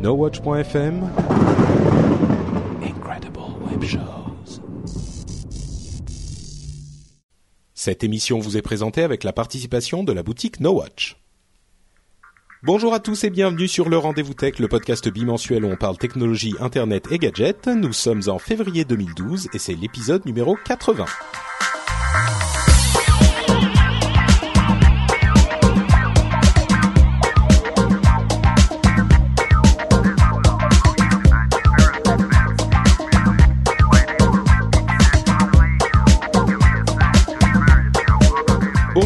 NoWatch.fm Incredible Web Shows. Cette émission vous est présentée avec la participation de la boutique NoWatch. Bonjour à tous et bienvenue sur le Rendez-vous Tech, le podcast bimensuel où on parle technologie, internet et gadgets. Nous sommes en février 2012 et c'est l'épisode numéro 80.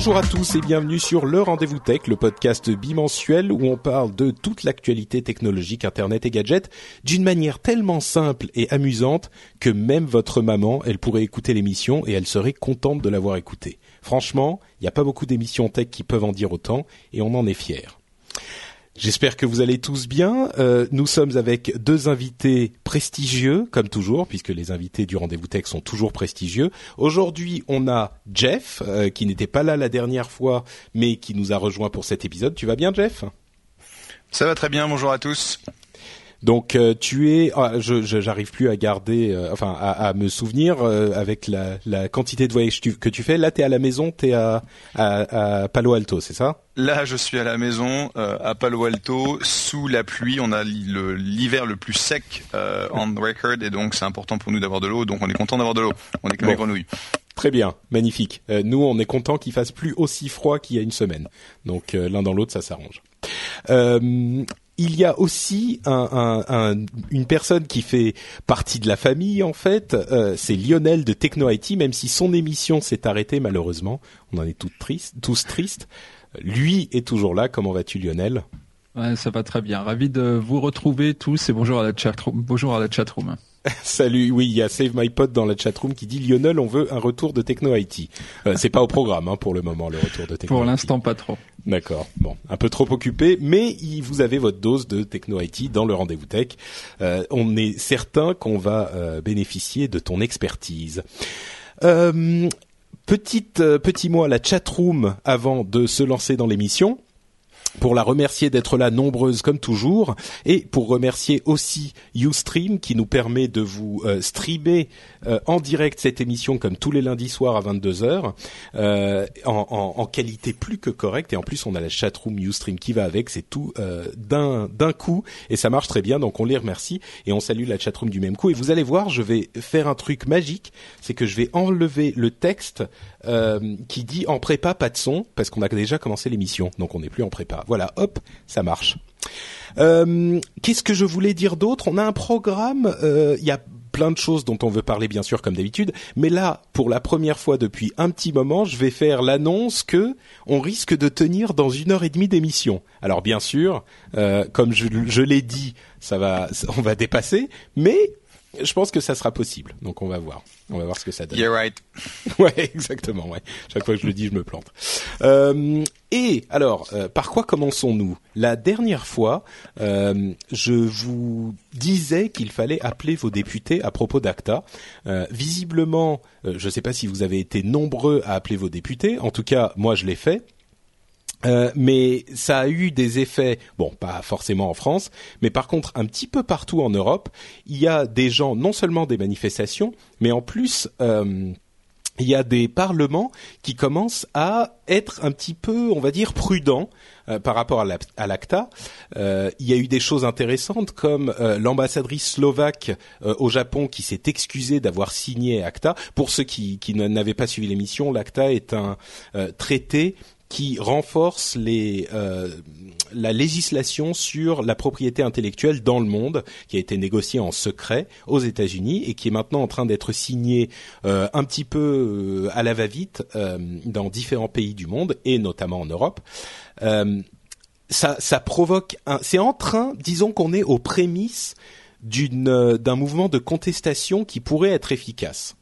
Bonjour à tous et bienvenue sur le Rendez-vous Tech, le podcast bimensuel où on parle de toute l'actualité technologique, internet et gadgets d'une manière tellement simple et amusante que même votre maman, elle pourrait écouter l'émission et elle serait contente de l'avoir écoutée. Franchement, il n'y a pas beaucoup d'émissions tech qui peuvent en dire autant et on en est fiers. J'espère que vous allez tous bien. Euh, nous sommes avec deux invités prestigieux, comme toujours, puisque les invités du rendez-vous tech sont toujours prestigieux. Aujourd'hui, on a Jeff, euh, qui n'était pas là la dernière fois, mais qui nous a rejoint pour cet épisode. Tu vas bien, Jeff? Ça va très bien, bonjour à tous. Donc euh, tu es, ah, je je- j'arrive plus à garder, euh, enfin à, à me souvenir euh, avec la, la quantité de voyages tu- que tu fais. Là, t'es à la maison, t'es à, à à Palo Alto, c'est ça? Là, je suis à la maison, euh, à Palo Alto, sous la pluie. On a le- l'hiver le plus sec euh, on record, et donc c'est important pour nous d'avoir de l'eau. Donc on est content d'avoir de l'eau. On est comme Bon. les grenouilles. Très bien, magnifique. Euh, nous, on est content qu'il fasse plus aussi froid qu'il y a une semaine. Donc euh, l'un dans l'autre, ça s'arrange. Il y a aussi un, un- un- une personne qui fait partie de la famille en fait. Euh, c'est Lionel de Techno IT, même si son émission s'est arrêtée malheureusement. On en est toutes tristes, tous tristes. Lui est toujours là. Comment vas-tu, Lionel? Ça va très bien. Ravi de vous retrouver tous et bonjour à la chatroom. Bonjour à la chatroom. Salut, oui, il y a Save My Pod dans la chatroom qui dit Lionel, on veut un retour de Techno IT. Euh, c'est pas au programme hein, pour le moment le retour de Techno Pour l'instant, pas trop. D'accord. Bon, un peu trop occupé, mais vous avez votre dose de techno IT dans le rendez-vous tech. Euh, on est certain qu'on va euh, bénéficier de ton expertise. Euh, petite euh, petit mot à la chatroom avant de se lancer dans l'émission. Pour la remercier d'être là nombreuse comme toujours et pour remercier aussi Ustream qui nous permet de vous euh, streamer euh, en direct cette émission comme tous les lundis soirs à 22h euh, en, en- qualité plus que correcte. Et en plus on a la chatroom Ustream qui va avec. C'est tout euh, d'un d'un coup. Et ça marche très bien donc on les remercie. Et on salue la chatroom du même coup. Et vous allez voir je vais faire un truc magique. C'est que je vais enlever le texte euh, qui dit en prépa pas de son parce qu'on a déjà commencé l'émission donc on n'est plus en prépa voilà hop ça marche euh, Qu'est-ce que je voulais dire d'autre? On a un programme, euh, il y a plein de choses dont on veut parler bien sûr comme d'habitude, mais là, pour la première fois depuis un petit moment, je vais faire l'annonce que on risque de tenir dans une heure et demie d'émission. Alors bien sûr, euh, comme je l'ai dit, ça va, on va dépasser, mais je pense que ça sera possible. Donc on va voir, on va voir ce que ça donne. Yeah right. Ouais, exactement. Ouais. Chaque fois que je le dis, je me plante. Euh, et alors, euh, par quoi commençons-nous? La dernière fois, euh, je vous disais qu'il fallait appeler vos députés à propos d'ACTA. Visiblement, je ne sais pas si vous avez été nombreux à appeler vos députés. En tout cas, moi, je l'ai fait. Euh, mais ça a eu des effets, bon, pas forcément en France, mais par contre un petit peu partout en Europe, il y a des gens, non seulement des manifestations, mais en plus, euh, il y a des parlements qui commencent à être un petit peu, on va dire, prudents euh, par rapport à la- l'ACTA. Euh, il y a eu des choses intéressantes comme euh, l'ambassadrice slovaque au Japon qui s'est excusée d'avoir signé ACTA. Pour ceux qui, qui n'avaient pas suivi l'émission, l'ACTA est un traité qui renforce euh, la législation sur la propriété intellectuelle dans le monde, qui a été négociée en secret aux États-Unis et qui est maintenant en train d'être signée euh, un petit peu euh, à la va-vite dans différents pays du monde et notamment en Europe. Ça, provoque. C'est en train, disons qu'on est aux prémices d'un mouvement de contestation qui pourrait être efficace.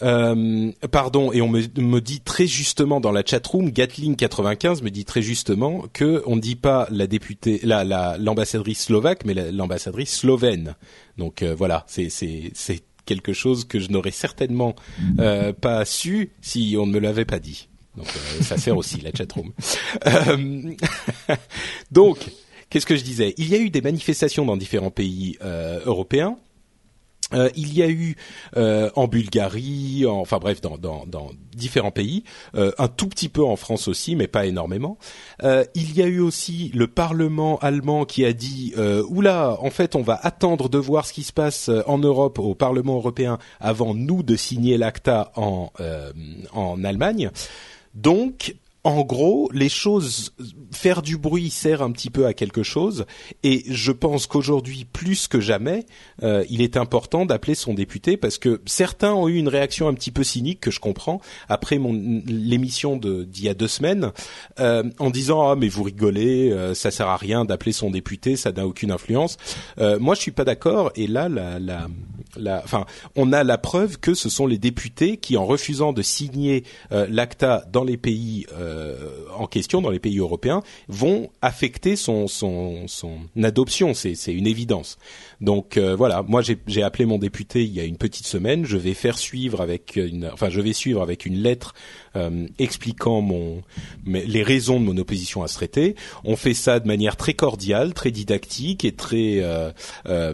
Euh, pardon, et on me, dit très justement dans la chatroom, Gatling95 me dit très justement que on ne dit pas la députée, la l'ambassadrice slovaque, mais l'ambassadrice slovène. Donc euh, voilà, c'est quelque chose que je n'aurais certainement euh, pas su si on ne me l'avait pas dit. Donc ça sert aussi la chatroom. Donc qu'est-ce que je disais? Il y a eu des manifestations dans différents pays européens euh, il y a eu euh, en Bulgarie, enfin bref, dans, dans, dans différents pays, euh, un tout petit peu en France aussi, mais pas énormément. il y a eu aussi le Parlement allemand qui a dit oula, en fait, on va attendre de voir ce qui se passe en Europe au Parlement européen avant nous de signer l'ACTA en en Allemagne. Donc, en gros, les choses, faire du bruit sert un petit peu à quelque chose, et je pense qu'aujourd'hui, plus que jamais, euh, il est important d'appeler son député parce que certains ont eu une réaction un petit peu cynique que je comprends après mon l'émission d'il y a deux semaines, euh, en disant ah mais vous rigolez, euh, ça sert à rien d'appeler son député, ça n'a aucune influence. moi, je suis pas d'accord, et là, la, la, enfin, on a la preuve que ce sont les députés qui, en refusant de signer l'ACTA dans les pays euh, en question dans les pays européens vont affecter son adoption. C'est une évidence. Donc euh, voilà, moi j'ai appelé mon député il y a une petite semaine. Je vais faire suivre avec une, enfin je vais suivre avec une lettre euh, expliquant mon les raisons de mon opposition à ce traité. On fait ça de manière très cordiale, très didactique et très euh, euh,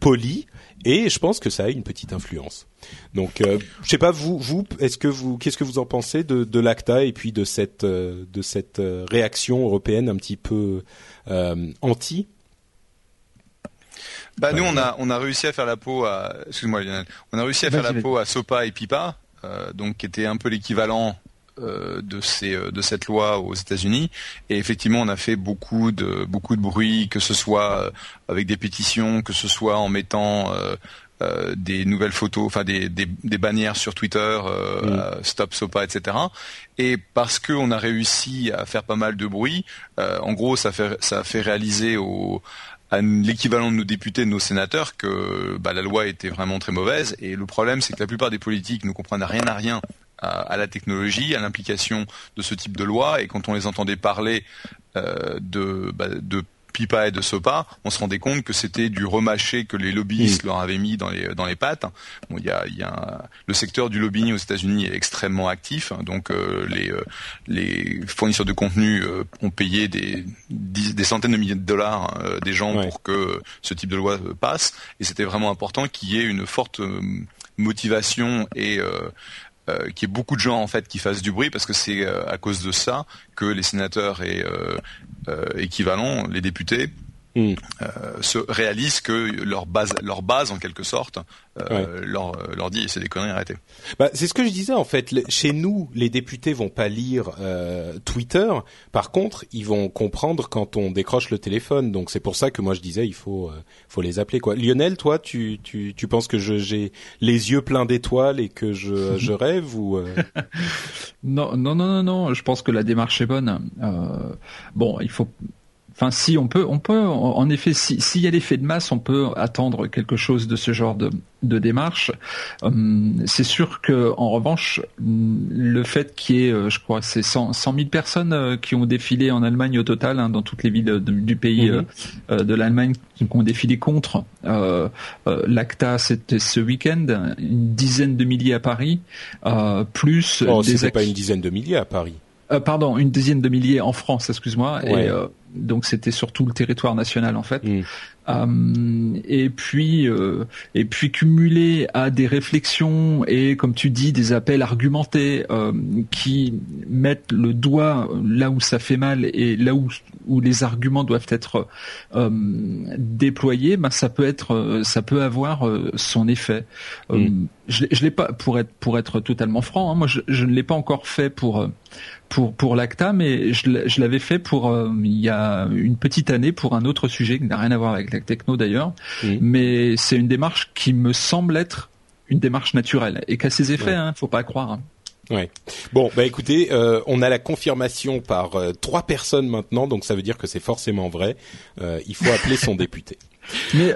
polie. Et je pense que ça a une petite influence. Donc, euh, je sais pas vous, vous, est-ce que vous, qu'est-ce que vous en pensez de, de l'ACTA et puis de cette, euh, de cette euh, réaction européenne un petit peu euh, anti? Bah nous on a on a réussi à faire la peau à excuse-moi on a réussi à faire la peau à Sopa et Pipa donc qui était un peu l'équivalent de ces de cette loi aux États-Unis et effectivement on a fait beaucoup de beaucoup de bruit que ce soit avec des pétitions que ce soit en mettant euh, des nouvelles photos, enfin des, des, des, bannières sur Twitter, euh. Stop Sopa, etc. Et parce qu'on a réussi à faire pas mal de bruit, euh, en gros, ça fait ça a fait réaliser au à l'équivalent de nos députés, de nos sénateurs, que bah, la loi était vraiment très mauvaise. Et le problème, c'est que la plupart des politiques ne comprennent rien à rien à, la technologie, à l'implication de ce type de loi. Et quand on les entendait parler euh, de, bah, de Pipa et de Sopa, on se rendait compte que c'était du remâché que les lobbyistes leur avaient mis dans les dans les pattes. Bon, il y a, y a le secteur du lobbying aux États-Unis est extrêmement actif, donc euh, les euh, les fournisseurs de contenu euh, ont payé des des centaines de milliers de dollars des gens pour que ce type de loi passe, et c'était vraiment important qu'il y ait une forte motivation et euh, qu'il y ait beaucoup de gens en fait qui fassent du bruit parce que c'est à cause de ça que les sénateurs et euh, équivalents, les députés, hmm. euh, se réalisent que leur base, leur base en quelque sorte, euh, leur, leur dit c'est des conneries, arrêtez. Bah, c'est ce que je disais en fait. Chez nous, les députés vont pas lire Twitter. Par contre, ils vont comprendre quand on décroche le téléphone. Donc c'est pour ça que moi je disais il faut faut les appeler quoi. Lionel, toi, tu tu, tu penses que j'ai les yeux pleins d'étoiles et que je, je rêve ou Non non non non non. Je pense que la démarche est bonne. bon, il faut Enfin, si on peut, on peut, en effet, s'il y a l'effet de masse, on peut attendre quelque chose de ce genre de, de démarche. Hum, c'est sûr que, en revanche, le fait qu'il y ait, euh, je crois, c'est 100, 000 personnes euh, qui ont défilé en Allemagne au total, hein, dans toutes les villes du pays mhm. euh, de l'Allemagne, qui ont défilé contre euh, l'ACTA, c'était ce week-end, une dizaine de milliers à Paris, plus. Oh, c'est pas une dizaine de milliers à Paris. Pardon, une dizaine de milliers en France, excuse-moi. Et, donc c'était surtout le territoire national en fait. Mm. Euh, et puis euh, et puis cumulé à des réflexions et comme tu dis des appels argumentés euh, qui mettent le doigt là où ça fait mal et là où où les arguments doivent être déployés, ben ça peut être ça peut avoir son effet. Mm. je, je l'ai pas pour être pour être totalement franc. Hein, moi je, je ne l'ai pas encore fait pour pour pour l'ACTA, mais je, l'avais fait pour euh, il y a une petite année pour un autre sujet qui n'a rien à voir avec la techno d'ailleurs, mais c'est une démarche qui me semble être une démarche naturelle et qu'à ses effets, hein, faut pas croire. Hein. Ouais. Bon, bah écoutez, euh, on a la confirmation par euh, trois personnes maintenant, donc ça veut dire que c'est forcément vrai. Euh, il faut appeler son député. Mais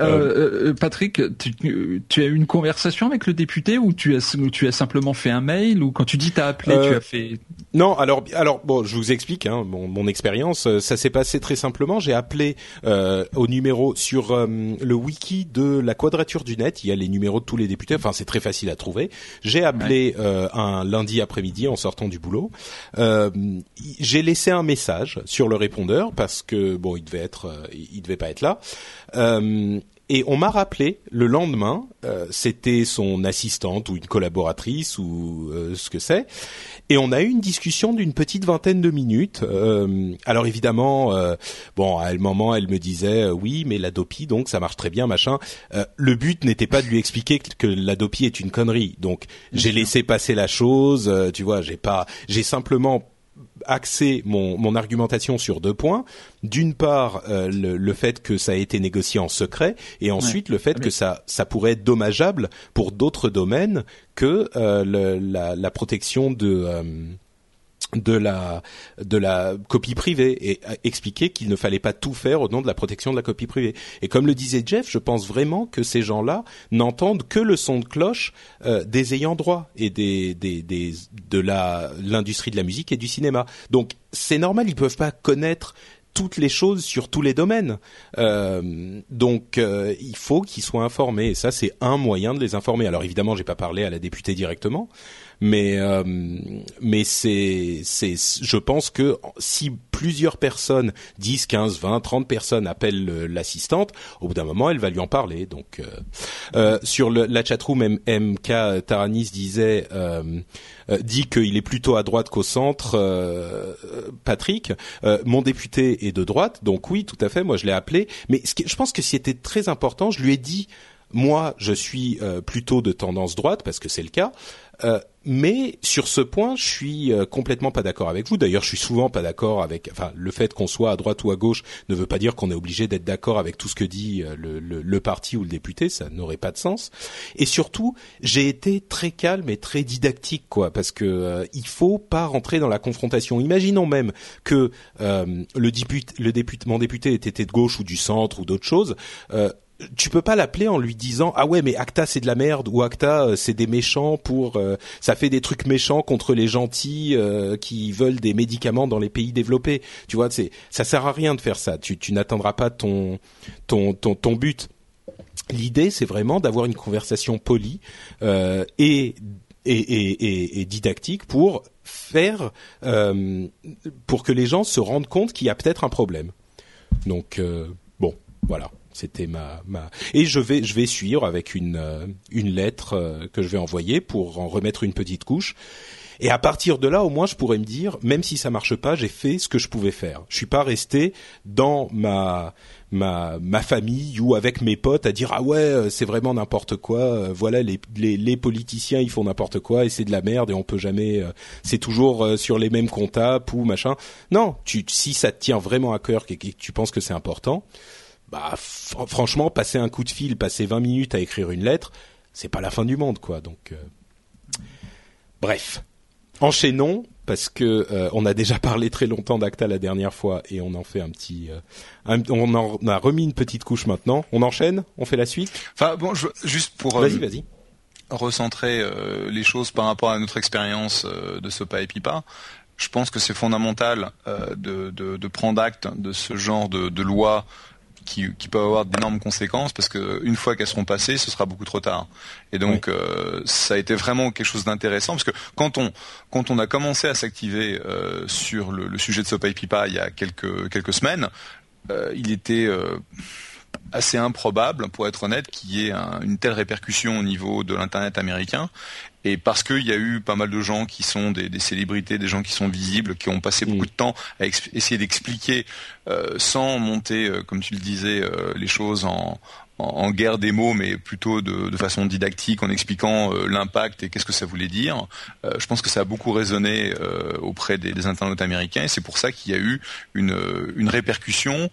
Patrick, tu, tu, as eu une conversation avec le député ou tu as, tu as simplement fait un mail ou quand tu dis t'as appelé, tu as fait Non, alors alors bon, je vous explique hein, mon, mon expérience. Ça s'est passé très simplement. J'ai appelé au numéro sur le wiki de la Quadrature du Net. Il y a les numéros de tous les députés. Enfin, c'est très facile à trouver. J'ai appelé un lundi après-midi en sortant du boulot. Euh, j'ai laissé un message sur le répondeur parce que bon, il devait être, euh, il devait pas être là. Euh, et on m'a rappelé le lendemain, euh, c'était son assistante ou une collaboratrice ou euh, ce que c'est, et on a eu une discussion d'une petite vingtaine de minutes. Euh, alors évidemment, bon, à un moment, elle me disait oui, mais l'Adopi, donc ça marche très bien, machin. le but n'était pas de lui expliquer que l'Adopi est une connerie, donc j'ai laissé passer la chose. tu vois, j'ai pas, j'ai simplement axer mon, mon, argumentation sur deux points. D'une part, euh, le, fait que ça a été négocié en secret, et ensuite le fait que ça, ça pourrait être dommageable pour d'autres domaines que euh, le, la, la, protection de euh, de la de la copie privée et expliquer qu'il ne fallait pas tout faire au nom de la protection de la copie privée. Et comme le disait Jeff, je pense vraiment que ces gens-là n'entendent que le son de cloche euh, des ayants droit et des, des, des de la l'industrie de la musique et du cinéma. Donc c'est normal, ils peuvent pas connaître toutes les choses sur tous les domaines. Euh, donc euh, il faut qu'ils soient informés et ça c'est un moyen de les informer. Alors évidemment, j'ai pas parlé à la députée directement, mais euh, mais c'est c'est je pense que si plusieurs personnes 10 15 20 30 personnes appellent l'assistante au bout d'un moment elle va lui en parler. Donc euh, euh, sur le, la chatroom MK Taranis disait dit qu'il est plutôt à droite qu'au centre Patrick. Mon député est de droite. Donc oui tout à fait moi je l'ai appelé. Mais ce je pense que c'était très important je lui ai dit moi, je suis plutôt de tendance droite parce que c'est le cas. Euh, mais sur ce point, je suis euh, complètement pas d'accord avec vous. D'ailleurs, je suis souvent pas d'accord avec. Enfin, le fait qu'on soit à droite ou à gauche ne veut pas dire qu'on est obligé d'être d'accord avec tout ce que dit euh, le, le, le, parti ou le député. Ça n'aurait pas de sens. Et surtout, j'ai été très calme et très didactique, quoi, parce que il faut pas rentrer dans la confrontation. Imaginons même que le député, le député, mon député était de gauche ou du centre ou d'autre chose tu peux pas l'appeler en lui disant ah ouais mais Acta c'est de la merde ou Acta euh, c'est des méchants pour euh, ça fait des trucs méchants contre les gentils euh, qui veulent des médicaments dans les pays développés. Tu vois c'est ça sert à rien de faire ça. Tu, tu n'atteindras pas ton ton ton, ton but. L'idée c'est vraiment d'avoir une conversation polie et, et, et, et, didactique pour faire pour que les gens se rendent compte qu'il y a peut-être un problème. Donc bon voilà c'était ma, ma et je vais je vais suivre avec une euh, une lettre euh, que je vais envoyer pour en remettre une petite couche. Et à partir de là, au moins, je pourrais me dire, même si ça marche pas, j'ai fait ce que je pouvais faire. Je suis pas resté dans ma ma ma famille ou avec mes potes à dire ah ouais euh, c'est vraiment n'importe quoi. Voilà les, les, les politiciens ils font n'importe quoi et c'est de la merde et on peut jamais. c'est toujours sur les mêmes comptables ou machin. Non, tu si ça te tient vraiment à cœur et que tu penses que c'est important bah franchement, passer un coup de fil, passer 20 minutes à écrire une lettre, c'est pas la fin du monde, quoi. Donc, euh, bref, enchaînons parce que euh, on a déjà parlé très longtemps d'Acta la dernière fois et on en fait un petit, euh, on en a remis une petite couche maintenant. On enchaîne, on fait la suite? Enfin bon, je, juste pour vas-y, vas-y. recentrer les choses par rapport à notre expérience de Sopa et Pipa je pense que c'est fondamental de, de, de, prendre acte de ce genre de, de loi qui, qui peuvent avoir d'énormes conséquences parce que une fois qu'elles seront passées, ce sera beaucoup trop tard. Et donc euh, ça a été vraiment quelque chose d'intéressant parce que quand on quand on a commencé à s'activer euh, sur le, le, sujet de Sopa Pipa il y a quelques quelques semaines, euh, il était assez improbable, pour être honnête, qu'il y ait une telle répercussion au niveau de l'internet américain. Et parce qu'il y a eu pas mal de gens qui sont des, célébrités, des gens qui sont visibles, qui ont passé beaucoup de temps à essayer d'expliquer euh, sans monter, euh, comme tu le disais, euh, les choses en, en, guerre des mots, mais plutôt de, de façon didactique, en expliquant l'impact et qu'est-ce que ça voulait dire. je pense que ça a beaucoup résonné auprès des, des, internautes américains, et c'est pour ça qu'il y a eu une, une répercussion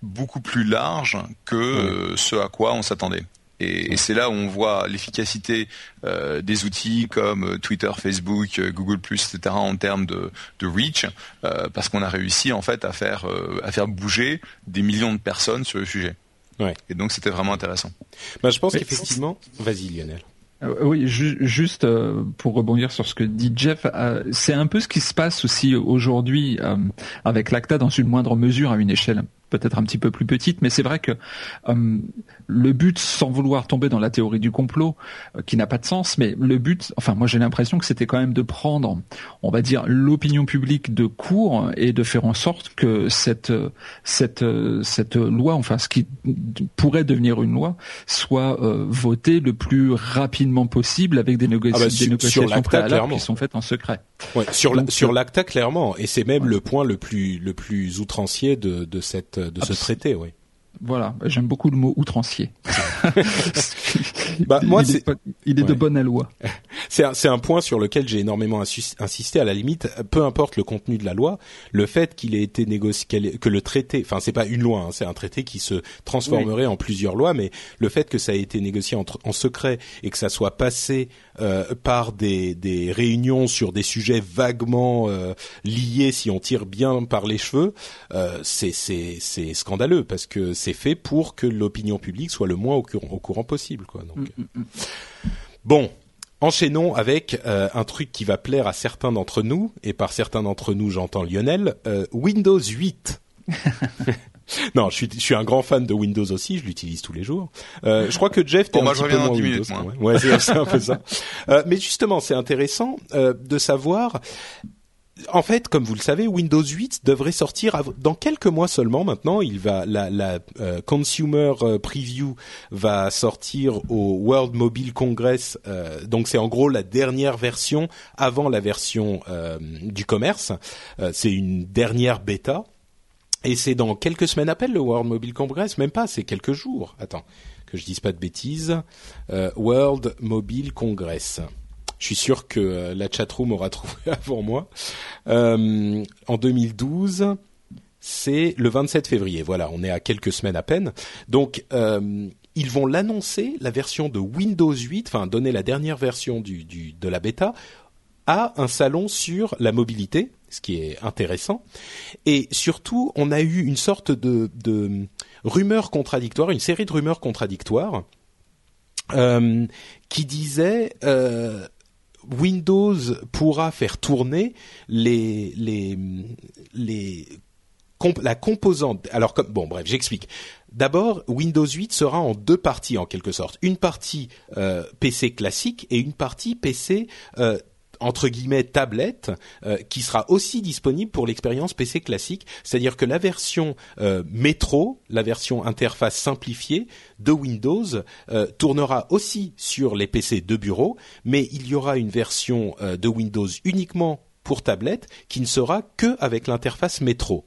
beaucoup plus large que ce à quoi on s'attendait. Et, c'est là où on voit l'efficacité des outils comme Twitter, Facebook, Google+, etc. en termes de, de reach, parce qu'on a réussi en fait à faire à faire bouger des millions de personnes sur le sujet. Ouais. Et donc c'était vraiment intéressant. Bah, je pense qu'effectivement, vas-y Lionel. Euh, oui, juste euh, pour rebondir sur ce que dit Jeff, euh, c'est un peu ce qui se passe aussi aujourd'hui avec l'ACTA dans une moindre mesure à une échelle peut-être un petit peu plus petite, mais c'est vrai que euh, le but, sans vouloir tomber dans la théorie du complot, euh, qui n'a pas de sens, mais le but, enfin moi j'ai l'impression que c'était quand même de prendre, on va dire, l'opinion publique de court et de faire en sorte que cette cette cette loi, enfin ce qui pourrait devenir une loi, soit euh, votée le plus rapidement possible avec des, ah bah, des négociations préalables qui sont faites en secret. Ouais, sur sur l'ACTA clairement, et c'est même le point le plus le plus outrancier de de cette de ce traité, oui. Voilà, j'aime beaucoup le mot outrancier. bah, moi, il, est, il est de bonne loi. C'est un, un, point sur lequel j'ai énormément insisté. À la limite, peu importe le contenu de la loi, le fait qu'il ait été négocié, que le traité, enfin c'est pas une loi, hein, c'est un traité qui se transformerait en plusieurs lois, mais le fait que ça ait été négocié en, en secret et que ça soit passé euh, par des, des, réunions sur des sujets vaguement euh, liés, si on tire bien par les cheveux, euh, c'est scandaleux parce que c'est fait pour que l'opinion publique soit le moins au, au courant possible. Quoi. Donc, mm, mm, mm. Bon, Enchaînons avec euh, un truc qui va plaire à certains d'entre nous, et par certains d'entre nous j'entends Lionel, euh, Windows 8. non, je suis, je suis un grand fan de Windows aussi, je l'utilise tous les jours. Euh, je crois que Jeff, t'es un petit peu moins Windows. Ouais, c'est un peu ça. mais justement, c'est intéressant de savoir en fait, comme vous le savez, Windows 8 devrait sortir dans quelques mois seulement. Maintenant, il va la, la euh, consumer euh, preview va sortir au World Mobile Congress. Euh, donc, c'est en gros la dernière version avant la version du commerce. c'est une dernière bêta. Et c'est dans quelques semaines à peine le World Mobile Congress, même pas, c'est quelques jours. Attends, que je dise pas de bêtises. World Mobile Congress. Je suis sûr que euh, la chatroom aura trouvé avant moi. Euh, en 2012, c'est le 27 février. Voilà, on est à quelques semaines à peine. Donc, euh, ils vont l'annoncer, la version de Windows 8, enfin donner la dernière version de la bêta à un salon sur la mobilité, ce qui est intéressant. Et surtout, on a eu une sorte de, de rumeur contradictoire, une série de rumeurs contradictoires. Qui disait euh, Windows pourra faire tourner les les les la composante. Alors comme bon bref, j'explique. D'abord, Windows 8 sera en deux parties en quelque sorte. Une partie euh, PC classique et une partie PC euh, entre guillemets tablette euh, qui sera aussi disponible pour l'expérience PC classique, c'est-à-dire que la version euh, métro, la version interface simplifiée de Windows euh, tournera aussi sur les PC de bureau, mais il y aura une version de Windows uniquement pour tablette qui ne sera que avec l'interface métro.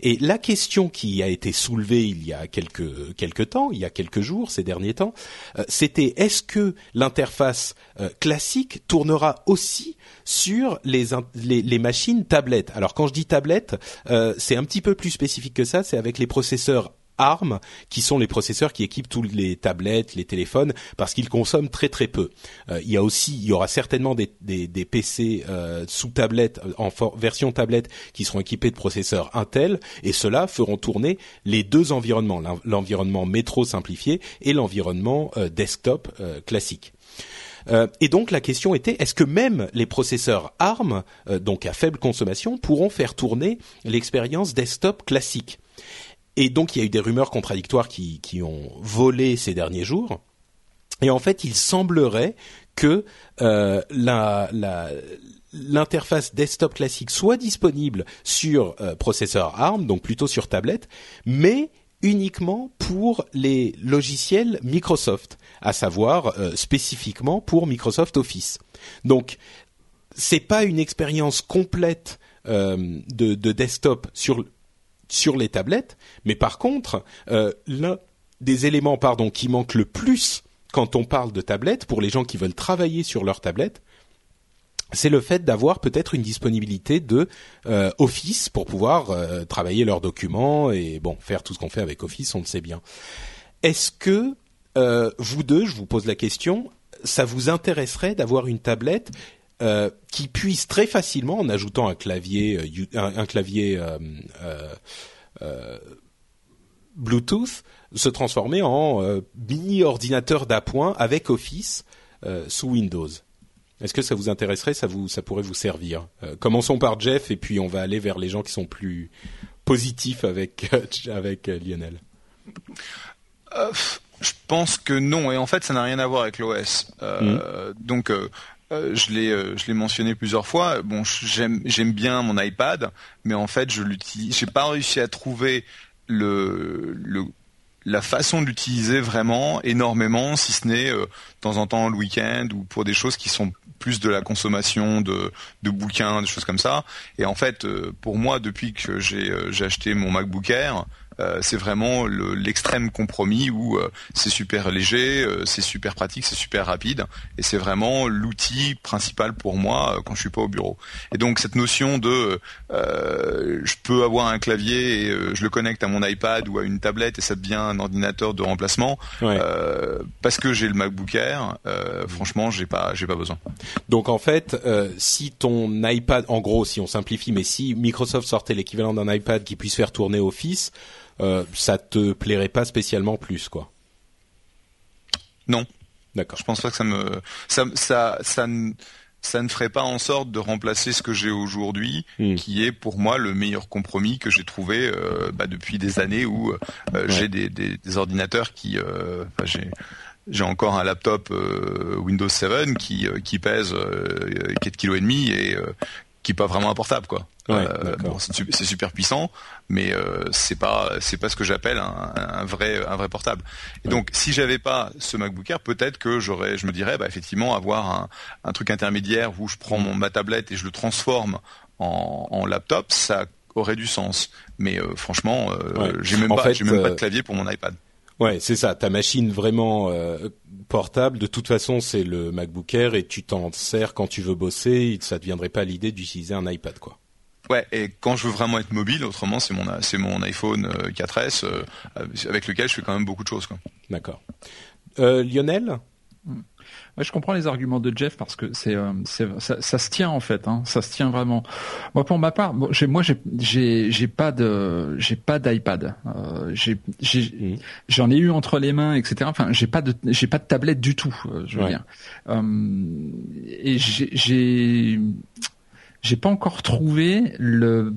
Et la question qui a été soulevée il y a quelques, quelques temps, il y a quelques jours, ces derniers temps, euh, c'était est-ce que l'interface euh, classique tournera aussi sur les, les, machines tablettes? Alors quand je dis tablette, euh, c'est un petit peu plus spécifique que ça, c'est avec les processeurs ARM, qui sont les processeurs qui équipent tous les tablettes, les téléphones, parce qu'ils consomment très très peu. Euh, il y a aussi, il y aura certainement des, des, PC euh, sous tablette, en version tablette, qui seront équipés de processeurs Intel, et ceux-là feront tourner les deux environnements, l'environnement métro simplifié et l'environnement euh, desktop classique. et donc la question était est-ce que même les processeurs ARM, donc à faible consommation, pourront faire tourner l'expérience desktop classique? Et donc il y a eu des rumeurs contradictoires qui, qui ont volé ces derniers jours. Et en fait, il semblerait que euh, l'interface desktop classique soit disponible sur euh, processeur ARM, donc plutôt sur tablette, mais uniquement pour les logiciels Microsoft, à savoir euh, spécifiquement pour Microsoft Office. Donc, c'est pas une expérience complète de, de desktop sur sur les tablettes, mais par contre, euh, l'un des éléments qui manque le plus quand on parle de tablettes pour les gens qui veulent travailler sur leur tablette, c'est le fait d'avoir peut-être une disponibilité de euh, Office pour pouvoir euh, travailler leurs documents et bon faire tout ce qu'on fait avec Office, on le sait bien. Est-ce que vous deux, je vous pose la question, ça vous intéresserait d'avoir une tablette qui puisse très facilement, en ajoutant un clavier, un, clavier Bluetooth, se transformer en mini ordinateur d'appoint avec Office sous Windows. Est-ce que ça vous intéresserait Ça vous, ça pourrait vous servir? Euh, commençons par Jeff et puis on va aller vers les gens qui sont plus positifs avec avec euh, Lionel. Euh, je pense que non et en fait ça n'a rien à voir avec l'OS. Mm. Donc je l'ai je l'ai mentionné plusieurs fois. Bon, j'aime j'aime bien mon iPad, mais en fait je l'utilise. J'ai pas réussi à trouver le le la façon d'utiliser vraiment énormément, si ce n'est de temps en temps le week-end ou pour des choses qui sont plus de la consommation de, de bouquins, des choses comme ça. Et en fait, euh, pour moi, depuis que j'ai euh, acheté mon MacBook Air, euh, c'est vraiment l'extrême compromis où euh, c'est super léger, euh, c'est super pratique, c'est super rapide, et c'est vraiment l'outil principal pour moi quand je suis pas au bureau. Et donc cette notion de je peux avoir un clavier et je le connecte à mon iPad ou à une tablette et ça devient un ordinateur de remplacement, parce que j'ai le MacBook Air, franchement j'ai pas j'ai pas besoin. Donc en fait, si ton iPad, en gros, si on simplifie, mais si Microsoft sortait l'équivalent d'un iPad qui puisse faire tourner Office, euh, ça te plairait pas spécialement plus, quoi. Non. D'accord. Je pense pas que ça me ça ça ça ne ça ne ferait pas en sorte de remplacer ce que j'ai aujourd'hui, hmm. qui est pour moi le meilleur compromis que j'ai trouvé euh, bah, depuis des années où euh, j'ai des, des, des, ordinateurs qui, euh, j'ai j'ai encore un laptop Windows 7 qui qui pèse 4 kg et demi et qui est pas vraiment un portable quoi. Euh, c'est super puissant, mais euh, c'est pas c'est pas ce que j'appelle un, vrai un vrai portable. Et donc si j'avais pas ce MacBook Air, peut-être que j'aurais je me dirais bah effectivement avoir un, un truc intermédiaire où je prends mon ma tablette et je le transforme en, en laptop, ça aurait du sens. Mais euh, franchement, euh, j'ai même pas j'ai même pas de clavier pour mon iPad. Ouais, c'est ça. Ta machine vraiment euh, portable, de toute façon, c'est le MacBook Air et tu t'en sers quand tu veux bosser. Ça ne deviendrait pas l'idée d'utiliser un iPad, quoi. Ouais, et quand je veux vraiment être mobile, autrement, c'est mon c'est mon iPhone 4S euh, euh, avec lequel je fais quand même beaucoup de choses, quoi. D'accord. Lionel? Hmm je comprends les arguments de Jeff parce que c'est, euh, ça, ça, se tient en fait, hein, ça se tient vraiment. Moi, pour ma part, bon, j'ai, moi, j'ai, pas de, j'ai pas d'iPad. Euh, j'ai, mmh. j'en ai eu entre les mains, etc. Enfin, j'ai pas de, j'ai pas de tablette du tout. Euh, je veux dire. Euh, et j'ai, j'ai, pas encore trouvé le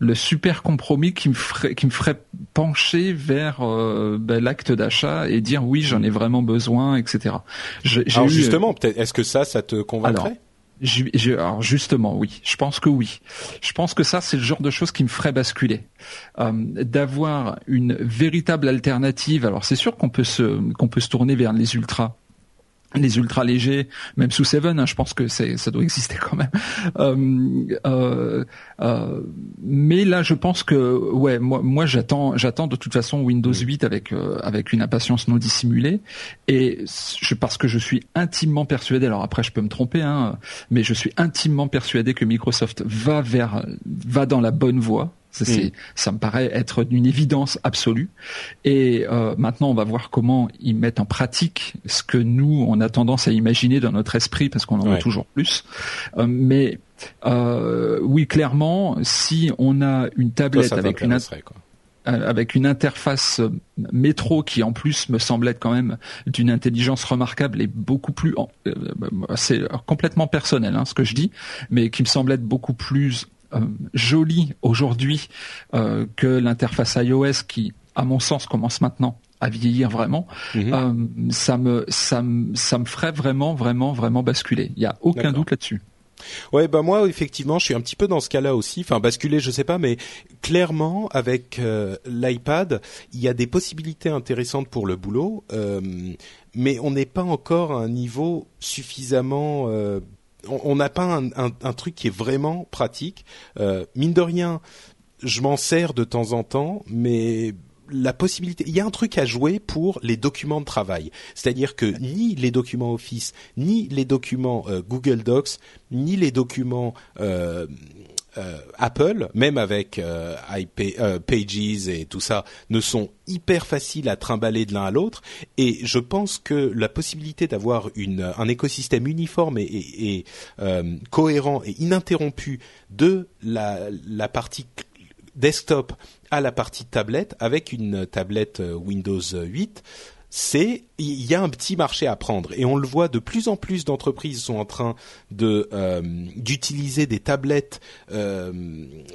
le super compromis qui me ferait qui me ferait pencher vers euh, ben, l'acte d'achat et dire oui j'en ai vraiment besoin etc. alors justement peut-être est-ce que ça ça te convaincrait? Alors, justement, oui. Je pense que oui. Je pense que ça, c'est le genre de choses qui me ferait basculer. Euh, D'avoir une véritable alternative. Alors, c'est sûr qu'on peut se qu'on peut se tourner vers les ultras les ultra légers, même sous Seven, hein, je pense que ça doit exister quand même. Euh, euh, euh, mais là, je pense que ouais, moi, moi j'attends, j'attends de toute façon Windows 8 avec avec une impatience non dissimulée, et je, parce que je suis intimement persuadé. Alors après, je peux me tromper, hein, mais je suis intimement persuadé que Microsoft va vers va dans la bonne voie ça, mm. ça me paraît être d'une évidence absolue. Et euh, maintenant, on va voir comment ils mettent en pratique ce que nous, on a tendance à imaginer dans notre esprit, parce qu'on en veut toujours plus. Euh, mais euh, oui, clairement, si on a une tablette avec une avec une interface métro qui en plus me semble être quand même d'une intelligence remarquable et beaucoup plus c'est complètement personnel hein, ce que je dis mais qui me semble être beaucoup plus euh, joli aujourd'hui euh, que l'interface iOS qui, à mon sens, commence maintenant à vieillir vraiment, mhm. euh, ça me ça me ça me ferait vraiment vraiment vraiment basculer. Il y a aucun doute là-dessus. Ouais, bah moi effectivement, je suis un petit peu dans ce cas-là aussi. Enfin, basculer, je sais pas, mais clairement avec l'iPad, il y a des possibilités intéressantes pour le boulot, mais on n'est pas encore à un niveau suffisamment on n'a pas un, truc qui est vraiment pratique. Euh, mine de rien, je m'en sers de temps en temps, mais la possibilité, il y a un truc à jouer pour les documents de travail. C'est-à-dire que ni les documents Office, ni les documents euh, Google Docs, ni les documents euh, Apple, même avec Pages et tout ça, ne sont hyper faciles à trimballer de l'un à l'autre. Et je pense que la possibilité d'avoir un écosystème uniforme et, cohérent et ininterrompu de la, la partie desktop à la partie tablette avec une tablette Windows 8 c'est il y a un petit marché à prendre. Et on le voit de plus en plus d'entreprises sont en train de euh, d'utiliser des tablettes, euh,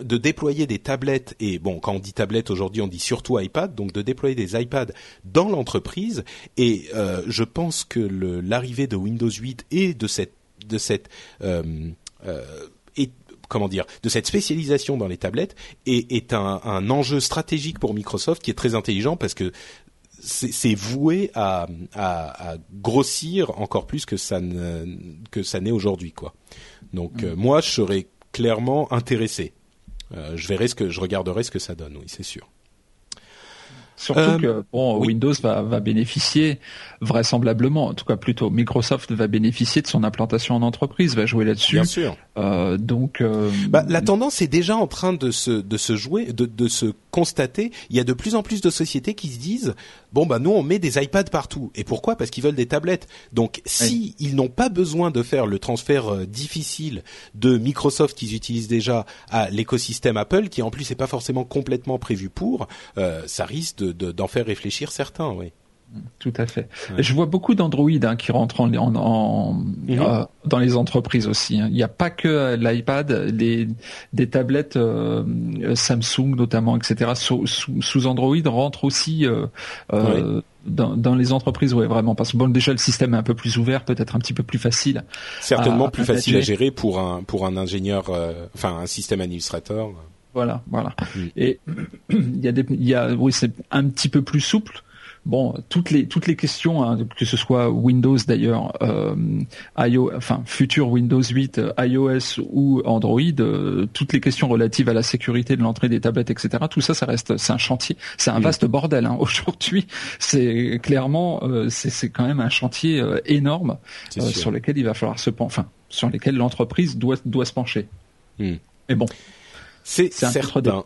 de déployer des tablettes. Et bon quand on dit tablette aujourd'hui on dit surtout iPad. Donc de déployer des iPads dans l'entreprise. Et euh, je pense que l'arrivée de Windows 8 et de cette et comment dire, de cette spécialisation dans les tablettes est, un, enjeu stratégique pour Microsoft qui est très intelligent parce que c'est voué à, à, grossir encore plus que ça ne, que ça n'est aujourd'hui quoi. Donc mm. euh, moi je serais clairement intéressé. Euh, je verrai ce que je regarderai ce que ça donne, oui c'est sûr. Surtout euh, que bon, Windows va, va, bénéficier vraisemblablement, en tout cas plutôt Microsoft va bénéficier de son implantation en entreprise, va jouer là-dessus. Bien sûr. Euh, donc euh, bah, la tendance est déjà en train de se de se jouer, de, de se constater. Il y a de plus en plus de sociétés qui se disent bon bah nous on met des iPads partout. Et pourquoi? Parce qu'ils veulent des tablettes. Donc si ils n'ont pas besoin de faire le transfert euh, difficile de Microsoft qu'ils utilisent déjà à l'écosystème Apple, qui en plus n'est pas forcément complètement prévu pour, euh, ça risque d'en de, d'en faire réfléchir certains. Oui. Tout à fait. Je vois beaucoup d'Android hein, qui rentrent en, en, mhm. euh, dans les entreprises aussi. Hein. Il n'y a pas que l'iPad, les des tablettes euh, Samsung notamment, etc. Sous, sous, Android rentrent aussi euh, euh dans, dans, les entreprises. Ouais, vraiment. Parce que bon, déjà le système est un peu plus ouvert, peut-être un petit peu plus facile. Certainement plus facile à gérer pour un pour un ingénieur, enfin un système administrateur. Voilà, voilà. Mm. Et il y a des, il y a, oui, c'est un petit peu plus souple bon, toutes les toutes les questions, hein, que ce soit Windows d'ailleurs, euh, iOS, enfin futur Windows 8, euh, iOS ou Android, euh, toutes les questions relatives à la sécurité de l'entrée des tablettes, etc. Tout ça, ça reste, c'est un chantier, c'est un vaste bordel. Hein. Aujourd'hui, c'est clairement, euh, c'est quand même un chantier énorme sur lequel il va falloir se, enfin, sur lequel l'entreprise doit doit se pencher. Hmm. Mais bon, c'est certain.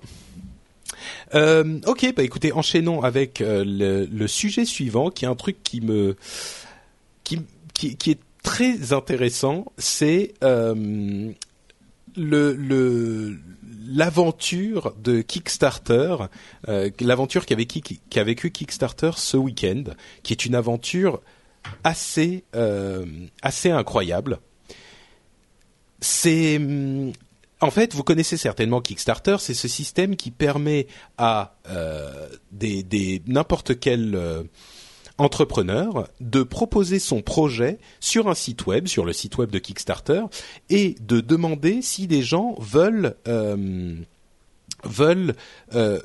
Euh, ok, bah écoutez, enchaînons avec euh, le, sujet suivant, qui est un truc qui me, qui, qui, est très intéressant. C'est euh, le, l'aventure de Kickstarter, euh, l'aventure qu'a vécu, vécu Kickstarter ce week-end, qui est une aventure assez assez incroyable. C'est en fait, vous connaissez certainement Kickstarter, c'est ce système qui permet à euh, des, n'importe quel euh, entrepreneur de proposer son projet sur un site web, sur le site web de Kickstarter, et de demander si des gens veulent euh, veulent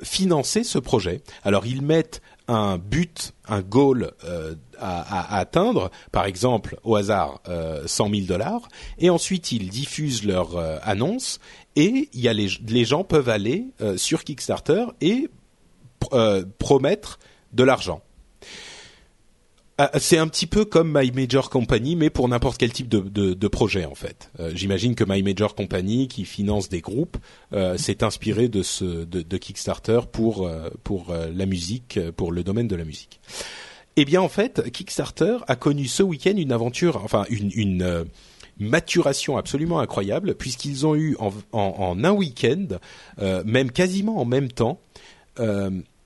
financer ce projet. Alors ils mettent un but, un goal euh, à, atteindre, par exemple au hasard euh, 100 000 dollars, et ensuite ils diffusent leur euh, annonce et y a les, gens peuvent aller euh, sur Kickstarter et promettre de l'argent. Ah, c'est un petit peu comme My Major Company, mais pour n'importe quel type de, de, projet en fait. Euh, j'imagine que My Major Company, qui finance des groupes, euh, s'est inspiré de ce de, Kickstarter pour euh, pour la musique, pour le domaine de la musique. Eh bien en fait, Kickstarter a connu ce week-end une aventure, enfin une, une maturation absolument incroyable, puisqu'ils ont eu en, en un week-end, même quasiment en même temps,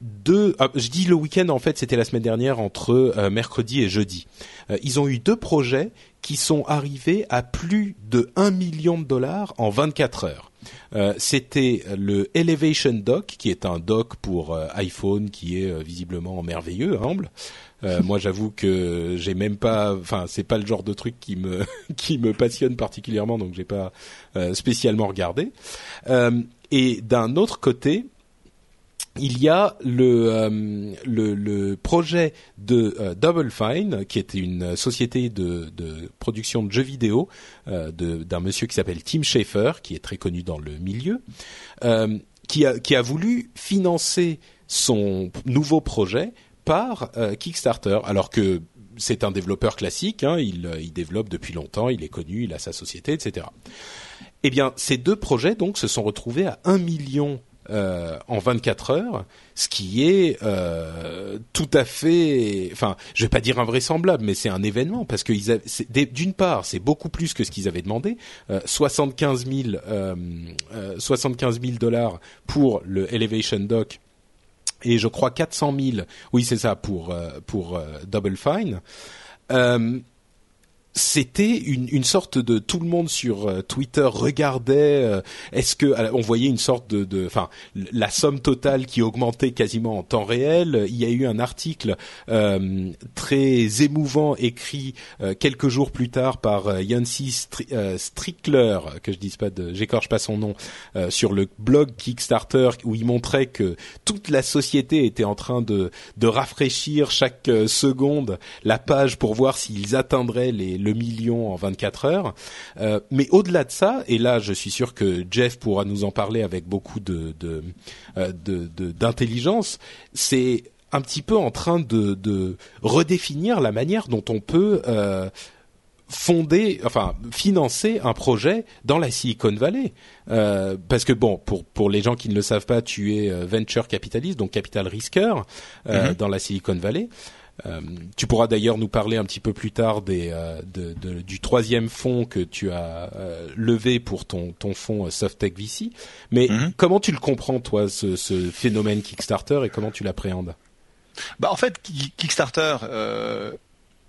deux. Ah, je dis le week-end en fait, c'était la semaine dernière entre euh, mercredi et jeudi. Euh, ils ont eu deux projets qui sont arrivés à plus de 1 million de dollars en 24 heures. Euh, c'était le Elevation Dock, qui est un dock pour iPhone, qui est visiblement merveilleux, humble. moi, j'avoue que j'ai même pas, enfin, c'est pas le genre de truc qui me qui me passionne particulièrement, donc j'ai pas spécialement regardé. et d'un autre côté, il y a le, euh, projet de euh, Double Fine, qui était une société de, production de jeux vidéo euh, d'un monsieur qui s'appelle Tim Schafer, qui est très connu dans le milieu, qui, a, voulu financer son nouveau projet par Kickstarter, alors que c'est un développeur classique, hein, il, il développe depuis longtemps, il est connu, il a sa société, etc. eh bien, ces deux projets donc se sont retrouvés à 1 million euh, en 24 heures, ce qui est euh, tout à fait, enfin, je vais pas dire invraisemblable, mais c'est un événement parce que d'une part, c'est beaucoup plus que ce qu'ils avaient demandé, euh, 75 000 75 000 dollars pour le Elevation Dock et je crois 400 000, oui c'est ça pour euh, pour Double Fine c'était une, une, sorte de tout le monde sur euh, Twitter regardait euh, est-ce que on voyait une sorte de enfin la somme totale qui augmentait quasiment en temps réel. Il y a eu un article euh, très émouvant écrit quelques jours plus tard par Yancy Strickler que je dise pas de j'écorche pas son nom sur le blog Kickstarter où il montrait que toute la société était en train de de rafraîchir chaque seconde la page pour voir s'ils atteindraient les le million en 24 heures. Euh, mais au-delà de ça, et là je suis sûr que Jeff pourra nous en parler avec beaucoup de euh, d'intelligence, c'est un petit peu en train de, redéfinir la manière dont on peut euh, fonder, enfin financer un projet dans la Silicon Valley. parce que bon, pour pour les gens qui ne le savent pas, tu es venture capitaliste, donc capital risqueur mm-hmm. dans la Silicon Valley. Euh, tu pourras d'ailleurs nous parler un petit peu plus tard des, euh, de, de, du troisième fonds que tu as euh, levé pour ton, ton fonds SoftTech VC. Mais mhm. comment tu le comprends, toi, ce, ce phénomène Kickstarter et comment tu l'appréhendes? Bah, En fait, Kickstarter,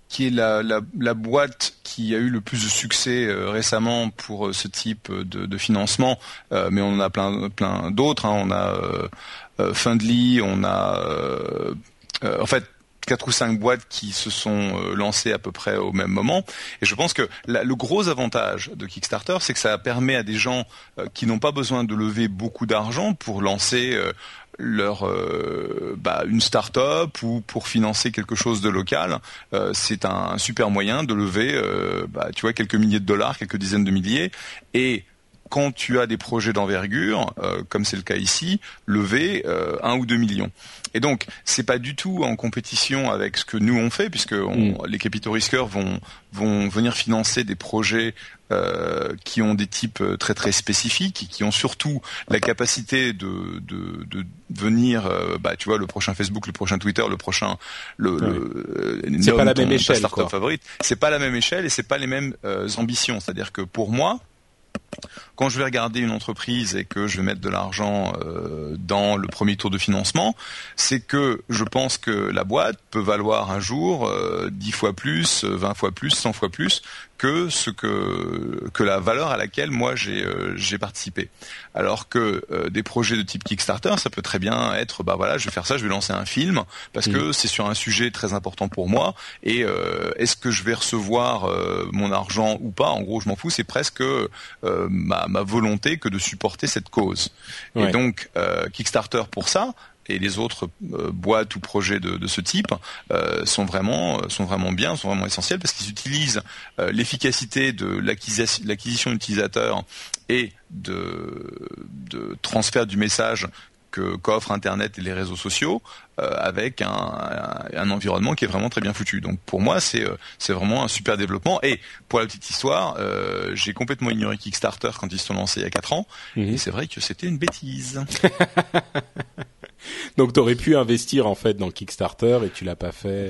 qui est la, la, la, boîte qui a eu le plus de succès récemment pour ce type de, de financement, mais on en a plein, plein d'autres. Hein. On a Fundly, on a... en fait, quatre ou cinq boîtes qui se sont euh, lancées à peu près au même moment. Et je pense que le gros avantage de Kickstarter, c'est que ça permet à des gens euh, qui n'ont pas besoin de lever beaucoup d'argent pour lancer euh, leur bah, une start-up ou pour financer quelque chose de local, c'est un, super moyen de lever, bah, tu vois, quelques milliers de dollars, quelques dizaines de milliers, quand tu as des projets d'envergure, euh, comme c'est le cas ici, lever euh, un ou deux millions. Et donc, c'est pas du tout en compétition avec ce que nous on fait, puisque mm. les capitaux risqueurs vont vont venir financer des projets euh, qui ont des types très très spécifiques, qui ont surtout la capacité de de, de venir, bah tu vois, le prochain Facebook, le prochain Twitter, le prochain le, le c'est pas la même échelle, startup favorite, c'est pas la même échelle et c'est pas les mêmes ambitions. C'est-à-dire que pour moi, quand je vais regarder une entreprise et que je vais mettre de l'argent euh, dans le premier tour de financement, c'est que je pense que la boîte peut valoir un jour euh, 10 fois plus, 20 fois plus, 100 fois plus que ce que que la valeur à laquelle moi j'ai euh, j'ai participé. Alors que euh, des projets de type Kickstarter, ça peut très bien être bah voilà, je vais faire ça, je vais lancer un film parce que c'est sur un sujet très important pour moi et euh, est-ce que je vais recevoir mon argent ou pas? En gros, je m'en fous, c'est presque ma ma volonté que de supporter cette cause. Et donc Kickstarter pour ça, et les autres euh, boîtes ou projets de, ce type euh, sont vraiment sont vraiment bien, sont vraiment essentiels parce qu'ils utilisent euh, l'efficacité de l'acquisition d'utilisateurs et de, de transfert du message que qu'offrent Internet et les réseaux sociaux avec un, un, environnement qui est vraiment très bien foutu. Donc pour moi, c'est c'est vraiment un super développement. Et pour la petite histoire, j'ai complètement ignoré Kickstarter quand ils se sont lancés il y a 4 ans. Mhm. Et c'est vrai que c'était une bêtise. Donc tu aurais pu investir en fait dans Kickstarter et tu l'as pas fait.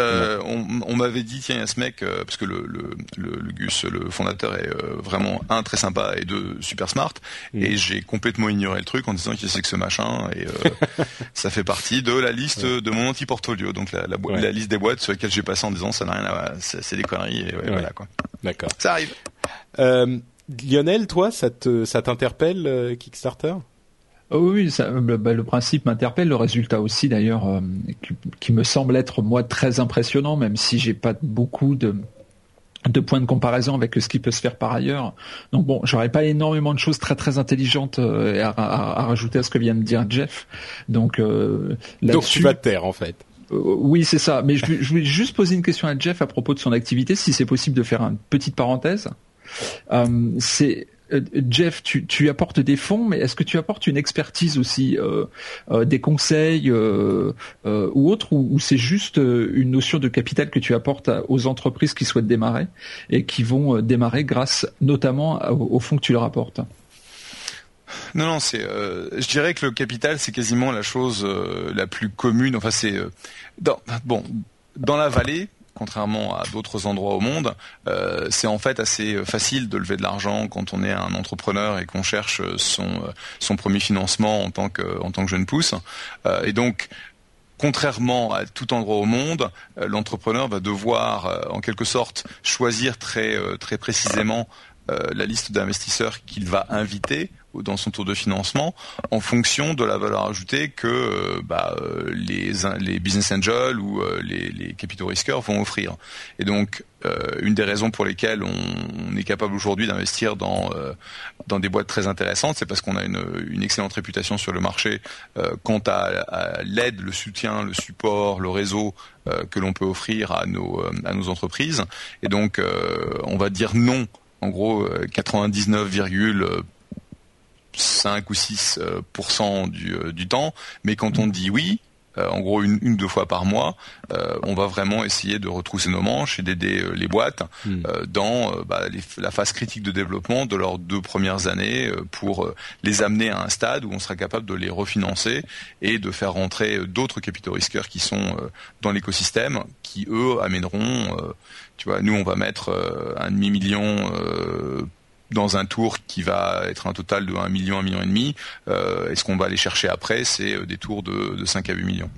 Euh, on, m'avait dit tiens il y a ce mec euh, parce que le, le, le, Gus le fondateur est euh, vraiment un très sympa et deux super smart mm. et j'ai complètement ignoré le truc en disant qu'il c'est que ce machin et ça fait partie de la liste de mon anti-portfolio donc la, la, la, liste des boîtes sur lesquelles j'ai passé en disant ça n'a rien à voir c'est des conneries et voilà quoi. D'accord. Ça arrive. Lionel toi ça te ça t'interpelle Kickstarter? Oh oui, ça, bah, le principe m'interpelle, le résultat aussi d'ailleurs, euh, qui, me semble être moi très impressionnant, même si j'ai pas beaucoup de de points de comparaison avec ce qui peut se faire par ailleurs. Donc bon, j'aurais pas énormément de choses très très intelligentes euh, à, rajouter à ce que vient de dire Jeff. Donc euh, donc tu vas te taire en fait. oui, c'est ça. Mais je, je voulais juste poser une question à Jeff à propos de son activité, si c'est possible de faire une petite parenthèse. c'est euh, Jeff, tu, apportes des fonds, mais est-ce que tu apportes une expertise aussi, euh, euh, des conseils ou autre, ou, c'est juste une notion de capital que tu apportes aux entreprises qui souhaitent démarrer et qui vont démarrer grâce notamment aux fonds que tu leur apportes? Non, non, c'est. je dirais que le capital, c'est quasiment la chose la plus commune. Enfin, c'est bon dans la vallée contrairement à d'autres endroits au monde, euh, c'est en fait assez facile de lever de l'argent quand on est un entrepreneur et qu'on cherche son, son premier financement en tant que, jeune pousse. Euh, et donc, contrairement à tout endroit au monde, euh, l'entrepreneur va devoir, en quelque sorte, choisir très précisément la liste d'investisseurs qu'il va inviter dans son tour de financement en fonction de la valeur ajoutée que euh, bah, euh, les, les business angels ou euh, les, les capitaux risqueurs vont offrir. Et donc une des raisons pour lesquelles on, est capable aujourd'hui d'investir dans dans des boîtes très intéressantes, c'est parce qu'on a une, une, excellente réputation sur le marché quant à, à l'aide, le soutien, le support, le réseau que l'on peut offrir à nos à nos entreprises. Et donc on va dire non en gros 99, 5 ou 6% euh, du, euh, du temps, mais quand on dit oui, euh, en gros une, une deux fois par mois, on va vraiment essayer de retrousser nos manches et d'aider les boîtes hmm. dans bah, la phase critique de développement de leurs deux premières années pour les amener à un stade où on sera capable de les refinancer et de faire rentrer d'autres capitaux risqueurs qui sont dans l'écosystème, qui eux amèneront, tu vois, nous on va mettre un demi million dans un tour qui va être un total de 1 million, 1 million et demi. Euh, et ce qu'on va aller chercher après, c'est euh, des tours de, de 5 à 8 millions.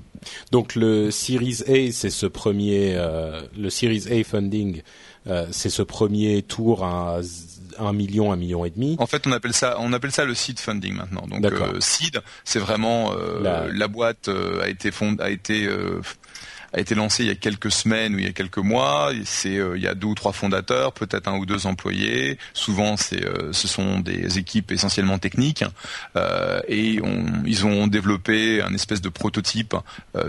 Donc le Series A, c'est ce premier, euh, le Series A funding, euh, c'est ce premier tour à 1 million, 1 million et demi. En fait, on appelle ça, on appelle ça le seed funding maintenant. Donc euh, seed, c'est vraiment la... la... boîte a été fond, a été a été lancé il y a quelques semaines ou il y a quelques mois. C'est euh, il y a deux ou trois fondateurs, peut-être un ou deux employés. Souvent, c'est euh, ce sont des équipes essentiellement techniques euh, et ils ont développé un espèce de prototype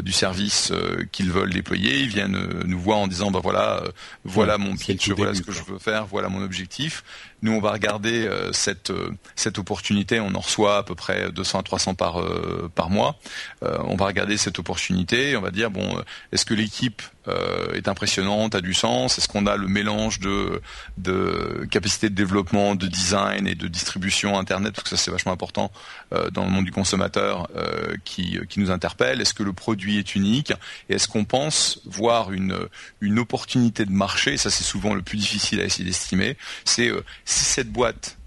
du service qu'ils veulent déployer. Ils viennent nous voir en disant bah voilà voilà mon pitch, voilà ce que je veux faire, voilà mon objectif. Nous, on va regarder euh, cette euh, cette opportunité. On en reçoit à peu près 200 à 300 par euh, par mois. on va regarder cette opportunité. Et on va dire bon, est-ce que l'équipe euh, est impressionnante, a du sens Est-ce qu'on a le mélange de, de capacité de développement, de design et de distribution internet Parce que ça c'est vachement important euh, dans le monde du consommateur euh, qui, nous interpelle. Est-ce que le produit est unique Et est-ce qu'on pense voir une opportunité de marché? Ça c'est souvent le plus difficile à essayer d'estimer. C'est si cette boîte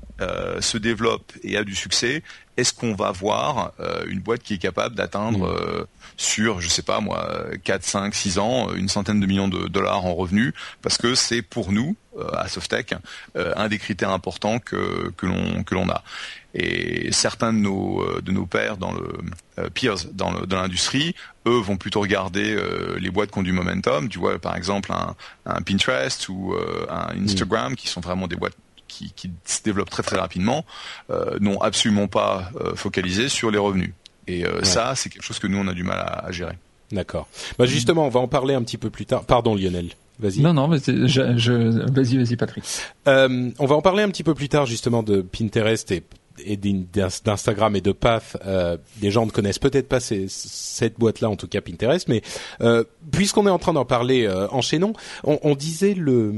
se développe et a du succès, est-ce qu'on va voir une boîte qui est capable d'atteindre mmh sur, je sais pas moi, 4, 5, 6 ans, une centaine de millions de dollars en revenus, parce que c'est pour nous, euh, à Softec, euh, un des critères importants que, que l'on a. Et certains de nos euh, de nos pairs dans le peers dans l'industrie, eux vont plutôt regarder les boîtes qui ont du momentum. Tu vois par exemple un, un Pinterest ou un Instagram qui sont vraiment des boîtes qui, qui, se développent très très rapidement, n'ont absolument pas focalisé sur les revenus. Et euh, ça, c'est quelque chose que nous, on a du mal à, gérer. D'accord. Bah justement, on va en parler un petit peu plus tard. Pardon, Lionel. Vas-y. Non, non, mais je, je... vas-y, vas-y, Patrick. Euh, on va en parler un petit peu plus tard, justement, de Pinterest et et d'Instagram et de Path, euh, des gens ne connaissent peut-être pas cette boîte-là, en tout cas Pinterest, mais euh, puisqu'on est en train d'en parler, euh, enchaînons. On, on, disait le,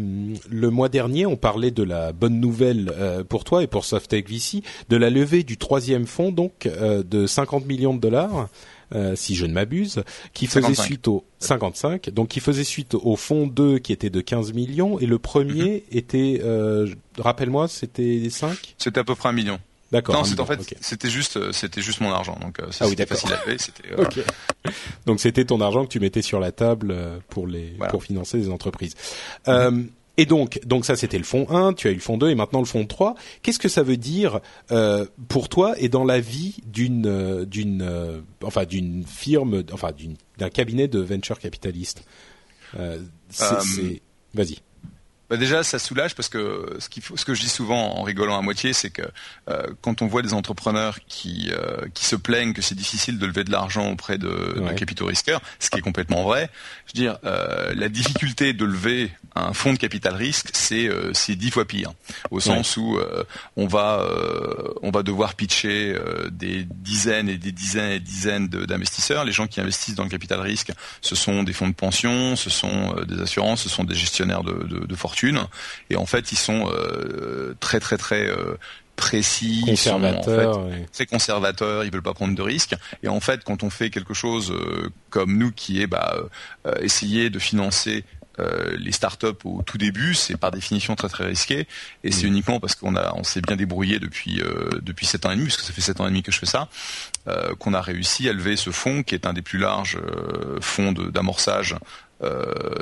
le mois dernier, on parlait de la bonne nouvelle euh, pour toi et pour Softec VC, de la levée du troisième fonds, donc euh, de 50 millions de dollars. Euh, si je ne m'abuse, qui faisait suite au 55, donc qui faisait suite au fonds 2 qui était de 15 millions et le premier mhm. était, rappelle-moi, c'était 5 C'était à peu près un million. D'accord. Non, c'est en fait, c'était juste, euh, c'était juste mon argent, donc euh, ah oui, facile à payer. C'était. Euh, donc c'était ton argent que tu mettais sur la table pour les, pour financer les entreprises. Euh, et donc, donc ça c'était le fonds 1, tu as eu le fonds 2 et maintenant le fonds 3. Qu'est-ce que ça veut dire euh, pour toi et dans la vie d'une d'une enfin d'une firme enfin d'un cabinet de venture capitaliste? Euh, c'est, Vas-y. Bah déjà, ça soulage parce que ce, qu'il faut, ce que je dis souvent en rigolant à moitié, c'est que euh, quand on voit des entrepreneurs qui euh, qui se plaignent que c'est difficile de lever de l'argent auprès de, de, capitaux risqueurs, ce qui est complètement vrai. Je veux dire, euh, la difficulté de lever un fonds de capital risque, c'est c'est dix fois pire, au sens où on va on va devoir pitcher des dizaines et des dizaines et des dizaines d'investisseurs. Les gens qui investissent dans le capital risque, ce sont des fonds de pension, ce sont des assurances, ce sont des gestionnaires de, de, de fortune et en fait, ils sont euh, très très très euh, précis, conservateurs, en fait, très conservateurs, ils veulent pas prendre de risques. Et en fait, quand on fait quelque chose euh, comme nous, qui est bah, essayer de financer les startups au tout début, c'est par définition très très risqué, et c'est mm. uniquement parce qu'on a, on s'est bien débrouillé depuis depuis sept ans et demi, puisque ça fait sept ans et demi que je fais ça, qu'on a réussi à lever ce fonds, qui est un des plus larges fonds d'amorçage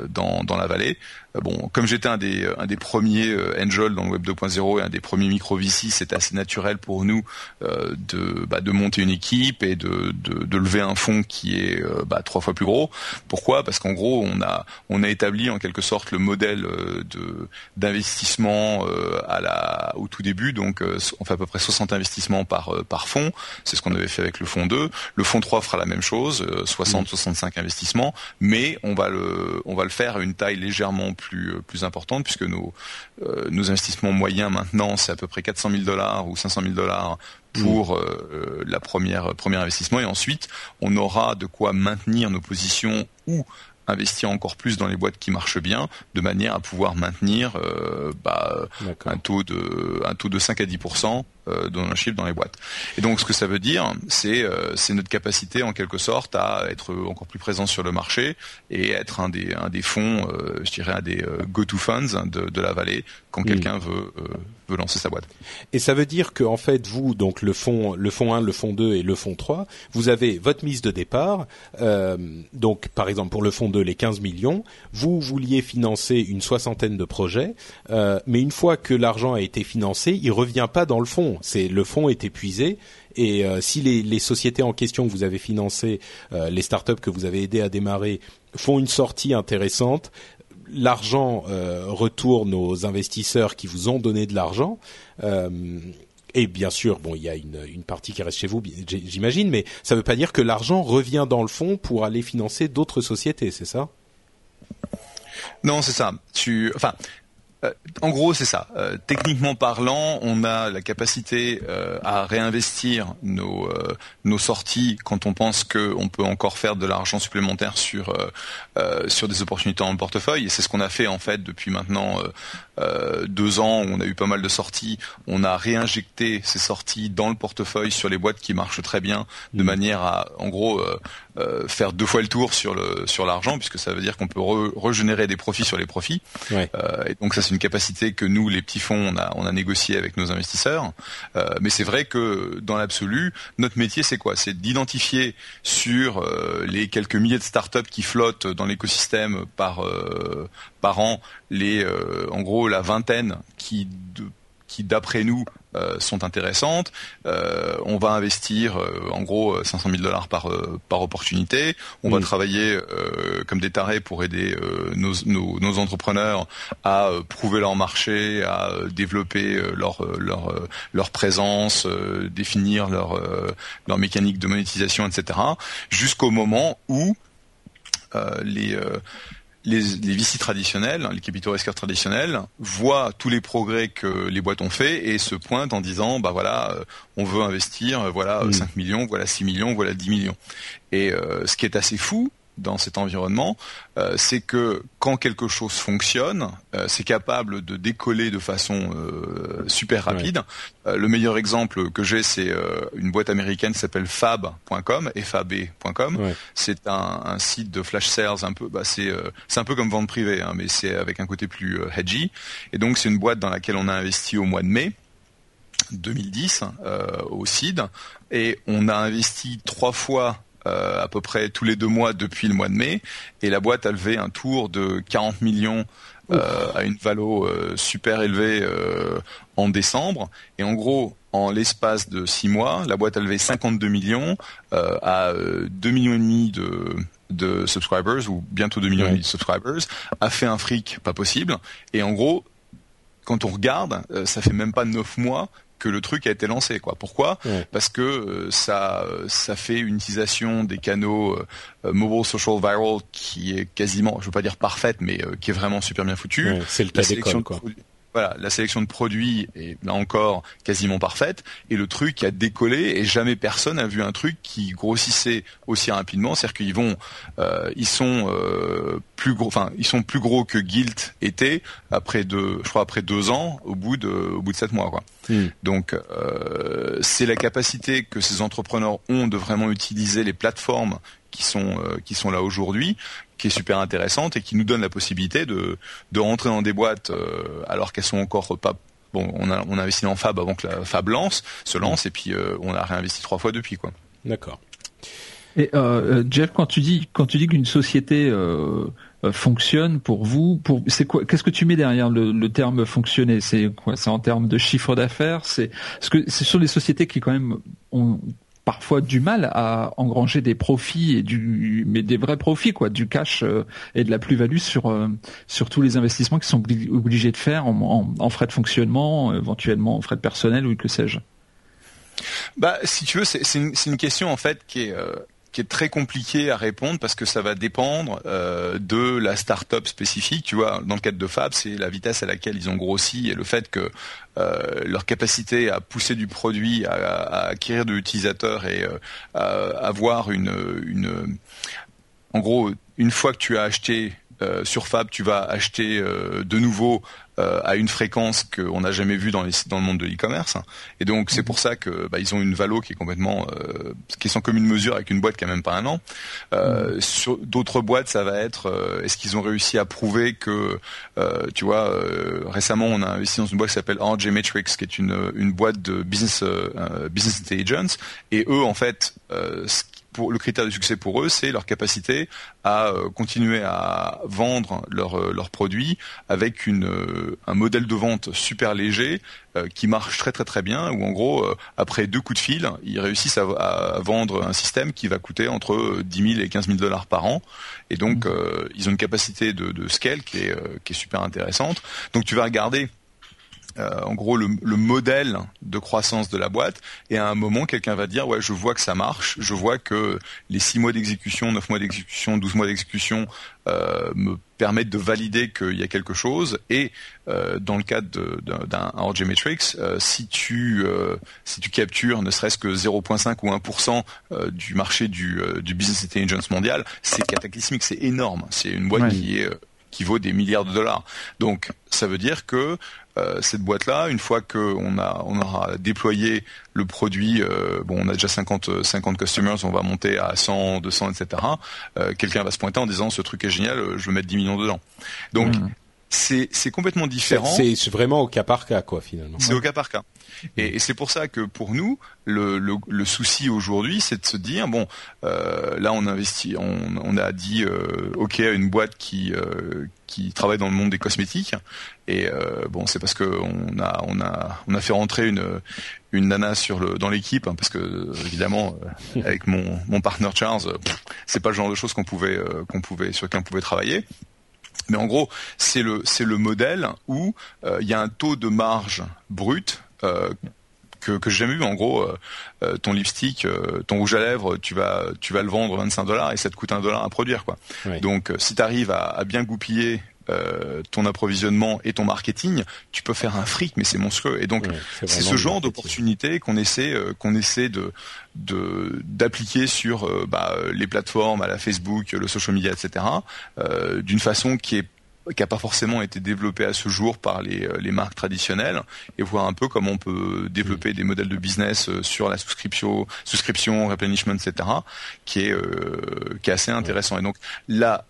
dans, dans la vallée, euh, bon, comme j'étais un des, un des premiers euh, Angel dans le Web 2.0 et un des premiers micro VC, c'était assez naturel pour nous euh, de, bah, de monter une équipe et de, de, de lever un fonds qui est bah, trois fois plus gros. Pourquoi? Parce qu'en gros, on a, on a établi en quelque sorte le modèle de d'investissement à la, au tout début. Donc, on fait à peu près 60 investissements par, par fonds. C'est ce qu'on avait fait avec le fonds 2. Le fonds 3 fera la même chose, 60-65 investissements, mais on va le, on va le faire à une taille légèrement plus euh, plus importante puisque nos euh, nos investissements moyens maintenant c'est à peu près 400 000 dollars ou 500 000 dollars pour mmh. euh, la première premier investissement et ensuite on aura de quoi maintenir nos positions ou investir encore plus dans les boîtes qui marchent bien, de manière à pouvoir maintenir bah, un taux de un taux de 5 à 10 euh, d'ownership dans les boîtes. Et donc ce que ça veut dire, c'est euh, c'est notre capacité en quelque sorte à être encore plus présent sur le marché et être un des un des fonds, euh, je dirais un des go-to funds de, de la vallée quand quelqu'un veut lancer sa boîte. Et ça veut dire que en fait vous donc le fonds le fonds 1, le fonds 2 et le fonds 3, vous avez votre mise de départ. donc par exemple pour le fonds 2 les 15 millions, vous vouliez financer une soixantaine de projets, mais une fois que l'argent a été financé, il revient pas dans le fonds c'est le fonds est épuisé et euh, si les, sociétés en question que vous avez financées, euh, les startups que vous avez aidé à démarrer, font une sortie intéressante, l'argent euh, retourne aux investisseurs qui vous ont donné de l'argent. et bien sûr, bon, il y a une, partie qui reste chez vous, j'imagine, mais ça ne veut pas dire que l'argent revient dans le fonds pour aller financer d'autres sociétés, c'est ça? Non, c'est ça. Tu, enfin, euh, en gros, c'est ça. Euh, techniquement parlant, on a la capacité euh, à réinvestir nos sorties quand on pense qu'on peut encore faire de l'argent supplémentaire sur sur des opportunités en portefeuille. Et c'est ce qu'on a fait en fait depuis maintenant deux ans. Où on a eu pas mal de sorties. On a réinjecté ces sorties dans le portefeuille sur les boîtes qui marchent très bien, de mmh. manière à, en gros, euh, faire deux fois le tour sur le sur l'argent puisque ça veut dire qu'on peut régénérer des profits sur les profits. Euh, et donc ça c'est une capacité que nous les petits fonds on a on a négocié avec nos investisseurs. Euh, mais c'est vrai que dans l'absolu notre métier c'est quoi? C'est d'identifier sur les quelques milliers de startups qui flottent dans l'écosystème par par an les en gros la vingtaine qui qui d'après nous euh, sont intéressantes. Euh, on va investir euh, en gros 500 000 dollars par par opportunité. On va travailler comme des tarés pour aider nos, nos, nos, entrepreneurs à prouver leur marché, à développer leur leur leur présence, définir leur leur mécanique de monétisation, etc. Jusqu'au moment où les les, les VC traditionnels, les capitaux risqueurs traditionnels, voient tous les progrès que les boîtes ont fait et se pointent en disant, bah voilà, euh, on veut investir, euh, voilà 5 mm. millions, voilà 6 millions, voilà 10 millions. Et euh, ce qui est assez fou, dans cet environnement, euh, c'est que quand quelque chose fonctionne, euh, c'est capable de décoller de façon euh, super rapide. le meilleur exemple que j'ai, c'est une boîte américaine qui s'appelle fab.com, fab.com. C'est un, site de flash sales un peu, bah, c'est un peu comme vente privée, hein, mais c'est avec un côté plus hedgy. Et donc c'est une boîte dans laquelle on a investi au mois de mai. 2010 au CID et on a investi trois fois à peu près tous les deux mois depuis le mois de mai. Et la boîte a levé un tour de 40 millions euh, à une valo euh, super élevée en décembre. Et en gros, en l'espace de six mois, la boîte a levé 52 millions à 2 millions et demi de de subscribers ou bientôt 2 millions de subscribers, a fait un fric pas possible. Et en gros, quand on regarde, ça fait même pas 9 mois que le truc a été lancé quoi. Pourquoi? Parce que euh, ça ça fait une utilisation des canaux euh, mobile social viral qui est quasiment, je veux pas dire parfaite, mais euh, qui est vraiment super bien foutue. c'est le cas quoi voilà, la sélection de produits est là encore quasiment parfaite et le truc a décollé et jamais personne n'a vu un truc qui grossissait aussi rapidement. C'est-à-dire qu'ils vont, euh, ils sont euh, plus gros, enfin ils sont plus gros que Guilt était après deux, je crois après deux ans au bout de, au bout de sept mois quoi. Hmm. Donc euh, c'est la capacité que ces entrepreneurs ont de vraiment utiliser les plateformes qui sont qui sont là aujourd'hui qui est super intéressante et qui nous donne la possibilité de, de rentrer dans des boîtes euh, alors qu'elles sont encore pas bon on a on a investi en Fab avant que la Fab lance se lance et puis euh, on a réinvesti trois fois depuis quoi. D'accord. Et euh, Jeff, quand tu dis quand tu dis qu'une société fonctionne pour vous, pour c'est quoi Qu'est-ce que tu mets derrière le, terme fonctionner? C'est quoi? C'est en termes de chiffre d'affaires? C'est ce que ce sont des sociétés qui quand même ont parfois du mal à engranger des profits et du mais des vrais profits quoi du cash euh, et de la plus-value sur euh, sur tous les investissements qu'ils sont obligés de faire en, frais de fonctionnement éventuellement en frais de personnel ou que sais-je. Bah si tu veux c'est une, une, question en fait qui est euh, qui est très compliqué à répondre parce que ça va dépendre euh, de la start-up spécifique. Tu vois, dans le cadre de Fab, c'est la vitesse à laquelle ils ont grossi et le fait que euh, leur capacité à pousser du produit, à, acquérir de l'utilisateur et euh, à avoir une, une, en gros, une fois que tu as acheté sur Fab, tu vas acheter de nouveau euh, à une fréquence qu'on n'a jamais vue dans, dans le monde de l'e-commerce. Et donc c'est pour ça que bah, ils ont une valo qui est complètement, euh, qui est sans commune mesure avec une boîte qui a même pas un an. Euh, mm. Sur d'autres boîtes, ça va être, est-ce qu'ils ont réussi à prouver que, tu vois, récemment on a investi dans une boîte qui s'appelle RJ Matrix, qui est une, une boîte de business business intelligence. Et eux, en fait, ce pour le critère de succès pour eux, c'est leur capacité à euh, continuer à vendre euh, leurs produits avec une, euh, un modèle de vente super léger qui marche très très très bien. Où en gros, après deux coups de fil, ils réussissent à, vendre un système qui va coûter entre 10 000 et 15 000 dollars par an. Et donc, mmh. ils ont une capacité de, de scale qui est, qui est super intéressante. Donc, tu vas regarder euh, en gros le, modèle de croissance de la boîte. Et à un moment quelqu'un va dire ouais je vois que ça marche. Je vois que les 6 mois d'exécution 9 mois d'exécution 12 mois d'exécution euh, me permettent de valider qu'il y a quelque chose. Et euh, dans le cadre d'un RG Matrix si tu si tu captures ne serait-ce que 0.5 ou 1% du marché du, du business intelligence mondial c'est cataclysmique. C'est énorme. C'est une boîte qui est qui vaut des milliards de dollars. Donc ça veut dire que euh, cette boîte-là, une fois qu'on a, on aura déployé le produit, euh, bon, on a déjà 50, 50 customers, on va monter à 100, 200, etc. Euh, quelqu'un va se pointer en disant ce truc est génial, je veux mettre 10 millions dedans. Donc mmh. c'est complètement différent. C'est vraiment au cas par cas, quoi, finalement. C'est au cas par cas. Et, c'est pour ça que pour nous, le, souci aujourd'hui, c'est de se dire bon, euh, là on investit, on, a dit euh, ok à une boîte qui euh, qui travaille dans le monde des cosmétiques. Et bon, c'est parce que on a on a on a fait rentrer une une nana sur le dans l'équipe hein, parce que évidemment avec mon mon partenaire Charles, c'est pas le genre de choses qu'on pouvait pouvait sur lequel on pouvait travailler. Mais en gros, c'est le le modèle où il y a un taux de marge brut euh, que, que j'ai jamais vu. En gros, euh, euh, ton lipstick, ton rouge à lèvres, tu vas tu vas le vendre 25 dollars et ça te coûte un dollar à produire quoi. Donc si tu arrives à, bien goupiller ton approvisionnement et ton marketing, tu peux faire un fric, mais c'est monstrueux. Et donc, c'est ce genre d'opportunité qu'on essaie, qu'on essaie de d'appliquer sur bah, les plateformes, à la Facebook, le social media, etc. d'une façon qui est qui n'a pas forcément été développé à ce jour par les, euh, les, marques traditionnelles et voir un peu comment on peut développer des modèles de business euh, sur la souscription, souscription, replenishment, etc. qui est euh, qui est assez intéressant. Et donc là,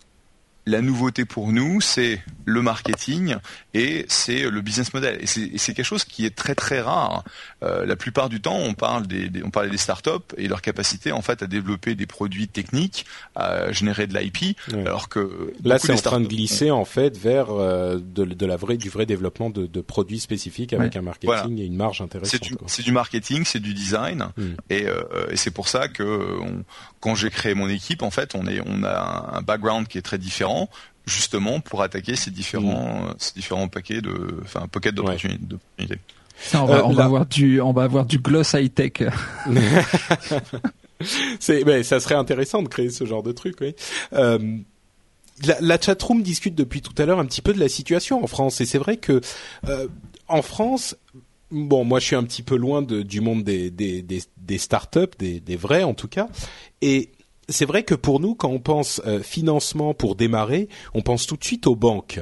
la nouveauté pour nous, c'est le marketing et c'est le business model. Et c'est quelque chose qui est très très rare. Euh, la plupart du temps, on parle des, on parlait des startups et leur capacité en fait à développer des produits techniques, à générer de l'IP, alors que là c'est en train de glisser en fait vers euh, de, la vraie du vrai développement de, produits spécifiques avec un marketing et une marge intéressante. C'est du, marketing, c'est du design hmm. et, euh, et c'est pour ça que quand j'ai créé mon équipe, en fait, on est on a un background qui est très différent justement pour attaquer ces différents, mm. ces différents paquets de, enfin, pockets d'opportunités. on, va, euh, avoir du, on va avoir du gloss high tech. c'est, mais ça serait intéressant de créer ce genre de truc, oui. Euh, la, la chatroom discute depuis tout à l'heure un petit peu de la situation en France et c'est vrai que euh, en France, bon, moi je suis un petit peu loin de, du monde des, des, des, des startups, des, des vrais en tout cas, et c'est vrai que pour nous, quand on pense euh, financement pour démarrer, on pense tout de suite aux banques.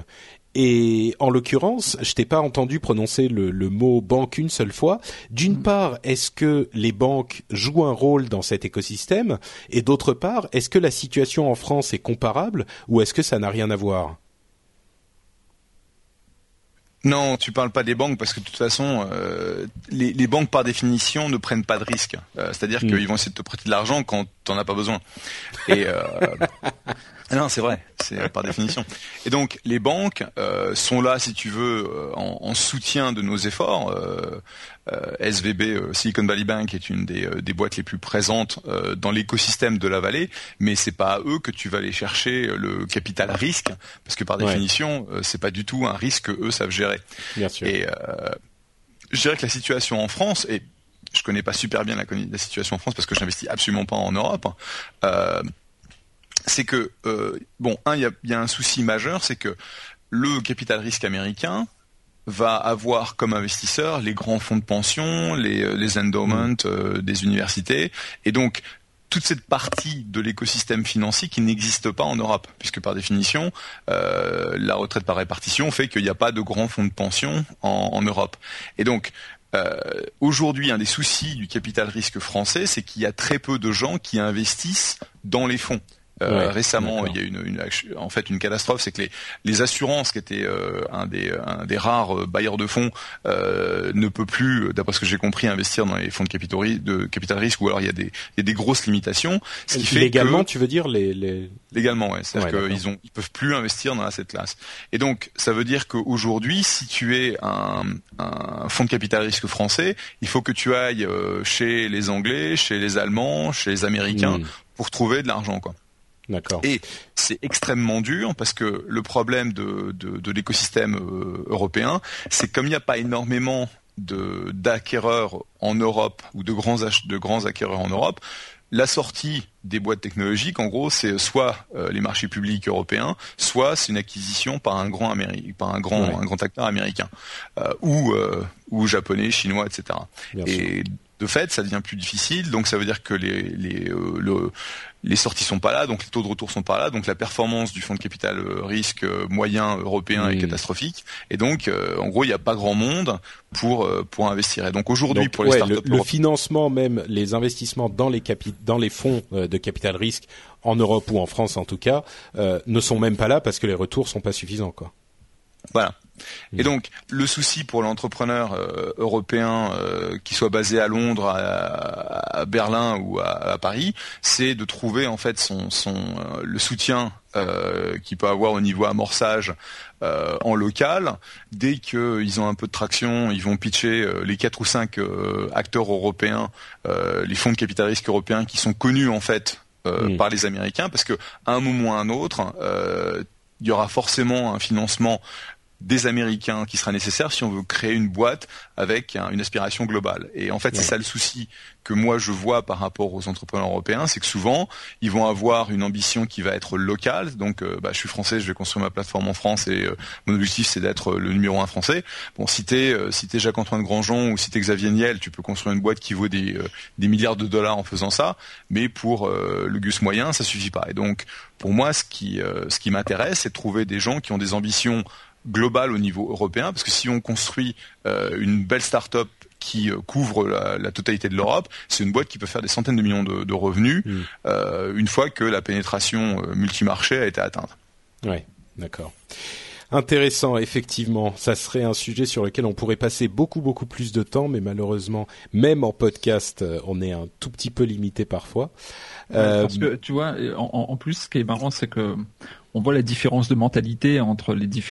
Et en l'occurrence, je t'ai pas entendu prononcer le, mot banque une seule fois. D'une mm. part, est-ce que les banques jouent un rôle dans cet écosystème? Et d'autre part, est-ce que la situation en France est comparable ou est-ce que ça n'a rien à voir? Non, tu parles pas des banques parce que de toute façon, euh, les, banques par définition ne prennent pas de risques. Euh, c'est-à-dire mm. qu'ils vont essayer de te prêter de l'argent quand t'en as pas besoin. Et euh, non, c'est vrai, c'est par définition. Et donc les banques sont là, si tu veux, en, soutien de nos efforts. SVB, Silicon Valley Bank, est une des, des boîtes les plus présentes dans l'écosystème de la vallée, mais c'est pas à eux que tu vas aller chercher le capital risque, parce que par définition, c'est pas du tout un risque que eux savent gérer Bien sûr. Et euh, je dirais que la situation en France et je connais pas super bien la, situation en France parce que je n'investis absolument pas en Europe. Hein, euh, c'est que euh, bon, un, il y a, un souci majeur, c'est que le capital risque américain va avoir comme investisseurs les grands fonds de pension, les, les endowments mmh. des universités, et donc toute cette partie de l'écosystème financier qui n'existe pas en Europe, puisque par définition, euh, la retraite par répartition fait qu'il n'y a pas de grands fonds de pension en, Europe. Et donc, euh, aujourd'hui, un des soucis du capital risque français, c'est qu'il y a très peu de gens qui investissent dans les fonds. Euh, récemment, il y a une, une, en fait une catastrophe, c'est que les, les assurances, qui étaient euh, un, des, un des rares euh, bailleurs de fonds, ne peut plus, d'après ce que j'ai compris, investir dans les fonds de, capitaux, de capital risque, ou alors il y a des, il y a des grosses limitations. Ce qui fait légalement, tu veux dire les, les... légalement, ouais, c'est-à-dire qu'ils ont, ils peuvent plus investir dans cette classe. Et donc, ça veut dire qu'aujourd'hui, si tu es un, un fonds de capital risque français, il faut que tu ailles chez les Anglais, chez les Allemands, chez les Américains hmm. pour trouver de l'argent, quoi. Et c'est extrêmement dur parce que le problème de, de, l'écosystème euh, européen, c'est comme il n'y a pas énormément de d'acquéreurs en Europe ou de grands de grands acquéreurs en Europe, la sortie des boîtes technologiques, en gros, c'est soit euh, les marchés publics européens, soit c'est une acquisition par un grand par un grand, un grand acteur américain euh, ou ou japonais, chinois, etc. et de fait, ça devient plus difficile. Donc, ça veut dire que les les le, les sorties sont pas là, donc les taux de retour sont pas là, donc la performance du fonds de capital euh, risque euh, moyen européen est catastrophique. Et donc, euh, en gros, il n'y a pas grand monde pour pour investir. Et donc aujourd'hui, pour les startups, le, le, financement même, les investissements dans les capi dans les fonds de capital risque en Europe ou en France en tout cas, ne sont même pas là parce que les retours sont pas suffisants, quoi. Voilà. Et donc le souci pour l'entrepreneur euh, européen euh, qui soit basé à Londres, à, Berlin ou à, Paris, c'est de trouver en fait son, son euh, le soutien qu'il peut avoir au niveau amorçage en local. Dès qu'ils ont un peu de traction, ils vont pitcher les quatre ou cinq acteurs européens, les fonds de capital risque européens qui sont connus en fait par les Américains, parce que à un moment ou à un autre, il y aura forcément un financement des Américains qui sera nécessaire si on veut créer une boîte avec une aspiration globale. Et en fait, c'est ça le souci que moi je vois par rapport aux entrepreneurs européens, c'est que souvent ils vont avoir une ambition qui va être locale. Donc, euh, bah, je suis français, je vais construire ma plateforme en France et euh, mon objectif c'est d'être le numéro un français. Bon, si t'es euh, si t'es Jacques-Antoine Grandjean ou si t'es Xavier Niel, tu peux construire une boîte qui vaut des des milliards de dollars en faisant ça, mais pour le gus moyen, ça suffit pas. Et donc, pour moi, ce qui ce qui m'intéresse, c'est de trouver des gens qui ont des ambitions global au niveau européen, parce que si on construit euh, une belle start-up qui euh, couvre la, totalité de l'Europe, c'est une boîte qui peut faire des centaines de millions de, revenus mm. euh, une fois que la pénétration multimarché a été atteinte. Ouais, d'accord. Intéressant, effectivement. Ça serait un sujet sur lequel on pourrait passer beaucoup beaucoup plus de temps, mais malheureusement, même en podcast, on est un tout petit peu limité parfois. Euh... Parce que tu vois, en, en, plus, ce qui est marrant, c'est que on voit la différence de mentalité entre les différents.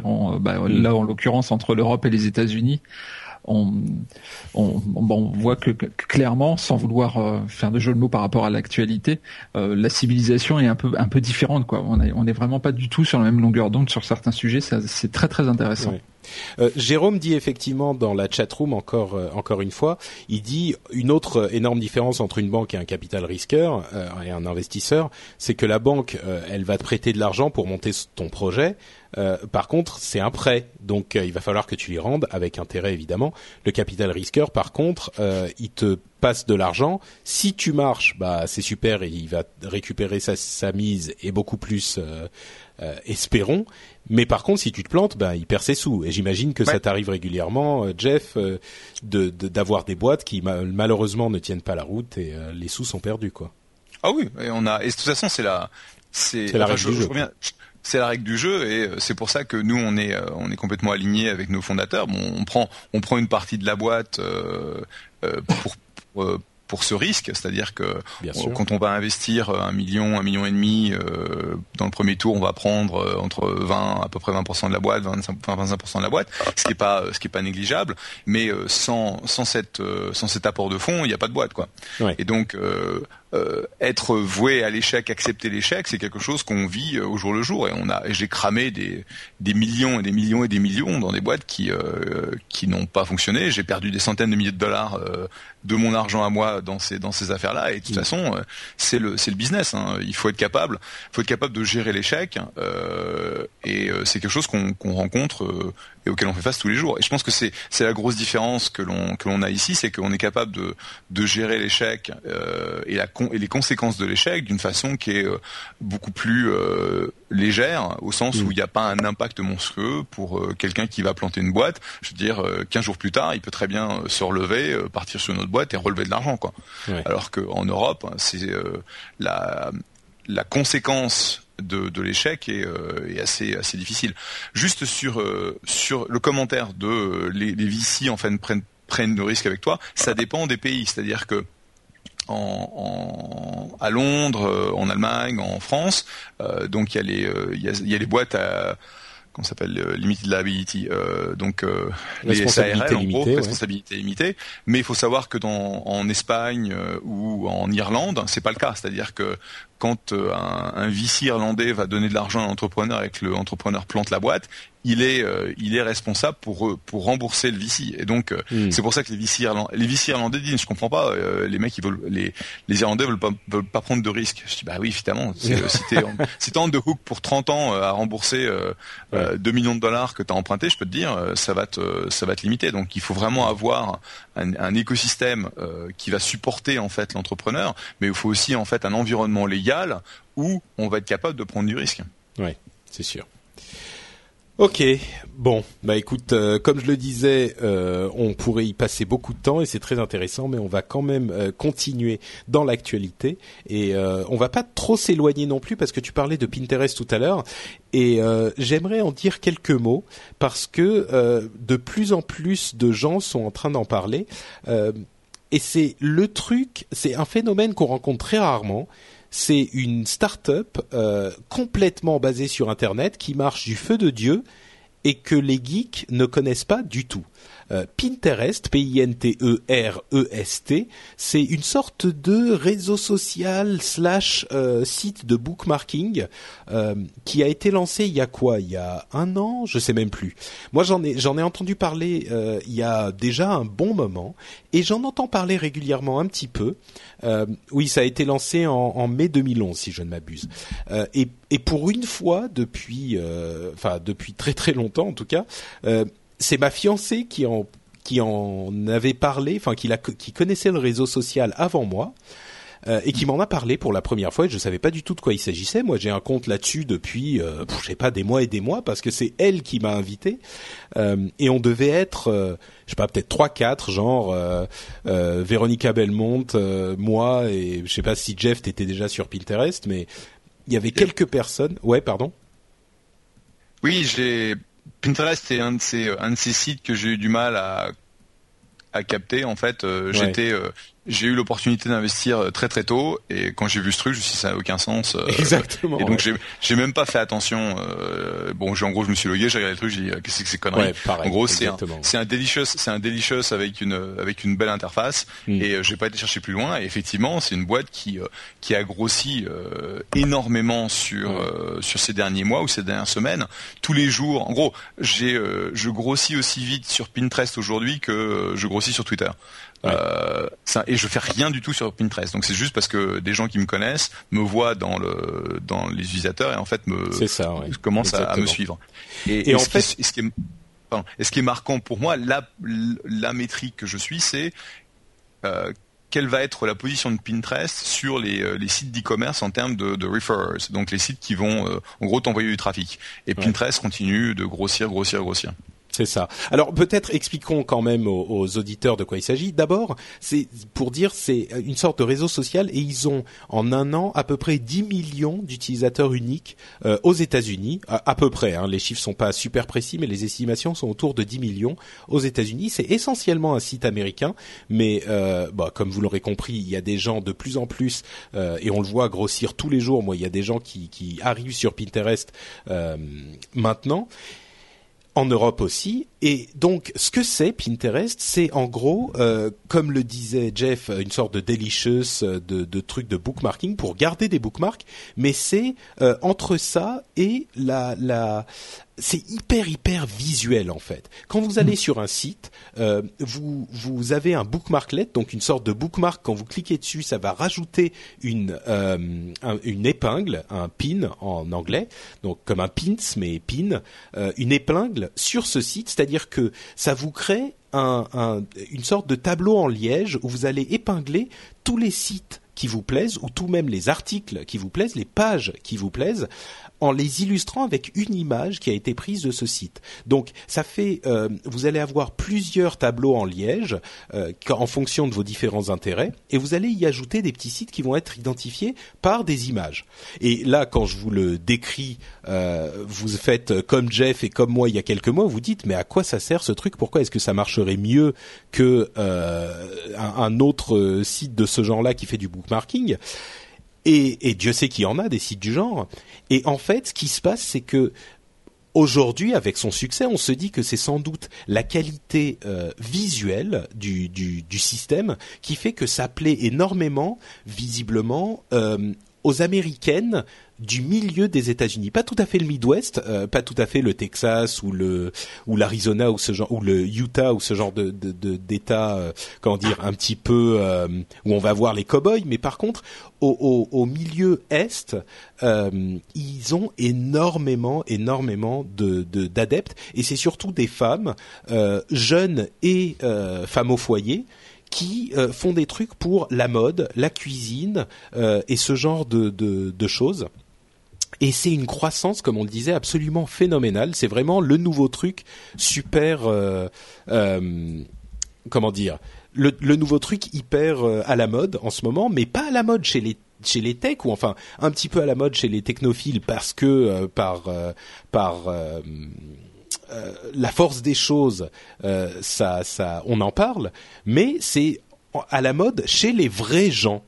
Bah, là, en l'occurrence, entre l'Europe et les États-Unis, on, on, on, voit que clairement, sans vouloir euh, faire de jeu de mots par rapport à l'actualité, euh, la civilisation est un peu un peu différente. Quoi. On n'est vraiment pas du tout sur la même longueur d'onde sur certains sujets. C'est très très intéressant. Euh, Jérôme dit effectivement dans la chatroom encore euh, encore une fois, il dit une autre énorme différence entre une banque et un capital risqueur euh, et un investisseur, c'est que la banque elle va te prêter de l'argent pour monter ton projet. Par contre, c'est un prêt, donc il va falloir que tu les rendes avec intérêt évidemment. Le capital risqueur, par contre, il te passe de l'argent. Si tu marches, bah c'est super et il va récupérer sa, sa mise et beaucoup plus, espérons. Mais par contre, si tu te plantes, ben il perd ses sous. Et j'imagine que ça t'arrive régulièrement, euh, Jeff, euh, de d'avoir des boîtes qui malheureusement ne tiennent pas la route et euh, les sous sont perdus, quoi. Ah oui, et on a. Et de toute façon, c'est la, c'est la règle du jeu. C'est la règle du jeu et c'est pour ça que nous on est on est complètement alignés avec nos fondateurs. Bon, on prend on prend une partie de la boîte euh, pour, pour pour ce risque, c'est-à-dire que quand on va investir un million, un million et demi euh, dans le premier tour, on va prendre euh, entre 20 à peu près 20% de la boîte, 25, 25% de la boîte, ce qui est pas ce qui est pas négligeable, mais euh, sans sans cette sans cet apport de fonds, il n'y a pas de boîte quoi. Et donc euh, être voué à l'échec, accepter l'échec, c'est quelque chose qu'on vit euh, au jour le jour. Et on a, j'ai cramé des, des millions et des millions et des millions dans des boîtes qui euh, qui n'ont pas fonctionné. J'ai perdu des centaines de milliers de dollars de mon argent à moi dans ces dans ces affaires-là. Et de toute mm. façon, c'est le c'est le business. Hein. Il faut être capable, faut être capable de gérer l'échec. et c'est quelque chose qu'on qu'on rencontre et auquel on fait face tous les jours. Et je pense que c'est c'est la grosse différence que l'on que l'on a ici, c'est qu'on est capable de de gérer l'échec euh, et la et les conséquences de l'échec d'une façon qui est euh, beaucoup plus euh, légère, au sens où mm. il n'y a pas un impact monstrueux pour euh, quelqu'un qui va planter une boîte. Je veux dire, 15 jours plus tard, il peut très bien se relever, partir sur une autre boîte et relever de l'argent, quoi. Alors qu'en Europe, c'est la la conséquence de, de l'échec est, est, assez assez difficile. Juste sur sur le commentaire de les, les VC en fait prennent prennent de risques avec toi, ça dépend des pays. C'est-à-dire que en, à Londres, euh, en Allemagne, en France. Euh, donc il y euh, y a, il y a les boîtes à qu'on s'appelle limited liability, euh, donc euh, les SARL, en gros, responsabilité limitée. Mais il faut savoir que dans en Espagne ou en Irlande, c'est pas le cas. C'est-à-dire que quand un, un VC irlandais va donner de l'argent à l'entrepreneur et que l'entrepreneur plante la boîte, il est euh, il est responsable pour euh, pour rembourser le VC et donc euh, hmm. c'est pour ça que les VC irlandais les VC irlandais disent je comprends pas les mecs ils veulent les les irlandais veulent pas veulent pas prendre de risques. Je dis bah oui évidemment si t'es si t'es en de hook pour 30 ans à rembourser euh, 2 millions de dollars que t'as emprunté je peux te dire ça va te ça va te limiter. Donc il faut vraiment avoir un, un écosystème qui va supporter en fait l'entrepreneur. Mais il faut aussi en fait un environnement légal où on va être capable de prendre du risque. Oui c'est sûr Ok, bon, bah écoute, euh, comme je le disais, euh, on pourrait y passer beaucoup de temps et c'est très intéressant, mais on va quand même euh, continuer dans l'actualité et on va pas trop s'éloigner non plus parce que tu parlais de Pinterest tout à l'heure et j'aimerais en dire quelques mots parce que de plus en plus de gens sont en train d'en parler et c'est le truc, c'est un phénomène qu'on rencontre très rarement c'est une start-up euh, complètement basée sur Internet qui marche du feu de Dieu et que les geeks ne connaissent pas du tout. Euh, Pinterest, P-I-N-T-E-R-E-S-T, c'est une sorte de réseau social slash euh, site de bookmarking euh, qui a été lancé il y a quoi? Il y a un an, je sais même plus. Moi, j'en ai j'en ai entendu parler il y a déjà un bon moment et j'en entends parler régulièrement un petit peu. oui, ça a été lancé en, en mai 2011, si je ne m'abuse. et, et pour une fois depuis, enfin depuis très très longtemps en tout cas c'est ma fiancée qui en qui en avait parlé, enfin qui, qui connaissait le réseau social avant moi. Euh, et qui m'en a parlé pour la première fois. Et je savais pas du tout de quoi il s'agissait. Moi, j'ai un compte là-dessus depuis, euh, je sais pas, des mois et des mois, parce que c'est elle qui m'a invité. Euh, et on devait être, euh, je sais pas, peut-être trois, quatre, genre Véronica Belmont, moi et je sais pas si Jeff t'étais déjà sur Pinterest, mais il y avait quelques personnes. Ouais, pardon? Oui, j'ai Pinterest est un de ces un de ces sites que j'ai eu du mal à à capter. En fait euh, j'étais euh, j'ai eu l'opportunité d'investir euh, très très tôt. Et quand j'ai vu ce truc je me suis dit ça n'a aucun sens euh, exactement et donc j'ai j'ai même pas fait attention euh, bon en gros je me suis logué j'ai regardé le truc j'ai dit qu'est-ce que c'est connerie ouais, pareil, en gros c'est un c'est un delicious c'est un delicious avec une avec une belle interface. Mm. et j'ai pas été chercher plus loin. Et effectivement c'est une boîte qui qui a grossi énormément sur sur ces derniers mois ou ces dernières semaines. Tous les jours. En gros j'ai je grossis aussi vite sur Pinterest aujourd'hui que je grossis sur Twitter euh, ça, et je fais rien du tout sur Pinterest. Donc c'est juste parce que des gens qui me connaissent me voient dans le dans les utilisateurs et en fait me ça, commencent à, me suivre. Et, et, en fait, ce qui est, pardon, et ce qui est marquant pour moi, la la métrique que je suis, c'est euh, quelle va être la position de Pinterest sur les, euh, les sites d'e-commerce en termes de, de referrers, donc les sites qui vont euh, en gros t'envoyer du trafic. Et Pinterest continue de grossir, grossir, grossir. C'est ça. Alors peut-être expliquons quand même aux, auditeurs de quoi il s'agit. D'abord, c'est pour dire c'est une sorte de réseau social et ils ont en un an à peu près 10 millions d'utilisateurs uniques euh, aux États-Unis, à, peu près. Hein. Les chiffres sont pas super précis, mais les estimations sont autour de 10 millions aux États-Unis. C'est essentiellement un site américain, mais euh, bah, comme vous l'aurez compris, il y a des gens de plus en plus euh, et on le voit grossir tous les jours. Moi, il y a des gens qui, qui arrivent sur Pinterest euh, maintenant en Europe aussi. Et donc, ce que c'est Pinterest, c'est en gros, euh, comme le disait Jeff, une sorte de delicious, euh, de, de truc de bookmarking pour garder des bookmarks. Mais c'est euh, entre ça et la, la c'est hyper hyper visuel en fait. Quand vous allez sur un site, euh, vous vous avez un bookmarklet, donc une sorte de bookmark. Quand vous cliquez dessus, ça va rajouter une euh, une épingle, un pin en anglais, donc comme un pins mais pin, euh, une épingle sur ce site. C'est-à-dire que ça vous crée un, un, une sorte de tableau en liège où vous allez épingler tous les sites qui vous plaisent ou tout même les articles qui vous plaisent, les pages qui vous plaisent en les illustrant avec une image qui a été prise de ce site. Donc ça fait, euh, vous allez avoir plusieurs tableaux en liège euh, en fonction de vos différents intérêts, et vous allez y ajouter des petits sites qui vont être identifiés par des images. Et là, quand je vous le décris, euh, vous faites comme Jeff et comme moi il y a quelques mois, vous dites mais à quoi ça sert ce truc? Pourquoi est-ce que ça marcherait mieux que un, un autre site de ce genre-là qui fait du bookmarking et, Dieu sait qu'il y en a des sites du genre. Et en fait, ce qui se passe, c'est que aujourd'hui, avec son succès, on se dit que c'est sans doute la qualité euh, visuelle du, système qui fait que ça plaît énormément, visiblement, euh, aux Américaines du milieu des États-Unis, pas tout à fait le Midwest, euh, pas tout à fait le Texas ou le ou l'Arizona ou ce genre ou le Utah ou ce genre de d'État, euh, comment dire, un petit peu euh, où on va voir les cowboys, mais par contre au, au, milieu est, ils ont énormément énormément de d'adeptes. Et c'est surtout des femmes jeunes et femmes au foyer qui font des trucs pour la mode, la cuisine et ce genre de, de, de choses. Et c'est une croissance, comme on le disait, absolument phénoménale. C'est vraiment le nouveau truc super, euh, euh, comment dire, le, nouveau truc hyper euh, à la mode en ce moment, mais pas à la mode chez les chez les techs ou enfin un petit peu à la mode chez les technophiles parce que par par la force des choses, ça, ça, on en parle, mais c'est à la mode chez les vrais gens.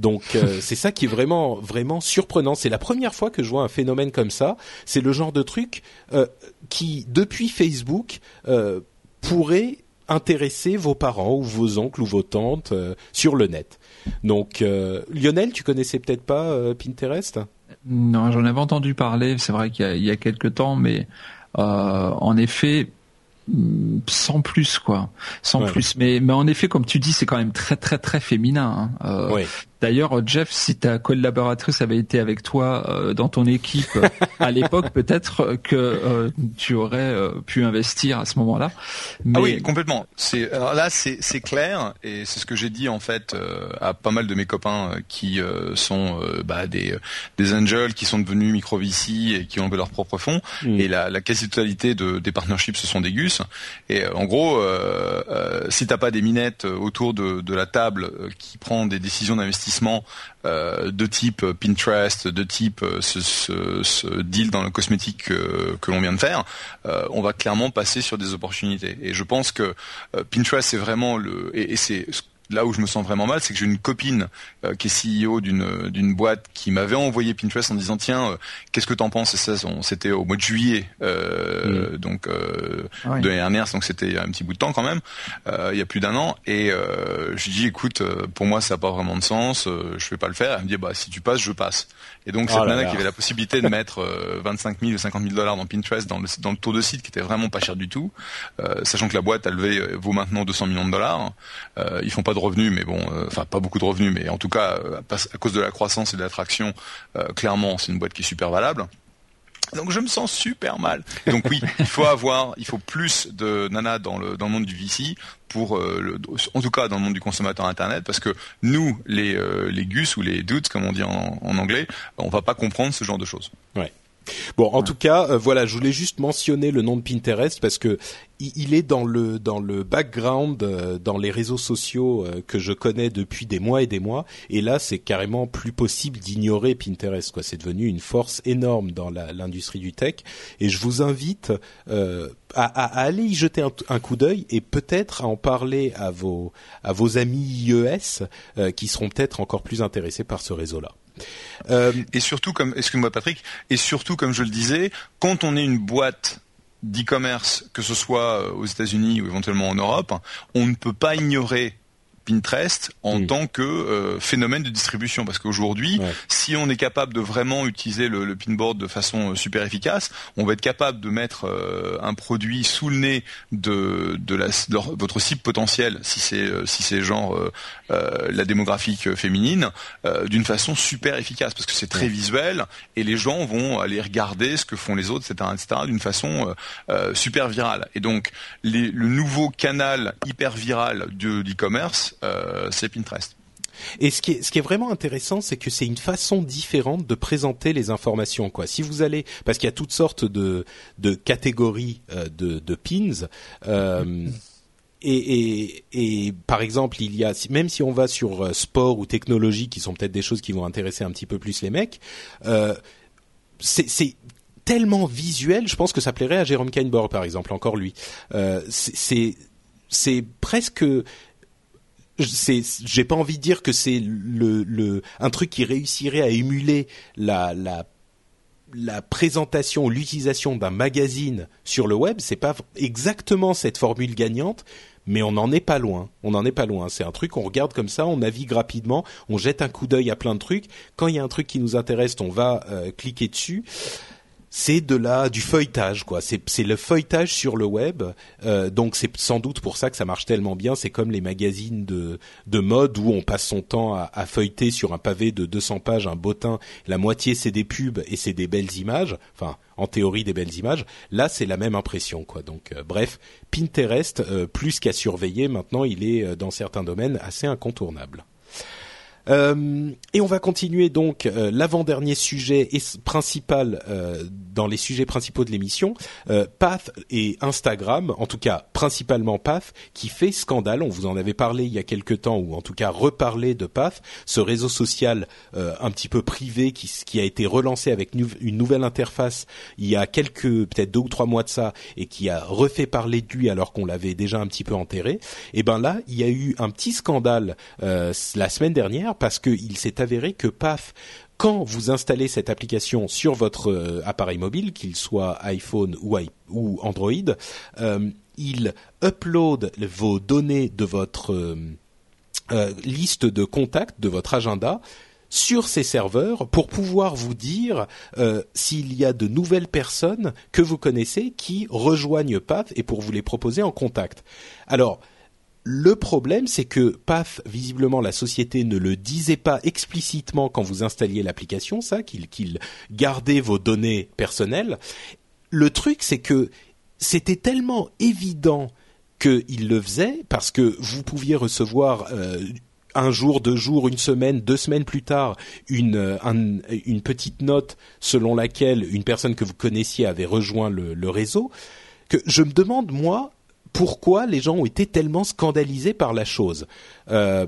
Donc euh, c'est ça qui est vraiment vraiment surprenant. C'est la première fois que je vois un phénomène comme ça. C'est le genre de truc euh, qui depuis Facebook euh, pourrait intéresser vos parents ou vos oncles ou vos tantes sur le net. Donc Lionel, tu connaissais peut-être pas Pinterest? Non, j'en avais entendu parler. C'est vrai qu'il y, y, a quelques temps, mais en effet, sans plus quoi, sans plus. Mais mais en effet, comme tu dis, c'est quand même très très très féminin. Hein. Euh, D'ailleurs, Jeff, si ta collaboratrice avait été avec toi euh, dans ton équipe à l'époque, peut-être que euh, tu aurais euh, pu investir à ce moment-là. Mais... Ah oui, complètement. C'est alors là, c'est c'est clair et c'est ce que j'ai dit en fait à pas mal de mes copains qui sont bah, des des angels qui sont devenus micro VC et qui ont leur propre fonds. Mm. Et la, la quasi-totalité de, des partnerships ce sont des gus. Et en gros, euh, si t'as pas des minettes autour de, de la table qui prend des décisions d'investissement euh, de type Pinterest, de type euh, ce, deal dans le cosmétique que, l'on vient de faire, euh, on va clairement passer sur des opportunités. Et je pense que Pinterest c'est vraiment le et c'est là où je me sens vraiment mal, c'est que j'ai une copine euh, qui est CEO d'une d'une boîte qui m'avait envoyé Pinterest en disant tiens, euh, qu'est-ce que t'en penses? Et ça, c'était au mois de juillet, euh, mm. donc ah de l'année dernière, donc c'était un petit bout de temps quand même, il y a plus d'un an. Et je lui dis écoute, pour moi ça n'a pas vraiment de sens, je vais pas le faire. Elle me dit bah si tu passes, je passe. Et donc cette oh nana qui avait la possibilité de mettre 25 000 ou 50 000 dollars dans Pinterest dans le dans le tour de site qui était vraiment pas cher du tout, sachant que la boîte a levé vaut maintenant 200 millions de dollars. ils font pas de revenus, mais bon, euh, enfin pas beaucoup de revenus, mais en tout cas euh, à cause de la croissance et de l'attraction, euh, clairement c'est une boîte qui est super valable. Donc je me sens super mal. donc oui, il faut avoir, il faut plus de nana dans le dans le monde du VC pour, le, en tout cas dans le monde du consommateur internet, parce que nous, les les gus ou les dudes comme on dit en, en anglais, on va pas comprendre ce genre de choses. Ouais. Bon, en tout cas, euh, voilà, je voulais juste mentionner le nom de Pinterest parce que il est dans le dans le background euh, dans les réseaux sociaux euh, que je connais depuis des mois et des mois. Et là c'est carrément plus possible d'ignorer Pinterest quoi. C'est devenu une force énorme dans l'industrie du tech. Et je vous invite à, aller y jeter un, coup d'œil et peut-être à en parler à vos à vos amis IES qui seront peut-être encore plus intéressés par ce réseau là. Euh, et surtout, comme, je le disais, quand on est une boîte d'e-commerce, que ce soit euh, aux États-Unis ou éventuellement en Europe, on ne peut pas ignorer Pinterest en mm. tant que euh, phénomène de distribution. Parce qu'aujourd'hui si on est capable de vraiment utiliser le, pinboard de façon euh, super efficace on va être capable de mettre euh, un produit sous le nez de, de, la, votre cible potentielle si c'est si c'est genre la démographique féminine d'une façon super efficace. Parce que c'est très visuel et les gens vont aller regarder ce que font les autres etc. etc. d'une façon super virale. Et donc le nouveau canal hyper viral de l'e-commerce c'est Pinterest. Et ce qui est, vraiment intéressant, c'est que c'est une façon différente de présenter les informations. Si vous allez, parce qu'il y a toutes sortes de, catégories euh, de, pins. Euh, et, par exemple, il y a même si on va sur sport ou technologie, qui sont peut-être des choses qui vont intéresser un petit peu plus les mecs, euh, c'est tellement visuel. Je pense que ça plairait à Jérôme Kainborg, par exemple, encore lui. Euh, c'est presque c'est j'ai pas envie de dire que c'est un truc qui réussirait à émuler la la la présentation ou l'utilisation d'un magazine sur le web, c'est pas exactement cette formule gagnante, mais on n'en est pas loin. On n'en est pas loin. C'est un truc qu'on regarde comme ça, on navigue rapidement, on jette un coup d'œil à plein de trucs. Quand il y a un truc qui nous intéresse, on va euh, cliquer dessus c'est de la du feuilletage quoi. C'est c'est le feuilletage sur le web. Euh, donc c'est sans doute pour ça que ça marche tellement bien. C'est comme les magazines de de mode où on passe son temps à, à, feuilleter sur un pavé de 200 pages un bottin. La moitié c'est des pubs et c'est des belles images. Enfin en théorie des belles images. Là c'est la même impression quoi. Donc euh, bref, Pinterest euh, plus qu'à surveiller maintenant, il est euh, dans certains domaines assez incontournable. Euh, et on va continuer donc euh, l'avant-dernier sujet et principal euh, dans les sujets principaux de l'émission, Path et Instagram, en tout cas principalement Path, qui fait scandale. On vous en avait parlé il y a quelque temps, ou en tout cas reparlé de Path, ce réseau social un petit peu privé qui, qui a été relancé avec une nouvelle interface il y a quelques peut-être deux ou trois mois de ça et qui a refait parler de lui alors qu'on l'avait déjà un petit peu enterré. Et ben là, il y a eu un petit scandale la semaine dernière parce qu'il s'est avéré que PAF quand vous installez cette application sur votre euh, appareil mobile, qu'il soit iPhone ou, ou Android, euh, il upload vos données de votre euh, liste de contacts, de votre agenda, sur ces serveurs pour pouvoir vous dire s'il y a de nouvelles personnes que vous connaissez qui rejoignent PAF et pour vous les proposer en contact. Alors, le problème, c'est que PAF, visiblement, la société ne le disait pas explicitement quand vous installiez l'application, ça, qu'il gardait vos données personnelles. Le truc, c'est que c'était tellement évident qu'il le faisait, parce que vous pouviez recevoir euh, un jour, deux jours, une semaine, deux semaines plus tard, une, une petite note selon laquelle une personne que vous connaissiez avait rejoint le réseau, que je me demande, moi, pourquoi les gens ont été tellement scandalisés par la chose. Euh,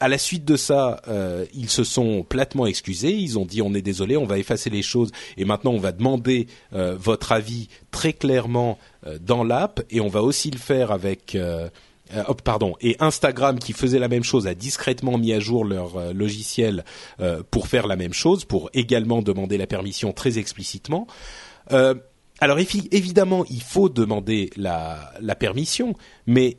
à la suite de ça, euh, ils se sont platement excusés. Ils ont dit on est désolé, on va effacer les choses et maintenant on va demander euh, votre avis très clairement dans l'app et on va aussi le faire avec. Oh, pardon, et Instagram qui faisait la même chose a discrètement mis à jour leur logiciel pour faire la même chose, pour également demander la permission très explicitement. Alors évidemment, il faut demander la, permission, mais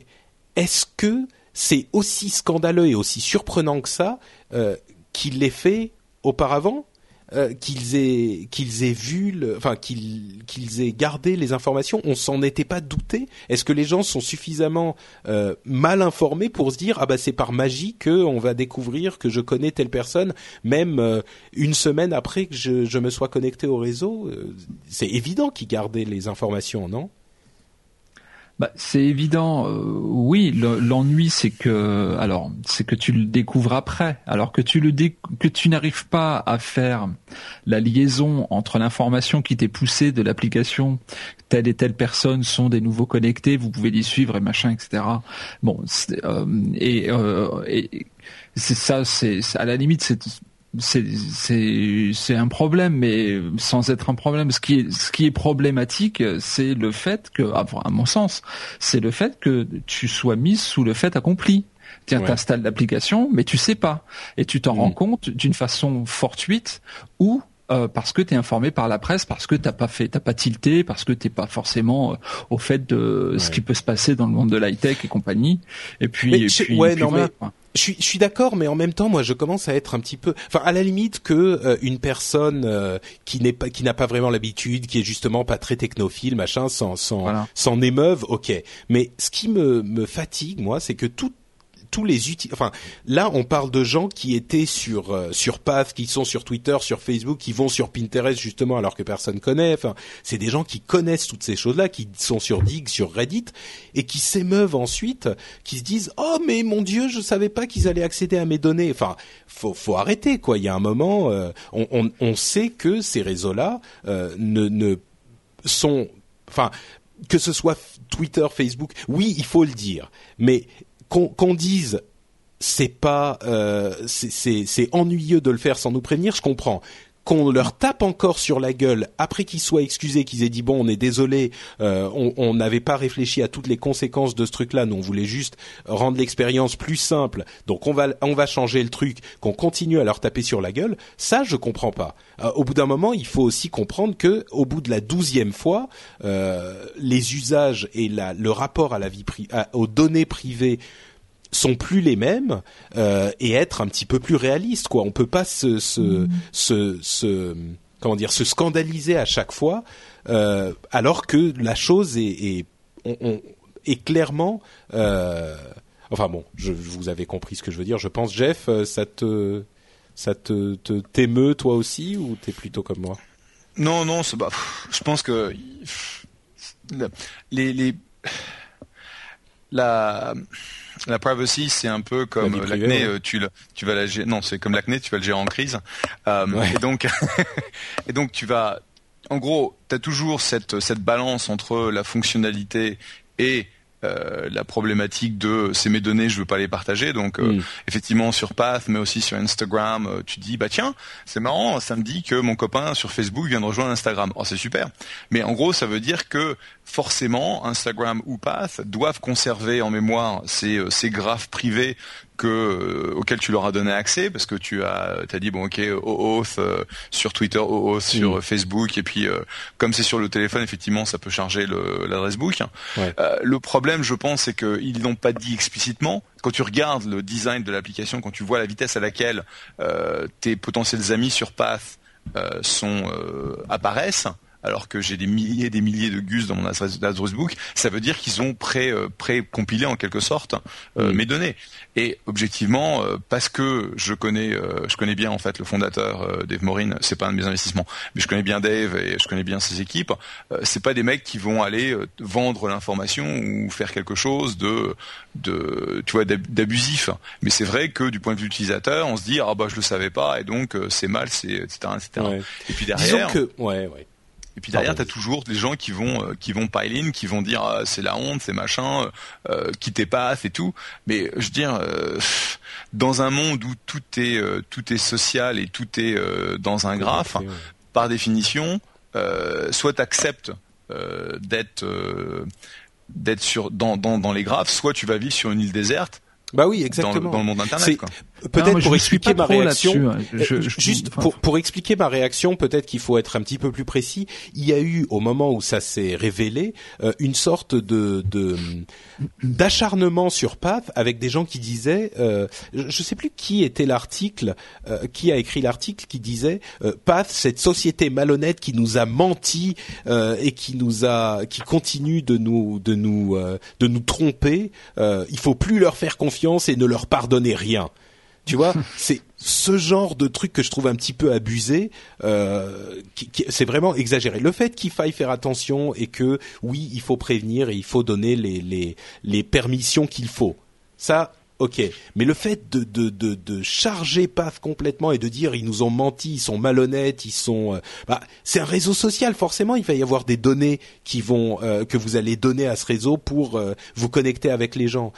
est-ce que c'est aussi scandaleux et aussi surprenant que ça euh, qu'il l'ait fait auparavant? Euh, qu'ils aient qu'ils aient vu, enfin qu'ils qu'ils aient gardé les informations. On s'en était pas douté. Est-ce que les gens sont suffisamment euh, mal informés pour se dire ah bah c'est par magie que on va découvrir que je connais telle personne, même euh, une semaine après que je, je, me sois connecté au réseau? C'est évident qu'ils gardaient les informations, non? Bah, c'est évident. Euh, oui, l'ennui c'est que alors c'est que tu le découvres après, alors que tu le que tu n'arrives pas à faire la liaison entre l'information qui t'est poussée de l'application, telle et telle personne sont des nouveaux connectés, vous pouvez les suivre et machin, etc. Bon, euh, et, euh, et c'est ça, c'est à la limite c'est c'est un problème, mais sans être un problème. Ce qui est, ce qui est problématique, c'est le fait que, à mon sens, c'est le fait que tu sois mis sous le fait accompli. Tiens, tu installes l'application, mais tu sais pas, et tu t'en rends compte d'une façon fortuite ou euh, parce que tu es informé par la presse, parce que t'as pas fait, t'as pas tilté, parce que t'es pas forcément euh, au fait de ce qui peut se passer dans le monde de l'high tech et compagnie. Et puis, et puis, ouais, non, mais je suis, je suis d'accord, mais en même temps, moi, je commence à être un petit peu, enfin, à la limite que euh, une personne euh, qui n'est pas, qui n'a pas vraiment l'habitude, qui est justement pas très technophile, machin, s'en, s'en, émeuve, ok. Mais ce qui me, me fatigue, moi, c'est que tout, tous les outils. Enfin, là, on parle de gens qui étaient sur euh, sur Path, qui sont sur Twitter, sur Facebook, qui vont sur Pinterest justement alors que personne connaît. Enfin, c'est des gens qui connaissent toutes ces choses-là, qui sont sur Dig, sur Reddit, et qui s'émeuvent ensuite, qui se disent oh mais mon Dieu, je savais pas qu'ils allaient accéder à mes données. Enfin, faut faut arrêter quoi. Il y a un moment, euh, on, on, on, sait que ces réseaux-là euh, ne ne sont enfin que ce soit Twitter, Facebook, oui, il faut le dire, mais qu'on dise c'est pas euh, c'est ennuyeux de le faire sans nous prévenir, je comprends qu'on leur tape encore sur la gueule après qu'ils soient excusés, qu'ils aient dit bon on est désolé, euh, on n'avait pas réfléchi à toutes les conséquences de ce truc-là, nous on voulait juste rendre l'expérience plus simple, donc on va on va changer le truc, qu'on continue à leur taper sur la gueule, ça je comprends pas. Euh, au bout d'un moment, il faut aussi comprendre que au bout de la douzième fois, euh, les usages et la, le rapport à la vie aux données privées sont plus les mêmes euh, et être un petit peu plus réaliste quoi. On peut pas se se, mm. se, se comment dire se scandaliser à chaque fois euh, alors que la chose est est, on, est clairement euh, enfin bon je, vous avez compris ce que je veux dire. Je pense Jeff euh, ça te ça te t'émeut toi aussi ou t'es plutôt comme moi? Non non c'est bah, je pense que les les la la privacy, c'est un peu comme l'acné. Tu, tu vas la non, c'est comme l'acné, tu vas le gérer en crise. Euh, Et donc, et donc tu vas, en gros, tu as toujours cette cette balance entre la fonctionnalité et euh, la problématique de c'est mes données, je veux pas les partager. Donc euh, mm. effectivement sur Path, mais aussi sur Instagram, euh, tu dis bah tiens, c'est marrant, ça me dit que mon copain sur Facebook vient de rejoindre Instagram. Oh c'est super. Mais en gros, ça veut dire que forcément Instagram ou Path doivent conserver en mémoire ces, ces graphes privés que euh, auquel tu leur as donné accès parce que tu as as dit bon ok OAuth euh, sur Twitter, OAuth sur mm. Facebook et puis euh, comme c'est sur le téléphone effectivement ça peut charger l'adresse book. le problème je pense c'est qu'ils n'ont pas dit explicitement quand tu regardes le design de l'application, quand tu vois la vitesse à laquelle tes potentiels amis sur Path sont apparaissent, alors que j'ai des milliers et des milliers de gus dans mon adresse, book, ça veut dire qu'ils ont pré, euh, compilé en quelque sorte euh, mes données. Et objectivement, euh, parce que je connais, je connais bien en fait le fondateur Dave Morin, c'est pas un de mes investissements, mais je connais bien Dave et je connais bien ses équipes. c'est pas des mecs qui vont aller vendre l'information ou faire quelque chose de, de, tu vois, d'abusif. Mais c'est vrai que du point de vue utilisateur, on se dit ah bah je le savais pas et donc c'est mal, c'est etc etc. Et puis derrière, Disons que ouais ouais. Et puis derrière, tu as toujours des gens qui vont euh, qui vont pile in, qui vont dire ah, c'est la honte, c'est machin, euh, euh quittez pas, c'est tout. Mais je veux dire, euh, dans un monde où tout est tout est social et tout est dans un graphe, par définition, soit tu acceptes d'être d'être sur dans, dans dans les graphes, soit tu vas vivre sur une île déserte bah oui, exactement. Dans, le monde internet. Peut-être pour expliquer ma réaction, hein. euh, juste pour, pour expliquer ma réaction, peut-être qu'il faut être un petit peu plus précis. Il y a eu au moment où ça s'est révélé euh, une sorte de d'acharnement sur Path avec des gens qui disaient, euh, je ne sais plus qui était l'article, qui a écrit l'article qui disait Path, cette société malhonnête qui nous a menti et qui nous a, qui continue de nous de nous de nous tromper. il faut plus leur faire confiance et ne leur pardonner rien. Tu vois, c'est ce genre de truc que je trouve un petit peu abusé. Euh, c'est vraiment exagéré. Le fait qu'il faille faire attention et que oui, il faut prévenir et il faut donner les les, les permissions qu'il faut. Ça, ok. Mais le fait de, de, de, de, charger Path complètement et de dire ils nous ont menti, ils sont malhonnêtes, ils sont, euh, bah, c'est un réseau social. Forcément, il va y avoir des données qui vont euh, que vous allez donner à ce réseau pour euh, vous connecter avec les gens.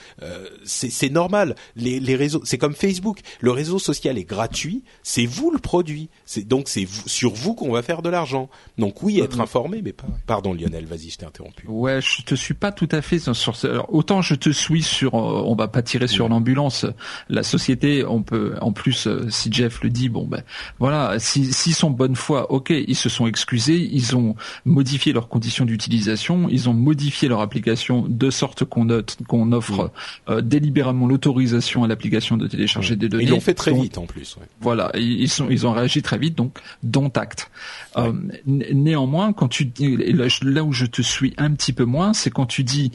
c'est normal. Les, les réseaux, c'est comme Facebook. Le réseau social est gratuit. C'est vous le produit. C'est donc c'est sur vous qu'on va faire de l'argent. Donc oui, être informé, mais pas. Pardon, Lionel, vas-y, je t'ai interrompu. Ouais, je te suis pas tout à fait sur. autant je te suis sur. on va pas tirer sur ambulance. La société, on peut, en plus, euh, si Jeff le dit, bon ben voilà, s'ils si, sont bonne foi, ok, ils se sont excusés, ils ont modifié leurs conditions d'utilisation, ils ont modifié leur application de sorte qu'on note qu'on offre euh, délibérément l'autorisation à l'application de télécharger des données. Ils l'ont fait très vite en plus. Voilà, ils sont, ils ont réagi très vite, donc dont acte. Euh, néanmoins, quand tu là, là où je te suis un petit peu moins, c'est quand tu dis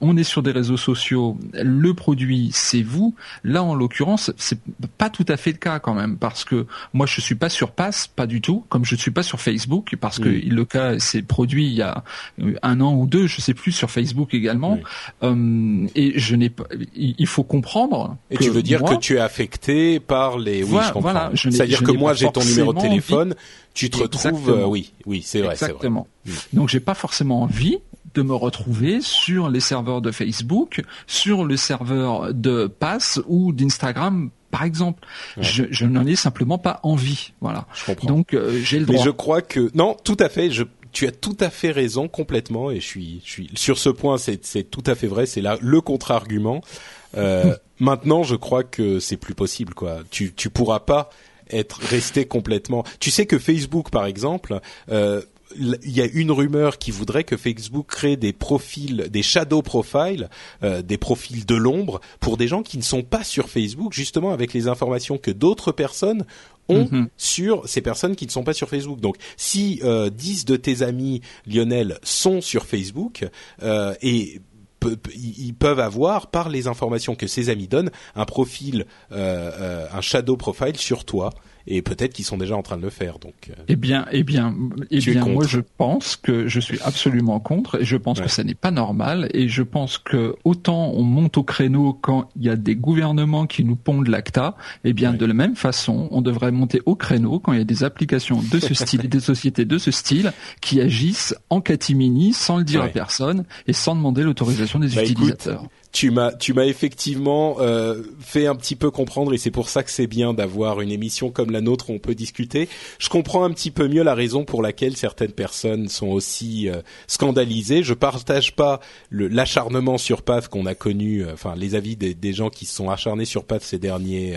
on est sur des réseaux sociaux, le produit c'est vous. Là, en l'occurrence, c'est pas tout à fait le cas quand même, parce que moi, je suis pas sur Pass, pas du tout, comme je ne suis pas sur Facebook, parce que le cas s'est produit il y a un an ou deux, je sais plus, sur Facebook également. Euh, et je n'ai pas. Il faut comprendre. Et tu veux dire que tu es affecté par les. Oui, je comprends. C'est-à-dire que moi, j'ai ton numéro de téléphone. Tu te retrouves. Euh, oui, oui, c'est vrai. Exactement. Vrai. Donc, j'ai pas forcément envie de me retrouver sur les serveurs de Facebook, sur le serveur de Pass ou d'Instagram par exemple. Je, n'en ai simplement pas envie. Voilà. Donc euh, j'ai le droit. Mais je crois que non, tout à fait. Je, tu as tout à fait raison complètement et je suis, je suis sur ce point. C'est tout à fait vrai. C'est là le contre-argument. Euh, maintenant, je crois que c'est plus possible. Quoi. Tu, tu pourras pas être resté complètement. Tu sais que Facebook, par exemple, euh, il y a une rumeur qui voudrait que Facebook crée des profils, des shadow profiles, euh, des profils de l'ombre pour des gens qui ne sont pas sur Facebook, justement avec les informations que d'autres personnes ont mhm. sur ces personnes qui ne sont pas sur Facebook. Donc, si euh, 10 de tes amis, Lionel, sont sur Facebook euh, et ils peuvent avoir par les informations que ces amis donnent un profil, euh, euh un shadow profile sur toi et peut-être qu'ils sont déjà en train de le faire. Donc, euh, eh bien, eh bien, eh bien, moi je pense que je suis absolument contre et je pense que ça n'est pas normal. Et je pense que autant on monte au créneau quand il y a des gouvernements qui nous pondent l'ACTA, eh bien de la même façon, on devrait monter au créneau quand il y a des applications de ce style et des sociétés de ce style qui agissent en catimini sans le dire à personne et sans demander l'autorisation des bah, utilisateurs tu m'as tu m'as effectivement euh, fait un petit peu comprendre et c'est pour ça que c'est bien d'avoir une émission comme la nôtre où on peut discuter. Je comprends un petit peu mieux la raison pour laquelle certaines personnes sont aussi euh, scandalisées. Je partage pas l'acharnement sur Path qu'on a connu, euh, enfin les avis des, des, gens qui se sont acharnés sur Path ces derniers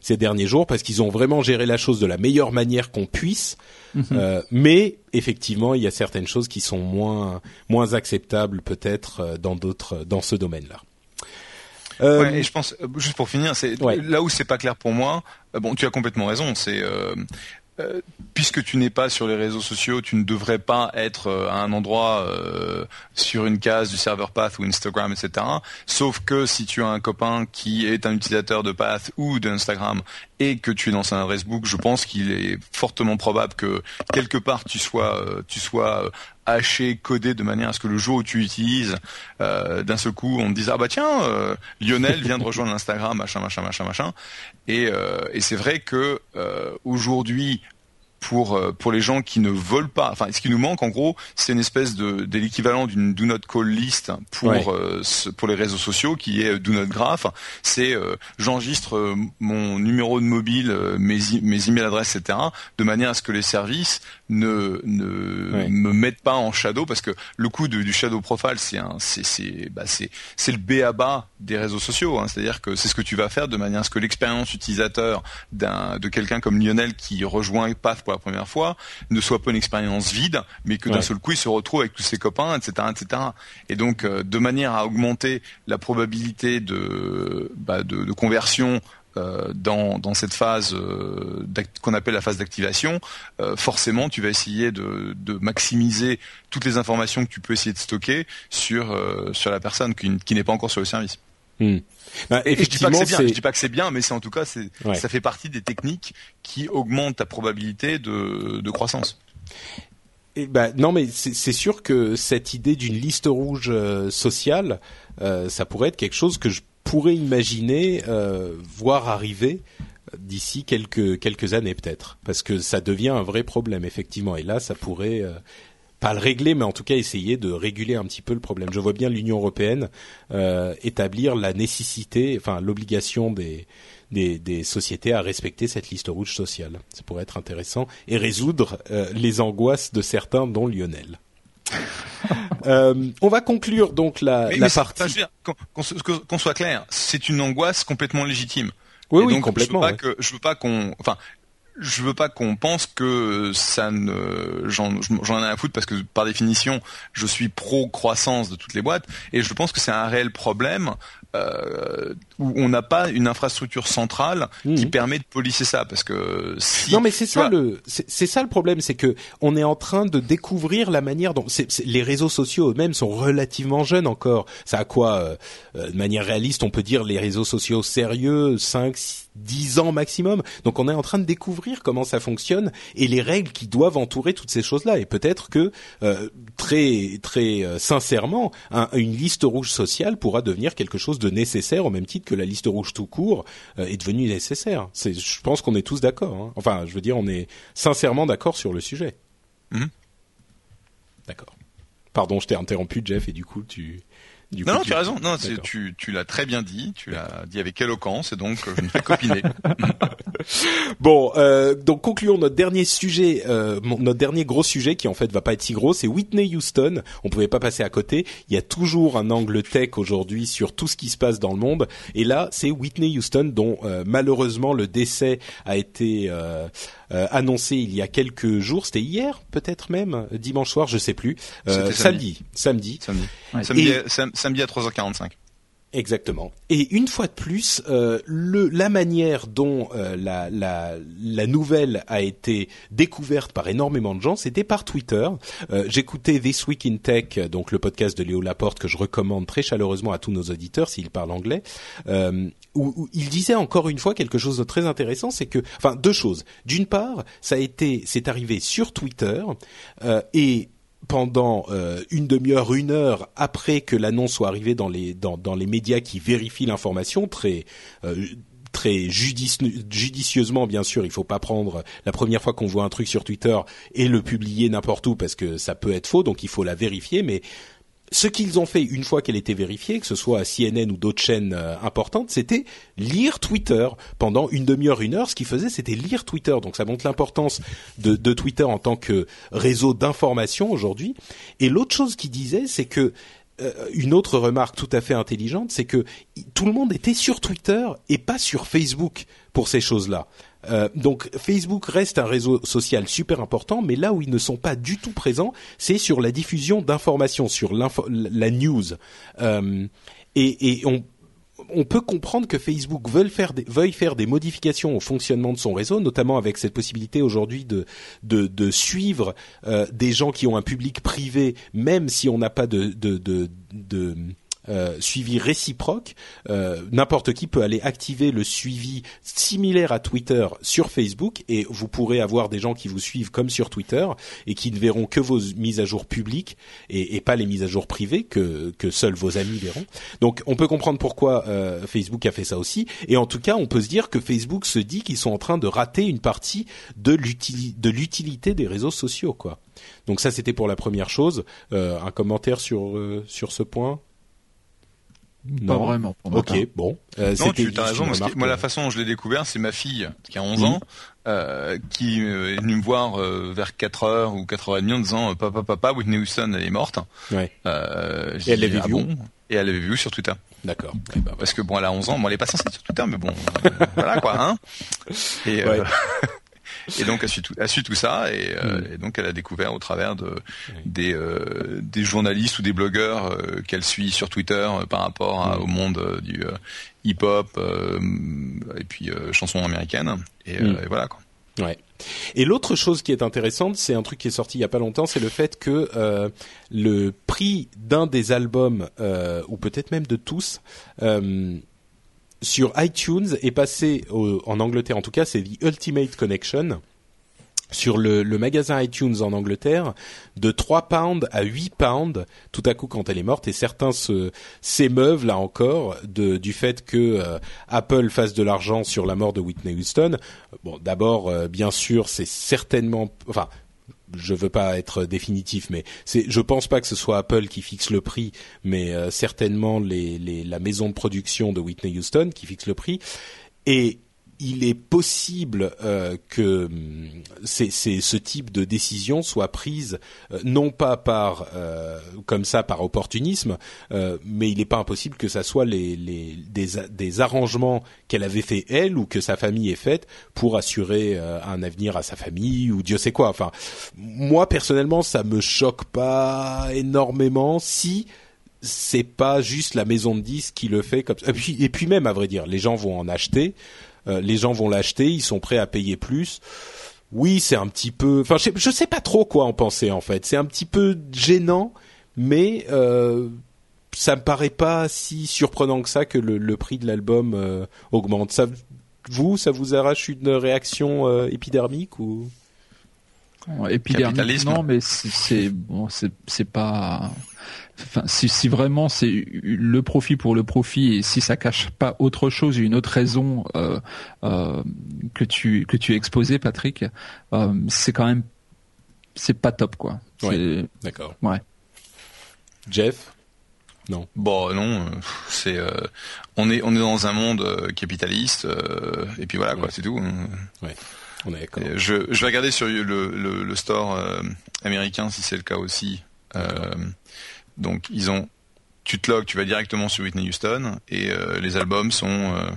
ces derniers jours parce qu'ils ont vraiment géré la chose de la meilleure manière qu'on puisse. Mhm. mais effectivement, il y a certaines choses qui sont moins moins acceptables peut-être dans d'autres dans ce domaine-là. Euh, ouais, et je pense, euh, juste pour finir, c'est là où c'est pas clair pour moi. Euh, bon, tu as complètement raison. C'est euh, puisque tu n'es pas sur les réseaux sociaux, tu ne devrais pas être euh, à un endroit euh, sur une case du serveur Path ou Instagram, etc. Sauf que si tu as un copain qui est un utilisateur de Path ou d'Instagram et que tu es dans son adresse book, je pense qu'il est fortement probable que quelque part tu sois, tu sois haché, codé de manière à ce que le jour où tu utilises, d'un seul coup, on te dise ah bah tiens, Lionel vient de rejoindre Instagram, machin, machin, machin, machin. Et, et c'est vrai que aujourd'hui, pour euh, pour les gens qui ne veulent pas. Enfin, ce qui nous manque en gros, c'est une espèce de, de l'équivalent d'une do not call list pour euh, pour les réseaux sociaux qui est do not graph. C'est euh, j'enregistre mon numéro de mobile, mes mes email adresses, etc. de manière à ce que les services ne ne me mettent pas en shadow parce que le coup du shadow profile c'est un c'est c'est bah c'est c'est le B à bas des réseaux sociaux. Hein. C'est-à-dire que c'est ce que tu vas faire de manière à ce que l'expérience utilisateur d'un de quelqu'un comme Lionel qui rejoint Path pour la première fois ne soit pas une expérience vide, mais que d'un seul coup il se retrouve avec tous ses copains, etc., etc. Et donc euh, de manière à augmenter la probabilité de, bah, de, de conversion euh, dans, dans cette phase euh, qu'on appelle la phase d'activation, euh, forcément tu vas essayer de, de, maximiser toutes les informations que tu peux essayer de stocker sur sur la personne qui, qui n'est pas encore sur le service. Et, je dis pas que c'est bien, je dis pas que c'est bien, mais c'est en tout cas c'est ça fait partie des techniques qui augmentent ta probabilité de, de croissance. Bah, non, mais c'est sûr que cette idée d'une liste rouge euh, sociale, euh, ça pourrait être quelque chose que je pourrais imaginer euh, voir arriver d'ici quelques quelques années peut-être, parce que ça devient un vrai problème effectivement. Et là, ça pourrait pas le régler, mais en tout cas essayer de réguler un petit peu le problème. Je vois bien l'Union européenne euh, établir la nécessité, enfin l'obligation des, des, des, sociétés à respecter cette liste rouge sociale. Ça pourrait être intéressant et résoudre euh, les angoisses de certains, dont Lionel. euh, on va conclure donc la, la partie. Qu'on soit clair, c'est une angoisse complètement légitime. Oui, oui, complètement. Je veux pas que, je veux pas qu'on, enfin, je veux pas qu'on pense que ça ne j'en j'en ai à foutre parce que par définition je suis pro croissance de toutes les boîtes et je pense que c'est un réel problème euh, où on n'a pas une infrastructure centrale qui mmh. permet de polisser ça parce que si non mais c'est ça le c'est ça le problème c'est que on est en train de découvrir la manière dont les réseaux sociaux eux-mêmes sont relativement jeunes encore. Ça a quoi euh, euh, de manière réaliste on peut dire les réseaux sociaux sérieux 5 10 ans maximum. Donc on est en train de découvrir comment ça fonctionne et les règles qui doivent entourer toutes ces choses là et peut-être que très très sincèrement une liste rouge sociale pourra devenir quelque chose de nécessaire au même titre que la liste rouge tout court euh, est devenue nécessaire. C'est, je pense qu'on est tous d'accord. Hein. Enfin, je veux dire, on est sincèrement d'accord sur le sujet. Mhm. D'accord. Pardon, je t'ai interrompu, Jeff, et du coup, tu non, non, tu as raison. Non, tu, tu l'as très bien dit. Tu l'as dit avec éloquence, et donc euh, je ne fais copiner. bon, euh, donc concluons notre dernier sujet, euh, notre dernier gros sujet qui en fait va pas être si gros, c'est Whitney Houston. On pouvait pas passer à côté. Il y a toujours un angle tech aujourd'hui sur tout ce qui se passe dans le monde, et là, c'est Whitney Houston dont euh, malheureusement le décès a été euh, annoncé il y a quelques jours. C'était hier, peut-être même dimanche soir, je sais plus. Euh, samedi. Samedi. Samedi. Samedi, samedi, à 3h45. Exactement. Et une fois de plus, euh, le, la manière dont euh, la, la, la, nouvelle a été découverte par énormément de gens, c'était par Twitter. Euh, J'écoutais This Week in Tech, donc le podcast de Léo Laporte que je recommande très chaleureusement à tous nos auditeurs s'ils parlent anglais, euh, où, où, il disait encore une fois quelque chose de très intéressant, c'est que, enfin, deux choses. D'une part, ça a été, c'est arrivé sur Twitter euh, et pendant euh, une demi-heure, une heure après que l'annonce soit arrivée dans les dans, dans les médias qui vérifient l'information très euh, très judicieusement bien sûr il faut pas prendre la première fois qu'on voit un truc sur Twitter et le publier n'importe où parce que ça peut être faux donc il faut la vérifier mais ce qu'ils ont fait une fois qu'elle était vérifiée, que ce soit à CNN ou d'autres chaînes euh, importantes, c'était lire Twitter pendant une demi-heure, une heure. Ce qu'ils faisaient, c'était lire Twitter. Donc ça montre l'importance de, Twitter en tant que réseau d'information aujourd'hui. Et l'autre chose qu'ils disaient, c'est que euh, une autre remarque tout à fait intelligente, c'est que tout le monde était sur Twitter et pas sur Facebook pour ces choses-là. Euh, donc Facebook reste un réseau social super important, mais là où ils ne sont pas du tout présents, c'est sur la diffusion d'informations, sur la news. Euh, et, et on, on peut comprendre que Facebook veuille faire, des, veuille faire des modifications au fonctionnement de son réseau, notamment avec cette possibilité aujourd'hui de, de, de, suivre euh, des gens qui ont un public privé, même si on n'a pas de, de, de, de euh, suivi réciproque. Euh, n'importe qui peut aller activer le suivi similaire à Twitter sur Facebook et vous pourrez avoir des gens qui vous suivent comme sur Twitter et qui ne verront que vos mises à jour publiques et, et pas les mises à jour privées que, que seuls vos amis verront. Donc on peut comprendre pourquoi euh, Facebook a fait ça aussi et en tout cas on peut se dire que Facebook se dit qu'ils sont en train de rater une partie de l'utilité des réseaux sociaux quoi. Donc ça c'était pour la première chose. un commentaire sur sur ce point? Pas vraiment. ok, bon. Euh, non, tu as raison. moi, la façon dont je l'ai découvert, c'est ma fille qui a 11 ans, euh, qui est venue me voir euh, vers 4h ou 4h30 en disant papa papa Whitney Houston elle est morte. Ouais. Euh, et elle l'avait ah vu Et elle l'avait vu sur Twitter. D'accord. Parce que bon, elle a 11 ans, bon, elle est pas censée être sur Twitter, mais bon, voilà quoi, hein. Et, ouais. Et donc elle suit tout, elle suit tout ça et, euh, mm. et, donc elle a découvert au travers de des euh, des journalistes ou des blogueurs euh, qu'elle suit sur Twitter par rapport mm. au monde du hip-hop et puis chansons américaines et, mm. et voilà quoi. Ouais. Et l'autre chose qui est intéressante, c'est un truc qui est sorti il y a pas longtemps, c'est le fait que euh, le prix d'un des albums, euh, ou peut-être même de tous, euh, sur iTunes est passé en Angleterre en tout cas, c'est The Ultimate Connection sur le, magasin iTunes en Angleterre de 3 pounds à 8 pounds tout à coup quand elle est morte et certains s'émeuvent là encore du fait que euh, Apple fasse de l'argent sur la mort de Whitney Houston. Bon d'abord euh, bien sûr c'est certainement je veux pas être définitif, mais c'est, je pense pas que ce soit Apple qui fixe le prix, mais euh, certainement la maison de production de Whitney Houston qui fixe le prix. Il est possible euh, que hum, c'est, ce type de décision soit prise euh, non pas par euh, comme ça par opportunisme, mais il n'est pas impossible que ça soit des, des, arrangements qu'elle avait fait elle ou que sa famille ait fait pour assurer un avenir à sa famille ou Dieu sait quoi. Enfin, moi personnellement, ça me choque pas énormément si c'est pas juste la maison de disques qui le fait comme ça. Et puis même à vrai dire, les gens vont en acheter. Euh, les gens vont l'acheter, ils sont prêts à payer plus. Oui, c'est un petit peu. Enfin, je, je sais pas trop quoi en penser en fait. C'est un petit peu gênant, mais euh, ça me paraît pas si surprenant que ça que le, prix de l'album euh, augmente. Ça, vous, ça vous arrache une réaction euh, épidermique ou? Épidermique, non, mais c'est bon, c'est pas Enfin, si, si vraiment c'est le profit pour le profit et si ça cache pas autre chose, une autre raison euh, euh, que tu que tu exposé, Patrick, euh, c'est quand même c'est pas top quoi. Ouais, D'accord. Ouais. Jeff? Non. Bon, non, c'est euh, on est on est dans un monde euh, capitaliste euh, et puis voilà quoi, c'est tout. Ouais. On est je, je vais regarder sur le, le, le store américain si c'est le cas aussi. Donc ils ont, tu te logs, tu vas directement sur Whitney Houston et euh, les albums sont euh,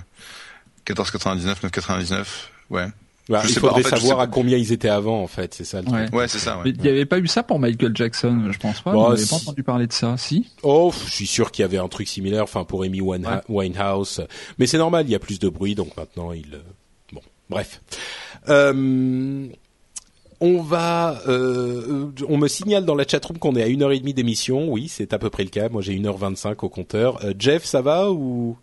14,99, 9,99, ouais. Bah, il faudrait savoir à combien ils étaient avant, en fait, c'est ça. Le ouais, ouais c'est ça. Ouais. Mais il n'y avait pas eu ça pour Michael Jackson, je pense pas. Bah, on pas entendu parler de ça, si? Oh, je suis sûr qu'il y avait un truc similaire, enfin pour Amy Winehouse. Mais c'est normal, il y a plus de bruit, donc maintenant il. Euh, bon, bref. Euh, on va, euh, on me signale dans la chatroom qu'on est à une heure et demie d'émission. Oui, c'est à peu près le cas. Moi, j'ai une heure vingt-cinq au compteur. Euh, Jeff, ça va ou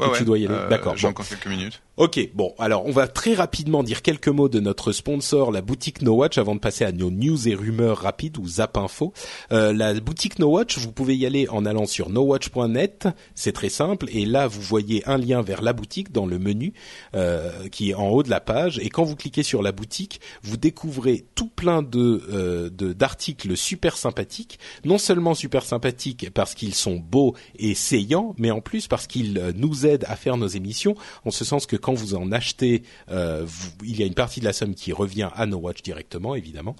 ouais, tu dois y aller euh, D'accord. J'ai encore quelques minutes. Ok, bon, alors on va très rapidement dire quelques mots de notre sponsor, la boutique No Watch, avant de passer à nos news et rumeurs rapides ou Zap Info. Euh, la boutique No Watch, vous pouvez y aller en allant sur nowatch.net, c'est très simple, et là vous voyez un lien vers la boutique dans le menu euh, qui est en haut de la page, et quand vous cliquez sur la boutique, vous découvrez tout plein de euh, d'articles super sympathiques, non seulement super sympathiques parce qu'ils sont beaux et saillants, mais en plus parce qu'ils euh, nous aident à faire nos émissions, en ce sens que quand vous en achetez, euh, il y a une partie de la somme qui revient à No Watch directement, évidemment,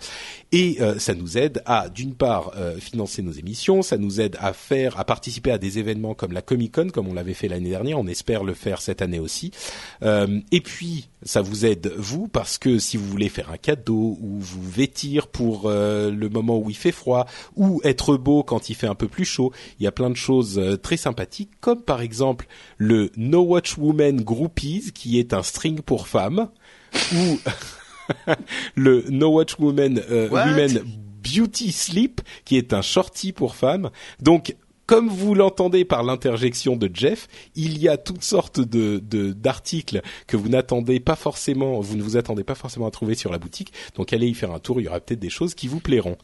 et euh, ça nous aide à, d'une part, euh, financer nos émissions, ça nous aide à faire, à participer à des événements comme la Comic Con, comme on l'avait fait l'année dernière, on espère le faire cette année aussi, et puis ça vous aide vous parce que si vous voulez faire un cadeau ou vous vêtir pour le moment où il fait froid ou être beau quand il fait un peu plus chaud, il y a plein de choses très sympathiques comme par exemple le No Watch Woman Groupies qui est un string pour femmes, ou le No Watch Woman, euh, Women Beauty Sleep, qui est un shorty pour femmes. Donc, comme vous l'entendez par l'interjection de Jeff, il y a toutes sortes de d'articles que vous n'attendez pas forcément, vous ne vous attendez pas forcément à trouver sur la boutique. Donc allez y faire un tour, il y aura peut-être des choses qui vous plairont.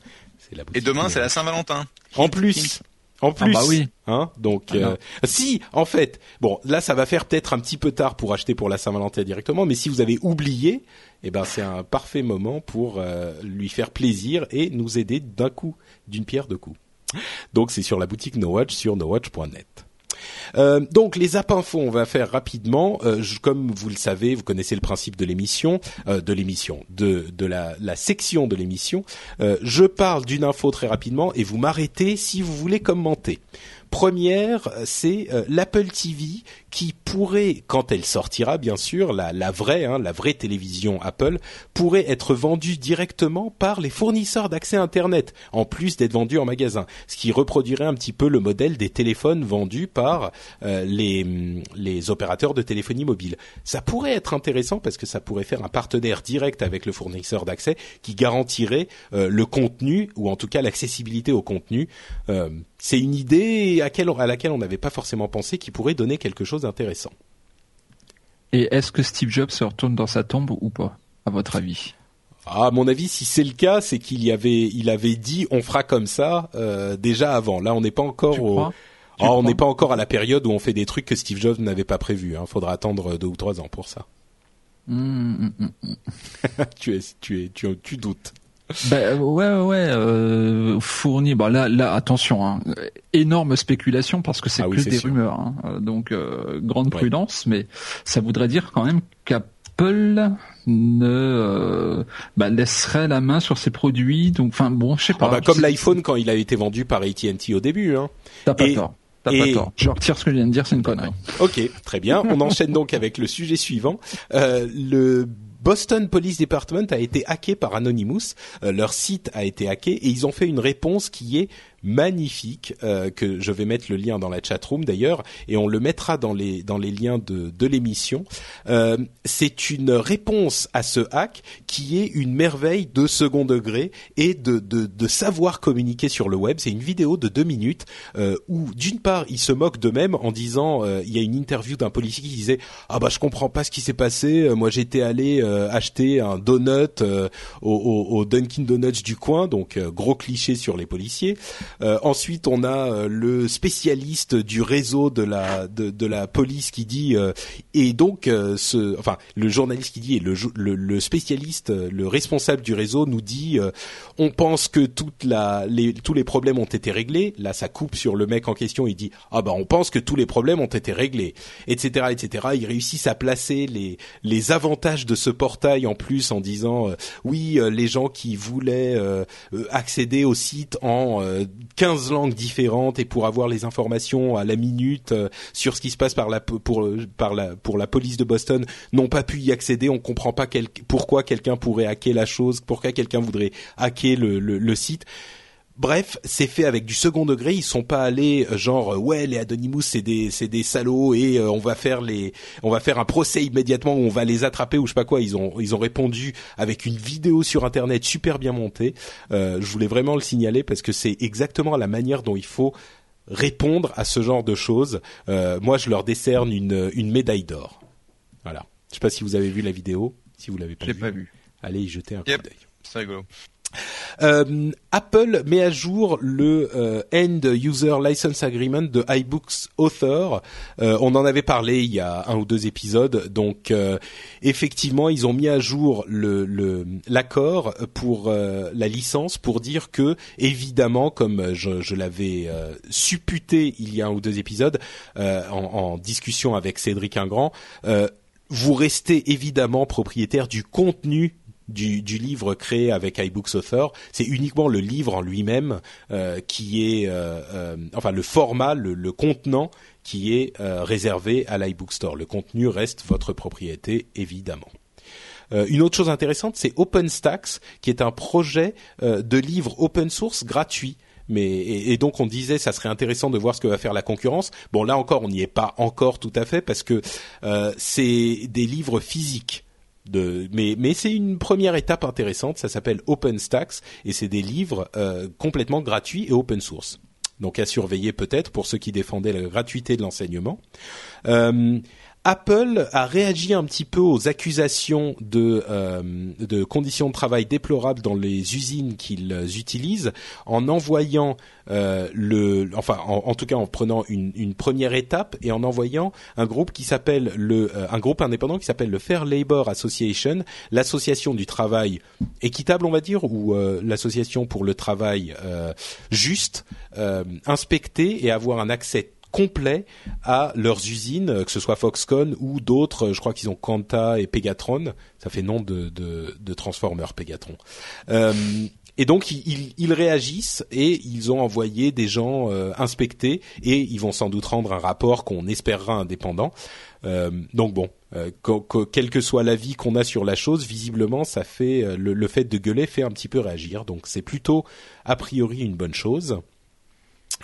Et demain c'est la Saint-Valentin. En plus. En ah plus, bah oui. hein, donc ah euh, si en fait, bon là ça va faire peut-être un petit peu tard pour acheter pour la Saint-Valentin directement, mais si vous avez oublié, eh ben c'est un parfait moment pour euh, lui faire plaisir et nous aider d'un coup, d'une pierre deux coups. Donc c'est sur la boutique No Watch sur nowatch.net. Euh, donc les app info, on va faire rapidement. Euh, comme vous le savez, vous connaissez le principe de l'émission, euh, de l'émission, de, la, la section de l'émission. je parle d'une info très rapidement et vous m'arrêtez si vous voulez commenter. Première, c'est l'Apple TV qui pourrait, quand elle sortira bien sûr, la, la vraie, hein, la vraie télévision Apple, pourrait être vendue directement par les fournisseurs d'accès Internet, en plus d'être vendue en magasin, ce qui reproduirait un petit peu le modèle des téléphones vendus par euh, les, les opérateurs de téléphonie mobile. Ça pourrait être intéressant parce que ça pourrait faire un partenaire direct avec le fournisseur d'accès qui garantirait euh, le contenu ou en tout cas l'accessibilité au contenu c'est une idée à, laquelle on n'avait pas forcément pensé qui pourrait donner quelque chose d'intéressant. Et est-ce que Steve Jobs se retourne dans sa tombe ou pas, à votre avis? Ah, à mon avis, si c'est le cas, c'est qu'il y avait, il avait dit, on fera comme ça euh, déjà avant. Là, on n'est pas encore au, ah, on n'est pas encore à la période où on fait des trucs que Steve Jobs n'avait pas prévus. Hein. Faudra attendre deux ou trois ans pour ça. Hum, hum, hum, tu es, tu es, tu, tu doutes. Ben ouais, ouais, euh, fourni. Bah là, là, attention, hein, énorme spéculation parce que c'est ah que des rumeurs. Hein, euh, donc euh, grande prudence, mais ça voudrait dire quand même qu'Apple ne euh, bah, laisserait la main sur ses produits. Donc, enfin, bon, je sais pas. Ah bah, comme l'iPhone quand il a été vendu par AT&T au début. Hein. T'as pas tort. T'as pas tort. Je retire ce que je viens de dire, c'est une connerie. Ok, très bien. On enchaîne donc avec le sujet suivant. Euh, le Boston Police Department a été hacké par Anonymous, euh, leur site a été hacké et ils ont fait une réponse qui est magnifique euh, que je vais mettre le lien dans la chat room d'ailleurs et on le mettra dans les dans les liens de de l'émission. Euh, c'est une réponse à ce hack qui est une merveille de second degré et de de, de savoir communiquer sur le web. C'est une vidéo de deux minutes euh, où d'une part ils se moquent d'eux-mêmes en disant euh, il y a une interview d'un policier qui disait ah bah je comprends pas ce qui s'est passé. Moi j'étais allé euh, acheter un donut au Dunkin Donuts du coin donc gros cliché sur les policiers. Euh, ensuite, on a euh, le spécialiste du réseau de la de, la police qui dit euh, et donc ce, enfin le journaliste qui dit et le, le, spécialiste, le responsable du réseau nous dit on pense que toute la les, tous les problèmes ont été réglés. Là, ça coupe sur le mec en question. Il dit ah bah on pense que tous les problèmes ont été réglés, etc., etc. Ils réussissent à placer les les avantages de ce portail en plus en disant oui les gens qui voulaient accéder au site en 15 langues différentes et pour avoir les informations à la minute euh, sur ce qui se passe par la pour la police de Boston n'ont pas pu y accéder. On comprend pas quel, pourquoi quelqu'un pourrait hacker la chose, pourquoi quelqu'un voudrait hacker le site. Bref, c'est fait avec du second degré. Ils sont pas allés euh, genre euh, ouais les Anonymous c'est des c'est des salauds et euh, on va faire les on va faire un procès immédiatement où on va les attraper ou je sais pas quoi. Ils ont ils ont répondu avec une vidéo sur internet super bien montée. je voulais vraiment le signaler parce que c'est exactement la manière dont il faut répondre à ce genre de choses. moi, je leur décerne une une médaille d'or. Voilà. Je sais pas si vous avez vu la vidéo. Si vous l'avez pas, vu, pas vu, allez y jeter un coup d'œil. C'est rigolo. Euh, Apple met à jour le euh, End User License Agreement de iBooks Author. Euh, on en avait parlé il y a un ou deux épisodes. Donc effectivement, ils ont mis à jour l'accord pour la licence pour dire que évidemment, comme je, je l'avais supputé il y a un ou deux épisodes en, en, discussion avec Cédric Ingrand, vous restez évidemment propriétaire du contenu du, livre créé avec iBooks Author, c'est uniquement le livre en lui-même euh, qui est, euh, euh, enfin le format, le, le contenant qui est réservé à l'iBook Store. Le contenu reste votre propriété évidemment. une autre chose intéressante, c'est OpenStax, qui est un projet de livre open source gratuit. Mais et, donc on disait ça serait intéressant de voir ce que va faire la concurrence. Bon là encore on n'y est pas encore tout à fait parce que c'est des livres physiques mais mais c'est une première étape intéressante. Ça s'appelle OpenStax et c'est des livres euh, complètement gratuits et open source. Donc à surveiller peut-être pour ceux qui défendaient la gratuité de l'enseignement. Euh, Apple a réagi un petit peu aux accusations de, euh, de conditions de travail déplorables dans les usines qu'ils utilisent en envoyant euh, le, enfin en, tout cas en prenant une, première étape et en envoyant un groupe qui s'appelle le, euh, un groupe indépendant qui s'appelle le Fair Labor Association, l'association du travail équitable on va dire ou l'association pour le travail juste, inspecter et avoir un accès complet à leurs usines, euh, que ce soit Foxconn ou d'autres. Euh, je crois qu'ils ont Quanta et Pegatron. Ça fait nom de, de, de Transformer Pegatron. Euh, et donc ils, ils, réagissent et ils ont envoyé des gens euh, inspecter et ils vont sans doute rendre un rapport qu'on espérera indépendant. Donc bon, euh, quel que soit l'avis qu'on a sur la chose, visiblement ça fait le, le, fait de gueuler fait un petit peu réagir. Donc c'est plutôt a priori une bonne chose.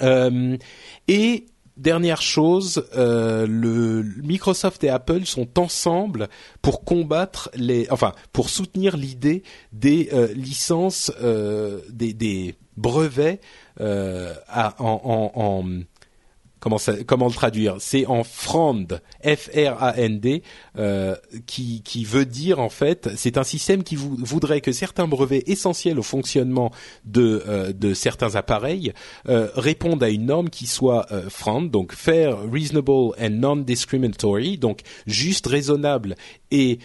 et dernière chose, euh, le Microsoft et Apple sont ensemble pour combattre les, enfin, pour soutenir l'idée des euh, licences, euh, des, des, brevets à, en, en, en comment le traduire? C'est en frand, F-R-A-N-D, euh, qui, veut dire en fait, c'est un système qui voudrait que certains brevets essentiels au fonctionnement de, euh, certains appareils euh, répondent à une norme qui soit frand, donc fair, reasonable and non-discriminatory, donc juste, raisonnable et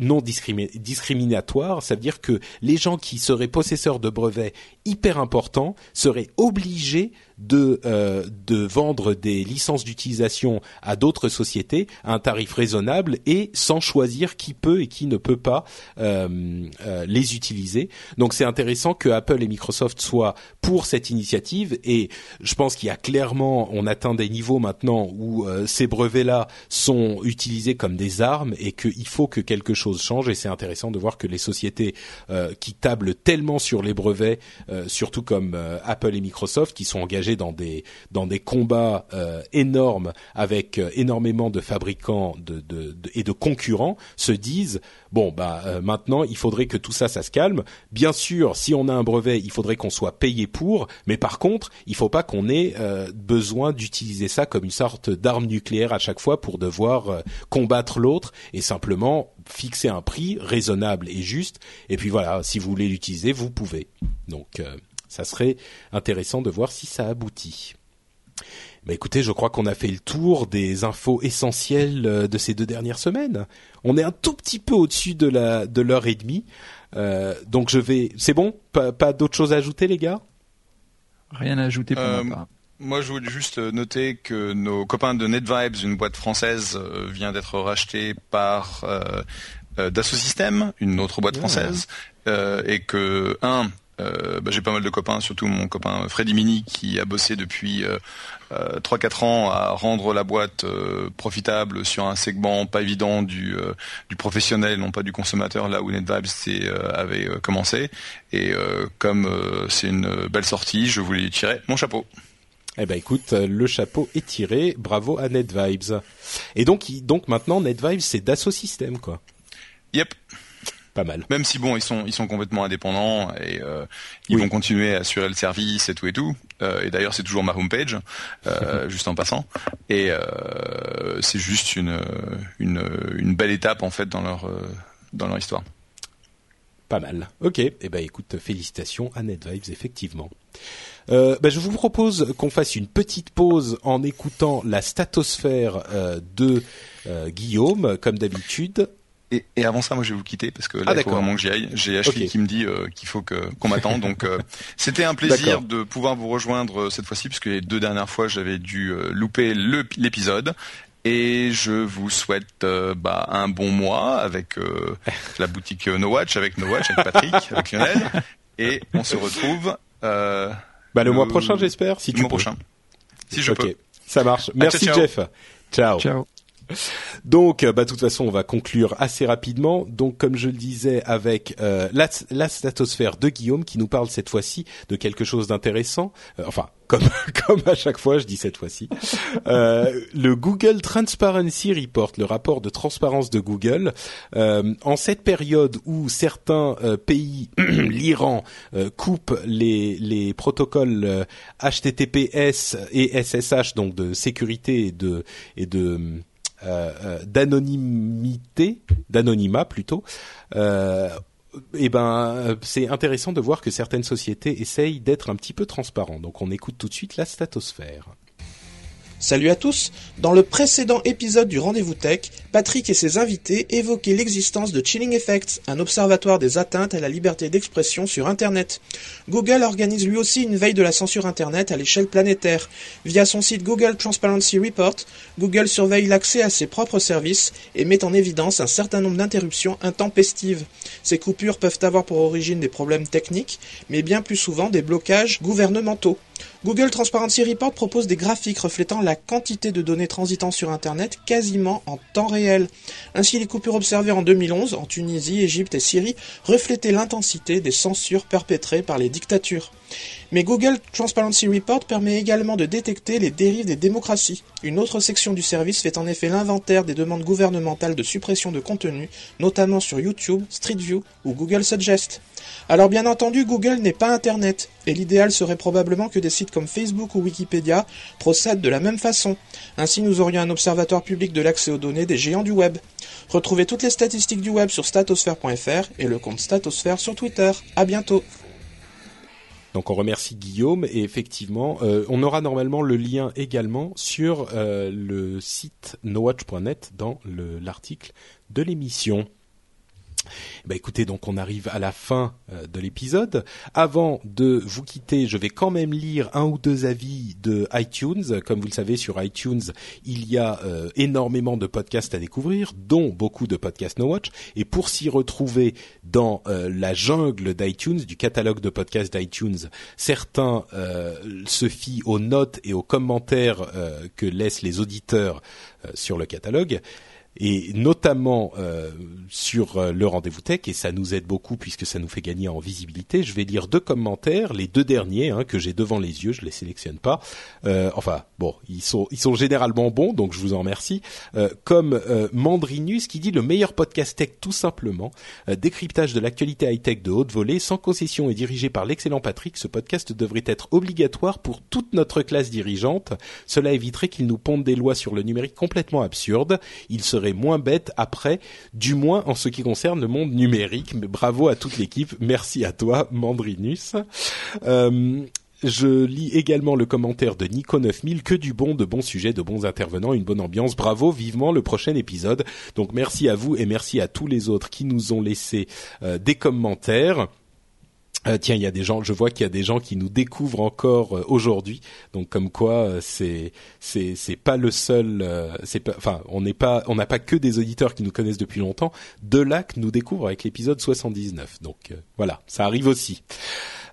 non discriminatoire. Ça veut dire que les gens qui seraient possesseurs de brevets hyper importants seraient obligés de, euh, de vendre des licences d'utilisation à d'autres sociétés à un tarif raisonnable et sans choisir qui peut et qui ne peut pas euh, euh, les utiliser. Donc c'est intéressant que Apple et Microsoft soient pour cette initiative et je pense qu'il y a clairement, on atteint des niveaux maintenant où euh, ces brevets-là sont utilisés comme des armes et qu'il faut que quelque chose change et c'est intéressant de voir que les sociétés euh, qui tablent tellement sur les brevets, surtout comme Apple et Microsoft, qui sont dans des dans des combats euh, énormes avec euh, énormément de fabricants de, de, et de concurrents se disent bon bah euh, maintenant il faudrait que tout ça ça se calme. Bien sûr, si on a un brevet, il faudrait qu'on soit payé pour, mais par contre, il faut pas qu'on ait besoin d'utiliser ça comme une sorte d'arme nucléaire à chaque fois pour devoir combattre l'autre et simplement fixer un prix raisonnable et juste. Et puis voilà, si vous voulez l'utiliser, vous pouvez. Donc ça serait intéressant de voir si ça aboutit. Bah écoutez, je crois qu'on a fait le tour des infos essentielles euh, de ces deux dernières semaines. On est un tout petit peu au-dessus de la de l'heure et demie, euh, donc je vais. C'est bon, pas, pas d'autres choses à ajouter, les gars? Rien à ajouter pour euh, moi je voulais juste noter que nos copains de NetVibes, une boîte française, vient d'être rachetée par euh, Dassault Systèmes, une autre boîte française, et que un euh, bah, j'ai pas mal de copains, surtout mon copain Freddy Mini qui a bossé depuis euh, euh, 3-4 ans à rendre la boîte euh, profitable sur un segment pas évident du, du professionnel, non pas du consommateur, là où NetVibes avait commencé. Et comme c'est une belle sortie, je voulais tirer mon chapeau. Eh ben écoute, le chapeau est tiré, bravo à NetVibes. Et donc, donc maintenant NetVibes c'est Dassault Systèmes quoi. Yep. Pas mal. Même si bon, ils sont ils sont complètement indépendants et euh, ils vont continuer à assurer le service et tout et tout. Euh, et d'ailleurs, c'est toujours ma homepage, euh, juste en passant. Et euh, c'est juste une, une une belle étape en fait dans leur dans leur histoire. Pas mal. Ok. Eh ben, écoute, félicitations à NetVibes, effectivement. Euh, ben, je vous propose qu'on fasse une petite pause en écoutant la statosphère euh, de euh, Guillaume, comme d'habitude. Et, et, avant ça, moi, je vais vous quitter parce que là, ah, il faut vraiment que j'y aille. J'ai Ashley qui me dit euh, qu'il faut que qu'on m'attende. Donc, euh, c'était un plaisir de pouvoir vous rejoindre euh, cette fois-ci, puisque les deux dernières fois, j'avais dû louper l'épisode. Et je vous souhaite bah, un bon mois avec la boutique No Watch, avec No Watch, avec Patrick, avec Lionel. Et on se retrouve. bah, le, mois prochain, j'espère. Si le mois prochain. Si je peux. Ça marche. Merci, Jeff. Ciao. Ciao. Donc, euh, bah, de toute façon, on va conclure assez rapidement. Donc, comme je le disais, avec euh, la, la, de Guillaume, qui nous parle cette fois-ci de quelque chose d'intéressant. Euh, enfin, comme comme à chaque fois, je dis cette fois-ci. le Google Transparency Report, le rapport de transparence de Google, en cette période où certains pays, l'Iran, coupent les les protocoles HTTPS et SSH, donc de sécurité et de et de euh, euh, d'anonymité, d'anonymat plutôt, euh, eh ben, c'est intéressant de voir que certaines sociétés essayent d'être un petit peu transparents. Donc, on écoute tout de suite la statosphère. Salut à tous Dans le précédent épisode du Rendez-vous Tech, Patrick et ses invités évoquaient l'existence de Chilling Effects, un observatoire des atteintes à la liberté d'expression sur Internet. Google organise lui aussi une veille de la censure Internet à l'échelle planétaire. Via son site Google Transparency Report, Google surveille l'accès à ses propres services et met en évidence un certain nombre d'interruptions intempestives. Ces coupures peuvent avoir pour origine des problèmes techniques, mais bien plus souvent des blocages gouvernementaux. Google Transparency Report propose des graphiques reflétant la quantité de données transitant sur Internet quasiment en temps réel. Ainsi, les coupures observées en 2011 en Tunisie, Égypte et Syrie reflétaient l'intensité des censures perpétrées par les dictatures. Mais Google Transparency Report permet également de détecter les dérives des démocraties. Une autre section du service fait en effet l'inventaire des demandes gouvernementales de suppression de contenu, notamment sur YouTube, Street View ou Google Suggest. Alors bien entendu, Google n'est pas Internet, et l'idéal serait probablement que des sites comme Facebook ou Wikipédia procèdent de la même façon. Ainsi, nous aurions un observatoire public de l'accès aux données des géants du web. Retrouvez toutes les statistiques du web sur statosphere.fr et le compte Statosphère sur Twitter. À bientôt. Donc on remercie Guillaume et effectivement, euh, on aura normalement le lien également sur euh, le site nowatch.net dans l'article de l'émission. Bah écoutez, donc on arrive à la fin euh, de l'épisode. Avant de vous quitter, je vais quand même lire un ou deux avis de iTunes. Comme vous le savez, sur iTunes, il y a euh, énormément de podcasts à découvrir, dont beaucoup de podcasts No Watch. Et pour s'y retrouver dans euh, la jungle d'iTunes, du catalogue de podcasts d'iTunes, certains se fient aux notes et aux commentaires que laissent les auditeurs sur le catalogue et notamment euh, sur euh, le rendez-vous tech et ça nous aide beaucoup puisque ça nous fait gagner en visibilité. Je vais lire deux commentaires, les deux derniers hein, que j'ai devant les yeux, je les sélectionne pas. Euh, enfin bon, ils sont ils sont généralement bons donc je vous en remercie. comme Mandrinus qui dit le meilleur podcast tech tout simplement, décryptage de l'actualité high tech de haute volée sans concession et dirigé par l'excellent Patrick. Ce podcast devrait être obligatoire pour toute notre classe dirigeante. Cela éviterait qu'il nous pondent des lois sur le numérique complètement absurdes. Il serait moins bête après, du moins en ce qui concerne le monde numérique. Mais bravo à toute l'équipe, merci à toi, Mandrinus. Euh, je lis également le commentaire de Nico 9000, que du bon, de bons sujets, de bons intervenants, une bonne ambiance. Bravo, vivement le prochain épisode. Donc merci à vous et merci à tous les autres qui nous ont laissé euh, des commentaires. Euh, tiens, il y a des gens, je vois qu'il y a des gens qui nous découvrent encore euh, aujourd'hui. Donc comme quoi, euh, c'est c'est c'est pas le seul. c'est pas, enfin, on n'est pas, on n'a pas que des auditeurs qui nous connaissent depuis longtemps. De là que nous découvre avec l'épisode 79. Donc voilà, ça arrive aussi.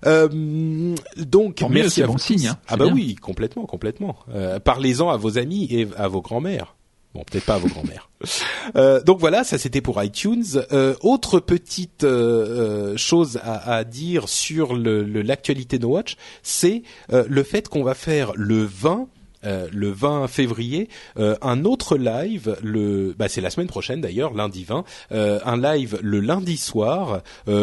donc merci à bon signe. Hein, ah bah oui, complètement, complètement. Parlez-en à vos amis et à vos grands-mères. Bon, peut-être pas à vos grands-mères. Euh, donc voilà, ça c'était pour iTunes. Euh, autre petite euh, euh chose à, à, dire sur l'actualité le, No Watch, c'est euh, le fait qu'on va faire le 20 euh, le 20 février, euh, un autre live, le, bah, c'est la semaine prochaine d'ailleurs, lundi 20, euh, un live le lundi soir,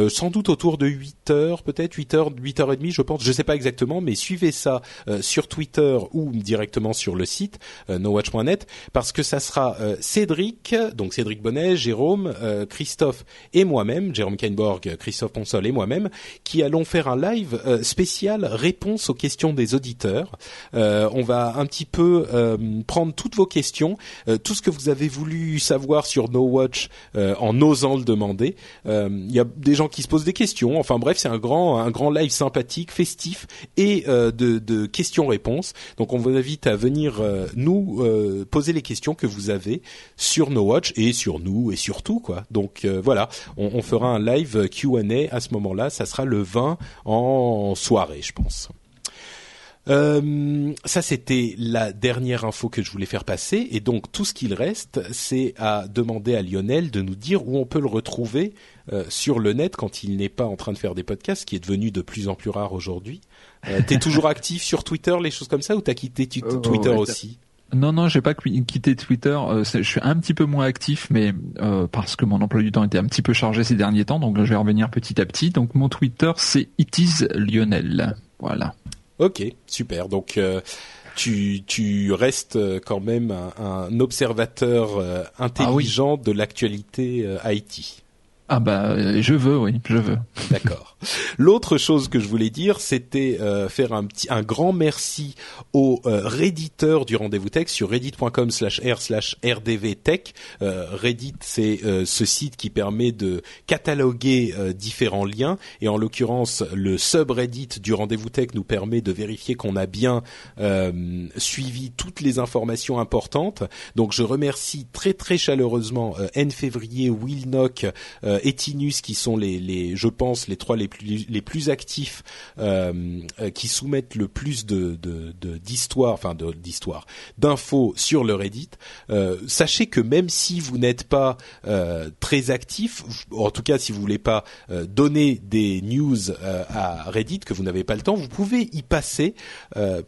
sans doute autour de 8 heures, peut-être 8 heures, 8 heures et demie, je pense, je sais pas exactement, mais suivez ça sur Twitter ou directement sur le site nowatch.net parce que ça sera Cédric, donc Cédric Bonnet, Jérôme, Christophe et moi-même, Jérôme Kainborg, Christophe Ponsol et moi-même, qui allons faire un live spécial réponse aux questions des auditeurs. on va un petit peu euh, prendre toutes vos questions, euh, tout ce que vous avez voulu savoir sur No Watch euh, en osant le demander. Il y a des gens qui se posent des questions. Enfin bref, c'est un grand un grand live sympathique, festif et de, questions-réponses. Donc on vous invite à venir nous poser les questions que vous avez sur No Watch et sur nous et sur tout quoi. Donc voilà, on, on fera un live Q&A à ce moment-là. Ça sera le 20 en soirée, je pense. Euh, ça, c'était la dernière info que je voulais faire passer. Et donc, tout ce qu'il reste, c'est à demander à Lionel de nous dire où on peut le retrouver euh, sur le net quand il n'est pas en train de faire des podcasts, qui est devenu de plus en plus rare aujourd'hui. Euh, T'es toujours actif sur Twitter, les choses comme ça, ou t'as quitté euh, Twitter aussi? Non, non, j'ai pas quitté Twitter. je suis un petit peu moins actif, mais parce que mon emploi du temps était un petit peu chargé ces derniers temps, donc je vais revenir petit à petit. Donc mon Twitter, c'est itis Lionel. Voilà. Ok, super. Donc euh, tu, tu restes euh, quand même un, observateur euh, ah intelligent de l'actualité Haïti. Ah bah je veux, oui, je veux. D'accord. L'autre chose que je voulais dire, c'était euh, faire un petit, un grand merci aux euh, redditeurs du rendez-vous tech sur reddit.com/r/rdvtech. Euh, Reddit, c'est euh, ce site qui permet de cataloguer euh, différents liens, et en l'occurrence, le subreddit du rendez-vous tech nous permet de vérifier qu'on a bien suivi toutes les informations importantes. Donc, je remercie très très chaleureusement N février, Willnock, Etinus, qui sont les, les, je pense, les trois les plus les plus actifs euh, euh, qui soumettent le plus de d'histoires, enfin de d'histoires, d'infos sur le Reddit. Euh, sachez que même si vous n'êtes pas très actif, en tout cas si vous voulez pas donner des news à Reddit, que vous n'avez pas le temps, vous pouvez y passer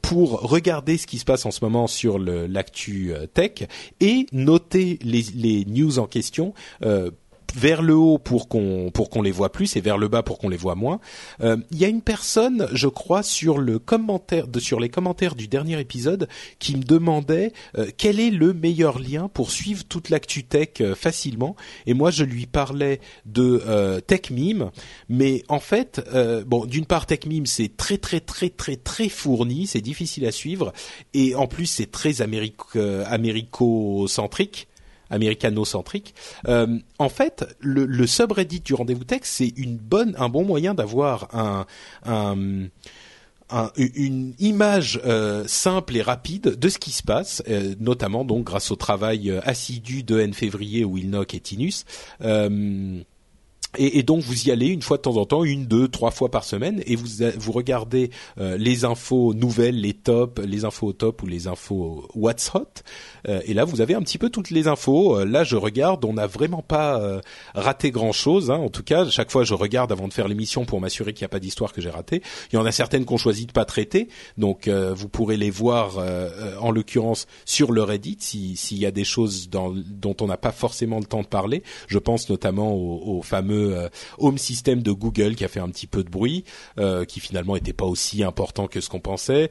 pour regarder ce qui se passe en ce moment sur l'actu tech et noter les, les news en question vers le haut pour qu'on pour qu'on les voit plus et vers le bas pour qu'on les voit moins. Euh, il y a une personne, je crois, sur le commentaire de sur les commentaires du dernier épisode qui me demandait euh, quel est le meilleur lien pour suivre toute l'actu tech euh, facilement. Et moi, je lui parlais de TechMeme, mais en fait, bon, d'une part, TechMeme c'est très très très très très fourni, c'est difficile à suivre, et en plus c'est très américo-centrique américano-centrique. Euh, en fait, le, subreddit du rendez-vous tech, c'est une bonne, un bon moyen d'avoir un, un une image euh, simple et rapide de ce qui se passe, euh, notamment donc grâce au travail assidu de N février, Wilnock et Tinus. Et, et, donc vous y allez une fois de temps en temps, une, deux, trois fois par semaine, et vous vous regardez les infos nouvelles, les tops, les infos au top ou les infos what's hot, euh, et là, vous avez un petit peu toutes les infos. Euh, là, je regarde, on n'a vraiment pas euh, raté grand-chose. Hein. En tout cas, chaque fois, je regarde avant de faire l'émission pour m'assurer qu'il n'y a pas d'histoire que j'ai ratée. Il y en a certaines qu'on choisit de pas traiter, donc vous pourrez les voir en l'occurrence sur le Reddit s'il y a des choses dans, dont on n'a pas forcément le temps de parler. Je pense notamment au, au fameux Home System de Google qui a fait un petit peu de bruit, qui finalement n'était pas aussi important que ce qu'on pensait.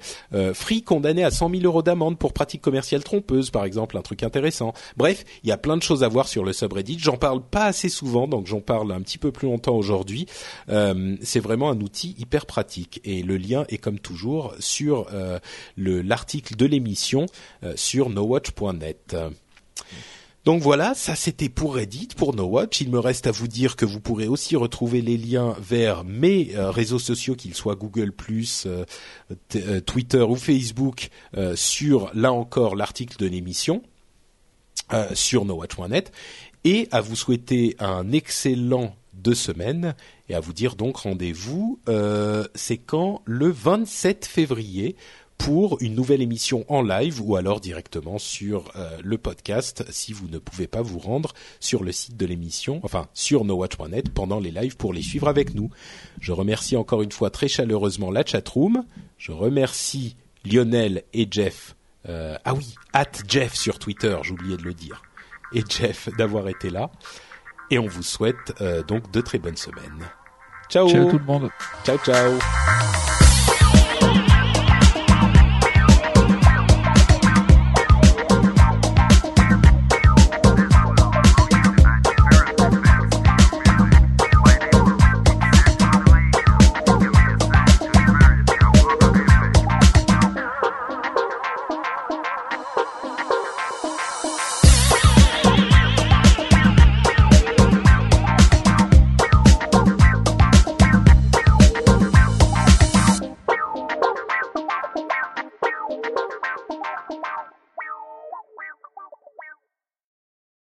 Free condamné à 100 000 euros d'amende pour pratique commerciale trompeuse, par exemple, un truc intéressant. Bref, il y a plein de choses à voir sur le subreddit. J'en parle pas assez souvent, donc j'en parle un petit peu plus longtemps aujourd'hui. Euh, c'est vraiment un outil hyper pratique et le lien est comme toujours sur euh, l'article de l'émission euh, sur nowatch.net. Donc voilà, ça c'était pour Reddit, pour No Watch. Il me reste à vous dire que vous pourrez aussi retrouver les liens vers mes euh, réseaux sociaux, qu'ils soient Google+, euh, euh, Twitter ou Facebook, sur là encore l'article de l'émission sur nowatch.net, et à vous souhaiter un excellent deux semaines et à vous dire donc rendez-vous. C'est quand? Le 27 février pour une nouvelle émission en live ou alors directement sur euh, le podcast si vous ne pouvez pas vous rendre sur le site de l'émission, enfin sur nowatch.net pendant les lives pour les suivre avec nous. Je remercie encore une fois très chaleureusement la chatroom. Je remercie Lionel et Jeff ah oui, at Jeff sur Twitter, j'oubliais de le dire. Et Jeff d'avoir été là. Et on vous souhaite donc de très bonnes semaines. Ciao. Ciao tout le monde. Ciao ciao.